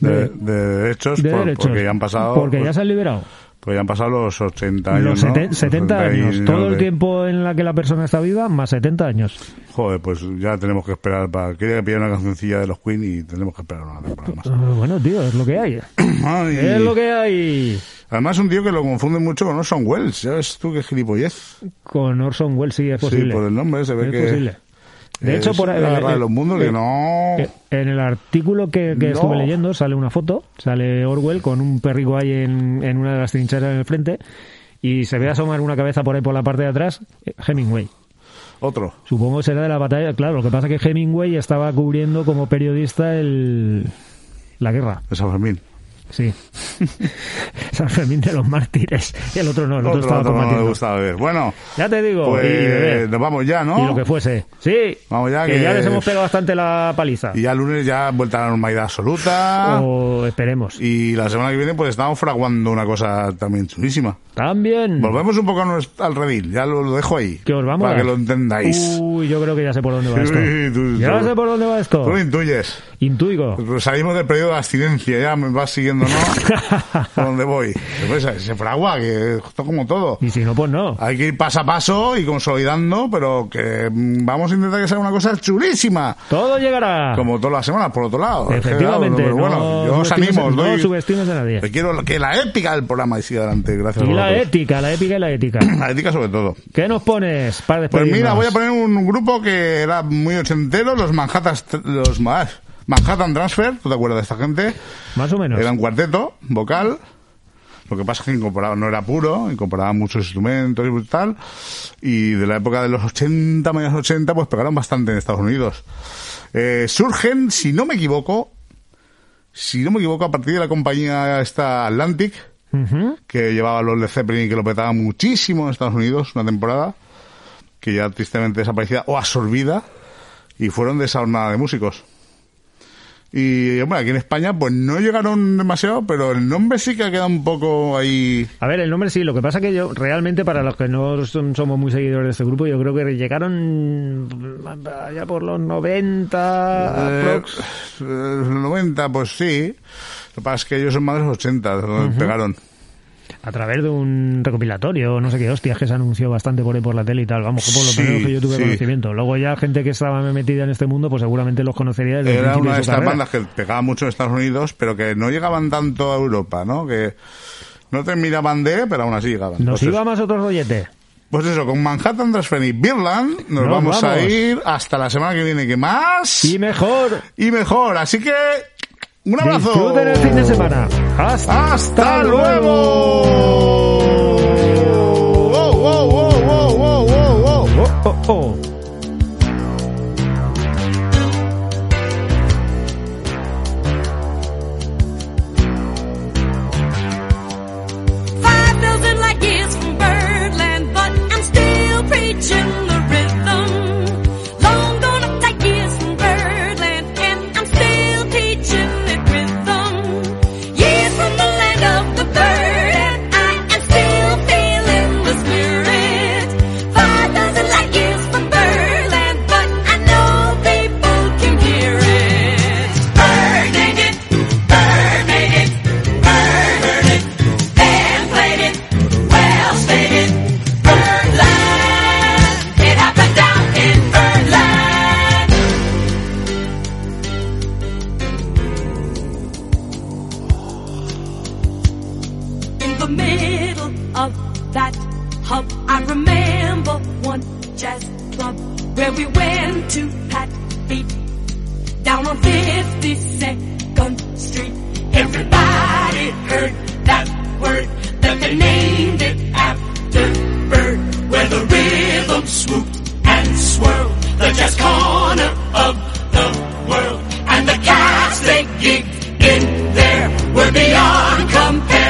De, de derechos, de por- derechos. porque ya han pasado. Porque ya pues, se han liberado. pues ya han pasado los 80 años. Los ¿no? seten- Los 70 70 y años. no Todo el de- tiempo en la que la persona está viva, más 70 años. Joder, pues ya tenemos que esperar para. Quería que pidiera una cancioncilla de los Queen y tenemos que esperar una temporada más. Ah, Bueno, tío, es lo que hay. Ay. Es lo que hay. Además, un tío que lo confunde mucho con Orson Welles. ¿Sabes tú qué gilipollez? Con Orson Welles sí es posible. Sí, por el nombre se ve es que. posible. De hecho, por ahí- la guerra de los mundos, que eh, no. Eh, En el artículo que, que No. estuve leyendo sale una foto, sale Orwell con un perrico ahí en, en una de las trincheras en el frente y se ve asomar una cabeza por ahí por la parte de atrás, eh, Hemingway. Otro. Supongo que será de la batalla. Claro, lo que pasa es que Hemingway estaba cubriendo como periodista el, la guerra. De San Fermín. Sí. San Fermín de los mártires. Y el otro no, el otro, Otro, estaba otro no le combatiendo. gustaba beber. Bueno, Ya te digo, pues y, y beber. nos vamos ya, ¿no? Y lo que fuese. Sí. Vamos ya, que, que- ya les hemos pegado bastante la paliza. Y ya el lunes ya vuelta a la normalidad absoluta. O esperemos. Y la semana que viene pues estamos fraguando una cosa también chulísima. También. Volvemos un poco al redil, ya lo, lo dejo ahí. Que os vamos Para a- que lo entendáis. Uy, yo creo que ya sé por dónde va esto. Sí, tú- ya tú- sé por dónde va esto. Tú lo intuyes. Intuigo. Salimos del periodo de abstinencia, ya me vas siguiendo, ¿no? ¿Por dónde voy? Pues se, se fragua, que esto como todo. Y si no, pues no. Hay que ir paso a paso y consolidando, pero que mm, vamos a intentar que sea una cosa chulísima. Todo llegará. Como todas las semanas, por otro lado. Efectivamente. Pero bueno, no yo os animo, no doy- subestimes a nadie. quiero que la épica del programa siga adelante, gracias Y a la ética, la épica y la ética. La ética sobre todo. ¿Qué nos pones para Pues despedirnos? mira, voy a poner un grupo que era muy ochentero, los Manhattan, los Ma- Manhattan Transfer, ¿tú te acuerdas de esta gente? Más o menos. Era un cuarteto vocal. Lo que pasa es que incorporaba, no era puro, incorporaba muchos instrumentos y tal. Y de la época de los 80, medios 80, pues pegaron bastante en Estados Unidos. Eh, surgen, si no me equivoco, si no me equivoco, a partir de la compañía esta Atlantic, que llevaba los Led Zeppelin y que lo petaba muchísimo en Estados Unidos, una temporada, que ya tristemente desaparecida o absorbida, y fueron de esa jornada de músicos. Y bueno, aquí en España pues no llegaron demasiado, pero el nombre sí que ha quedado un poco ahí. A ver, el nombre sí, lo que pasa que yo, realmente, para los que no son- somos muy seguidores de este grupo, yo creo que llegaron ya por los 90, Eh, eh, los 90, pues sí. Lo que pasa es que ellos son más de los 80, donde pegaron. A través de un recopilatorio, no sé qué hostias, que se anunció bastante por ahí por la tele y tal, vamos, por lo Sí, menos que yo tuve sí. conocimiento. Luego ya gente que estaba metida en este mundo, pues seguramente los conocería desde el Era una de estas carrera. bandas que pegaba mucho en Estados Unidos, pero que no llegaban tanto a Europa, ¿no? Que no te miraban de, pero aún así llegaban. Nos Pues iba más otro rollete. Pues eso, con Manhattan Transfer y Birland nos, Nos vamos, a vamos. ir hasta la semana que viene, que más Y mejor, y mejor. Así que, un abrazo. disfruten el fin de semana. Hasta, ¡Hasta luego! ¡Oh, oh, oh, oh, down on 52nd Street. Everybody heard that word, that they named it after Bird, where the rhythm swooped and swirled, the jazz corner of the world, and the cats they gigged in there were beyond compare.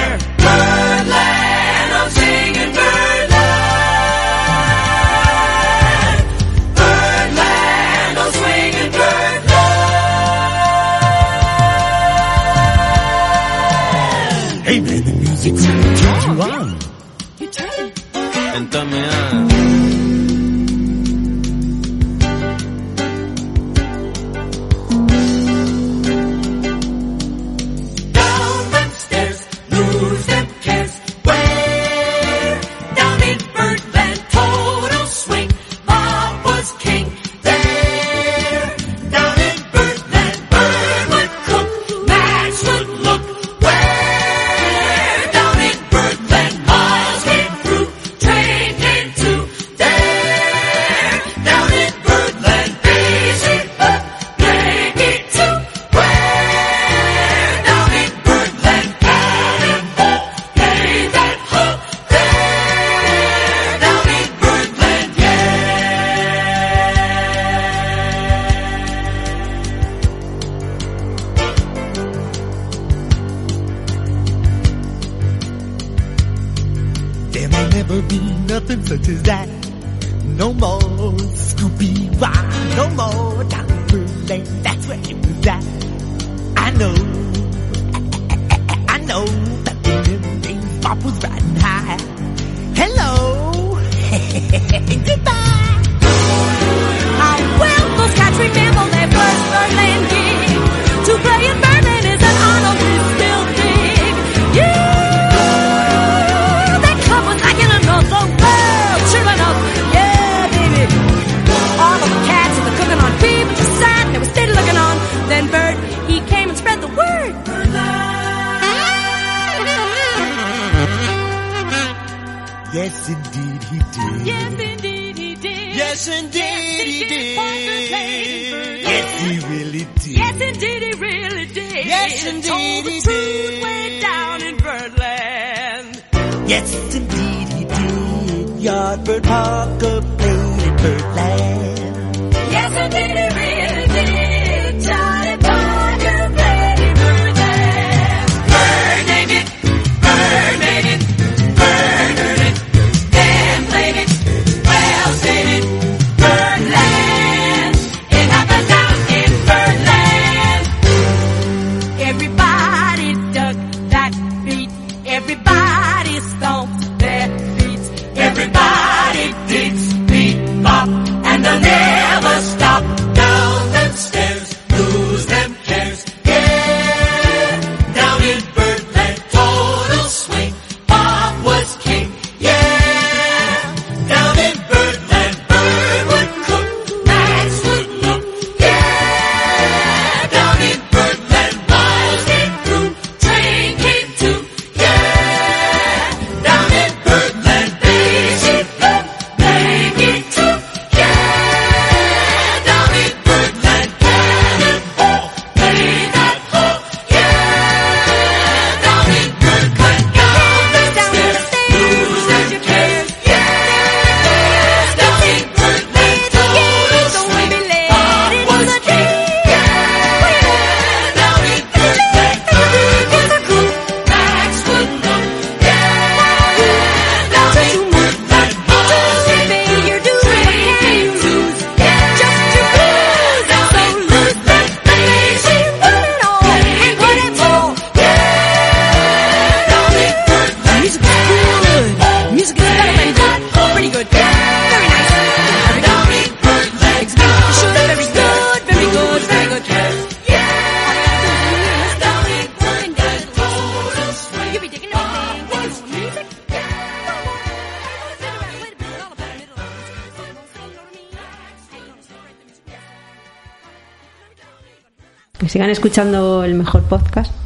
escuchando el mejor podcast.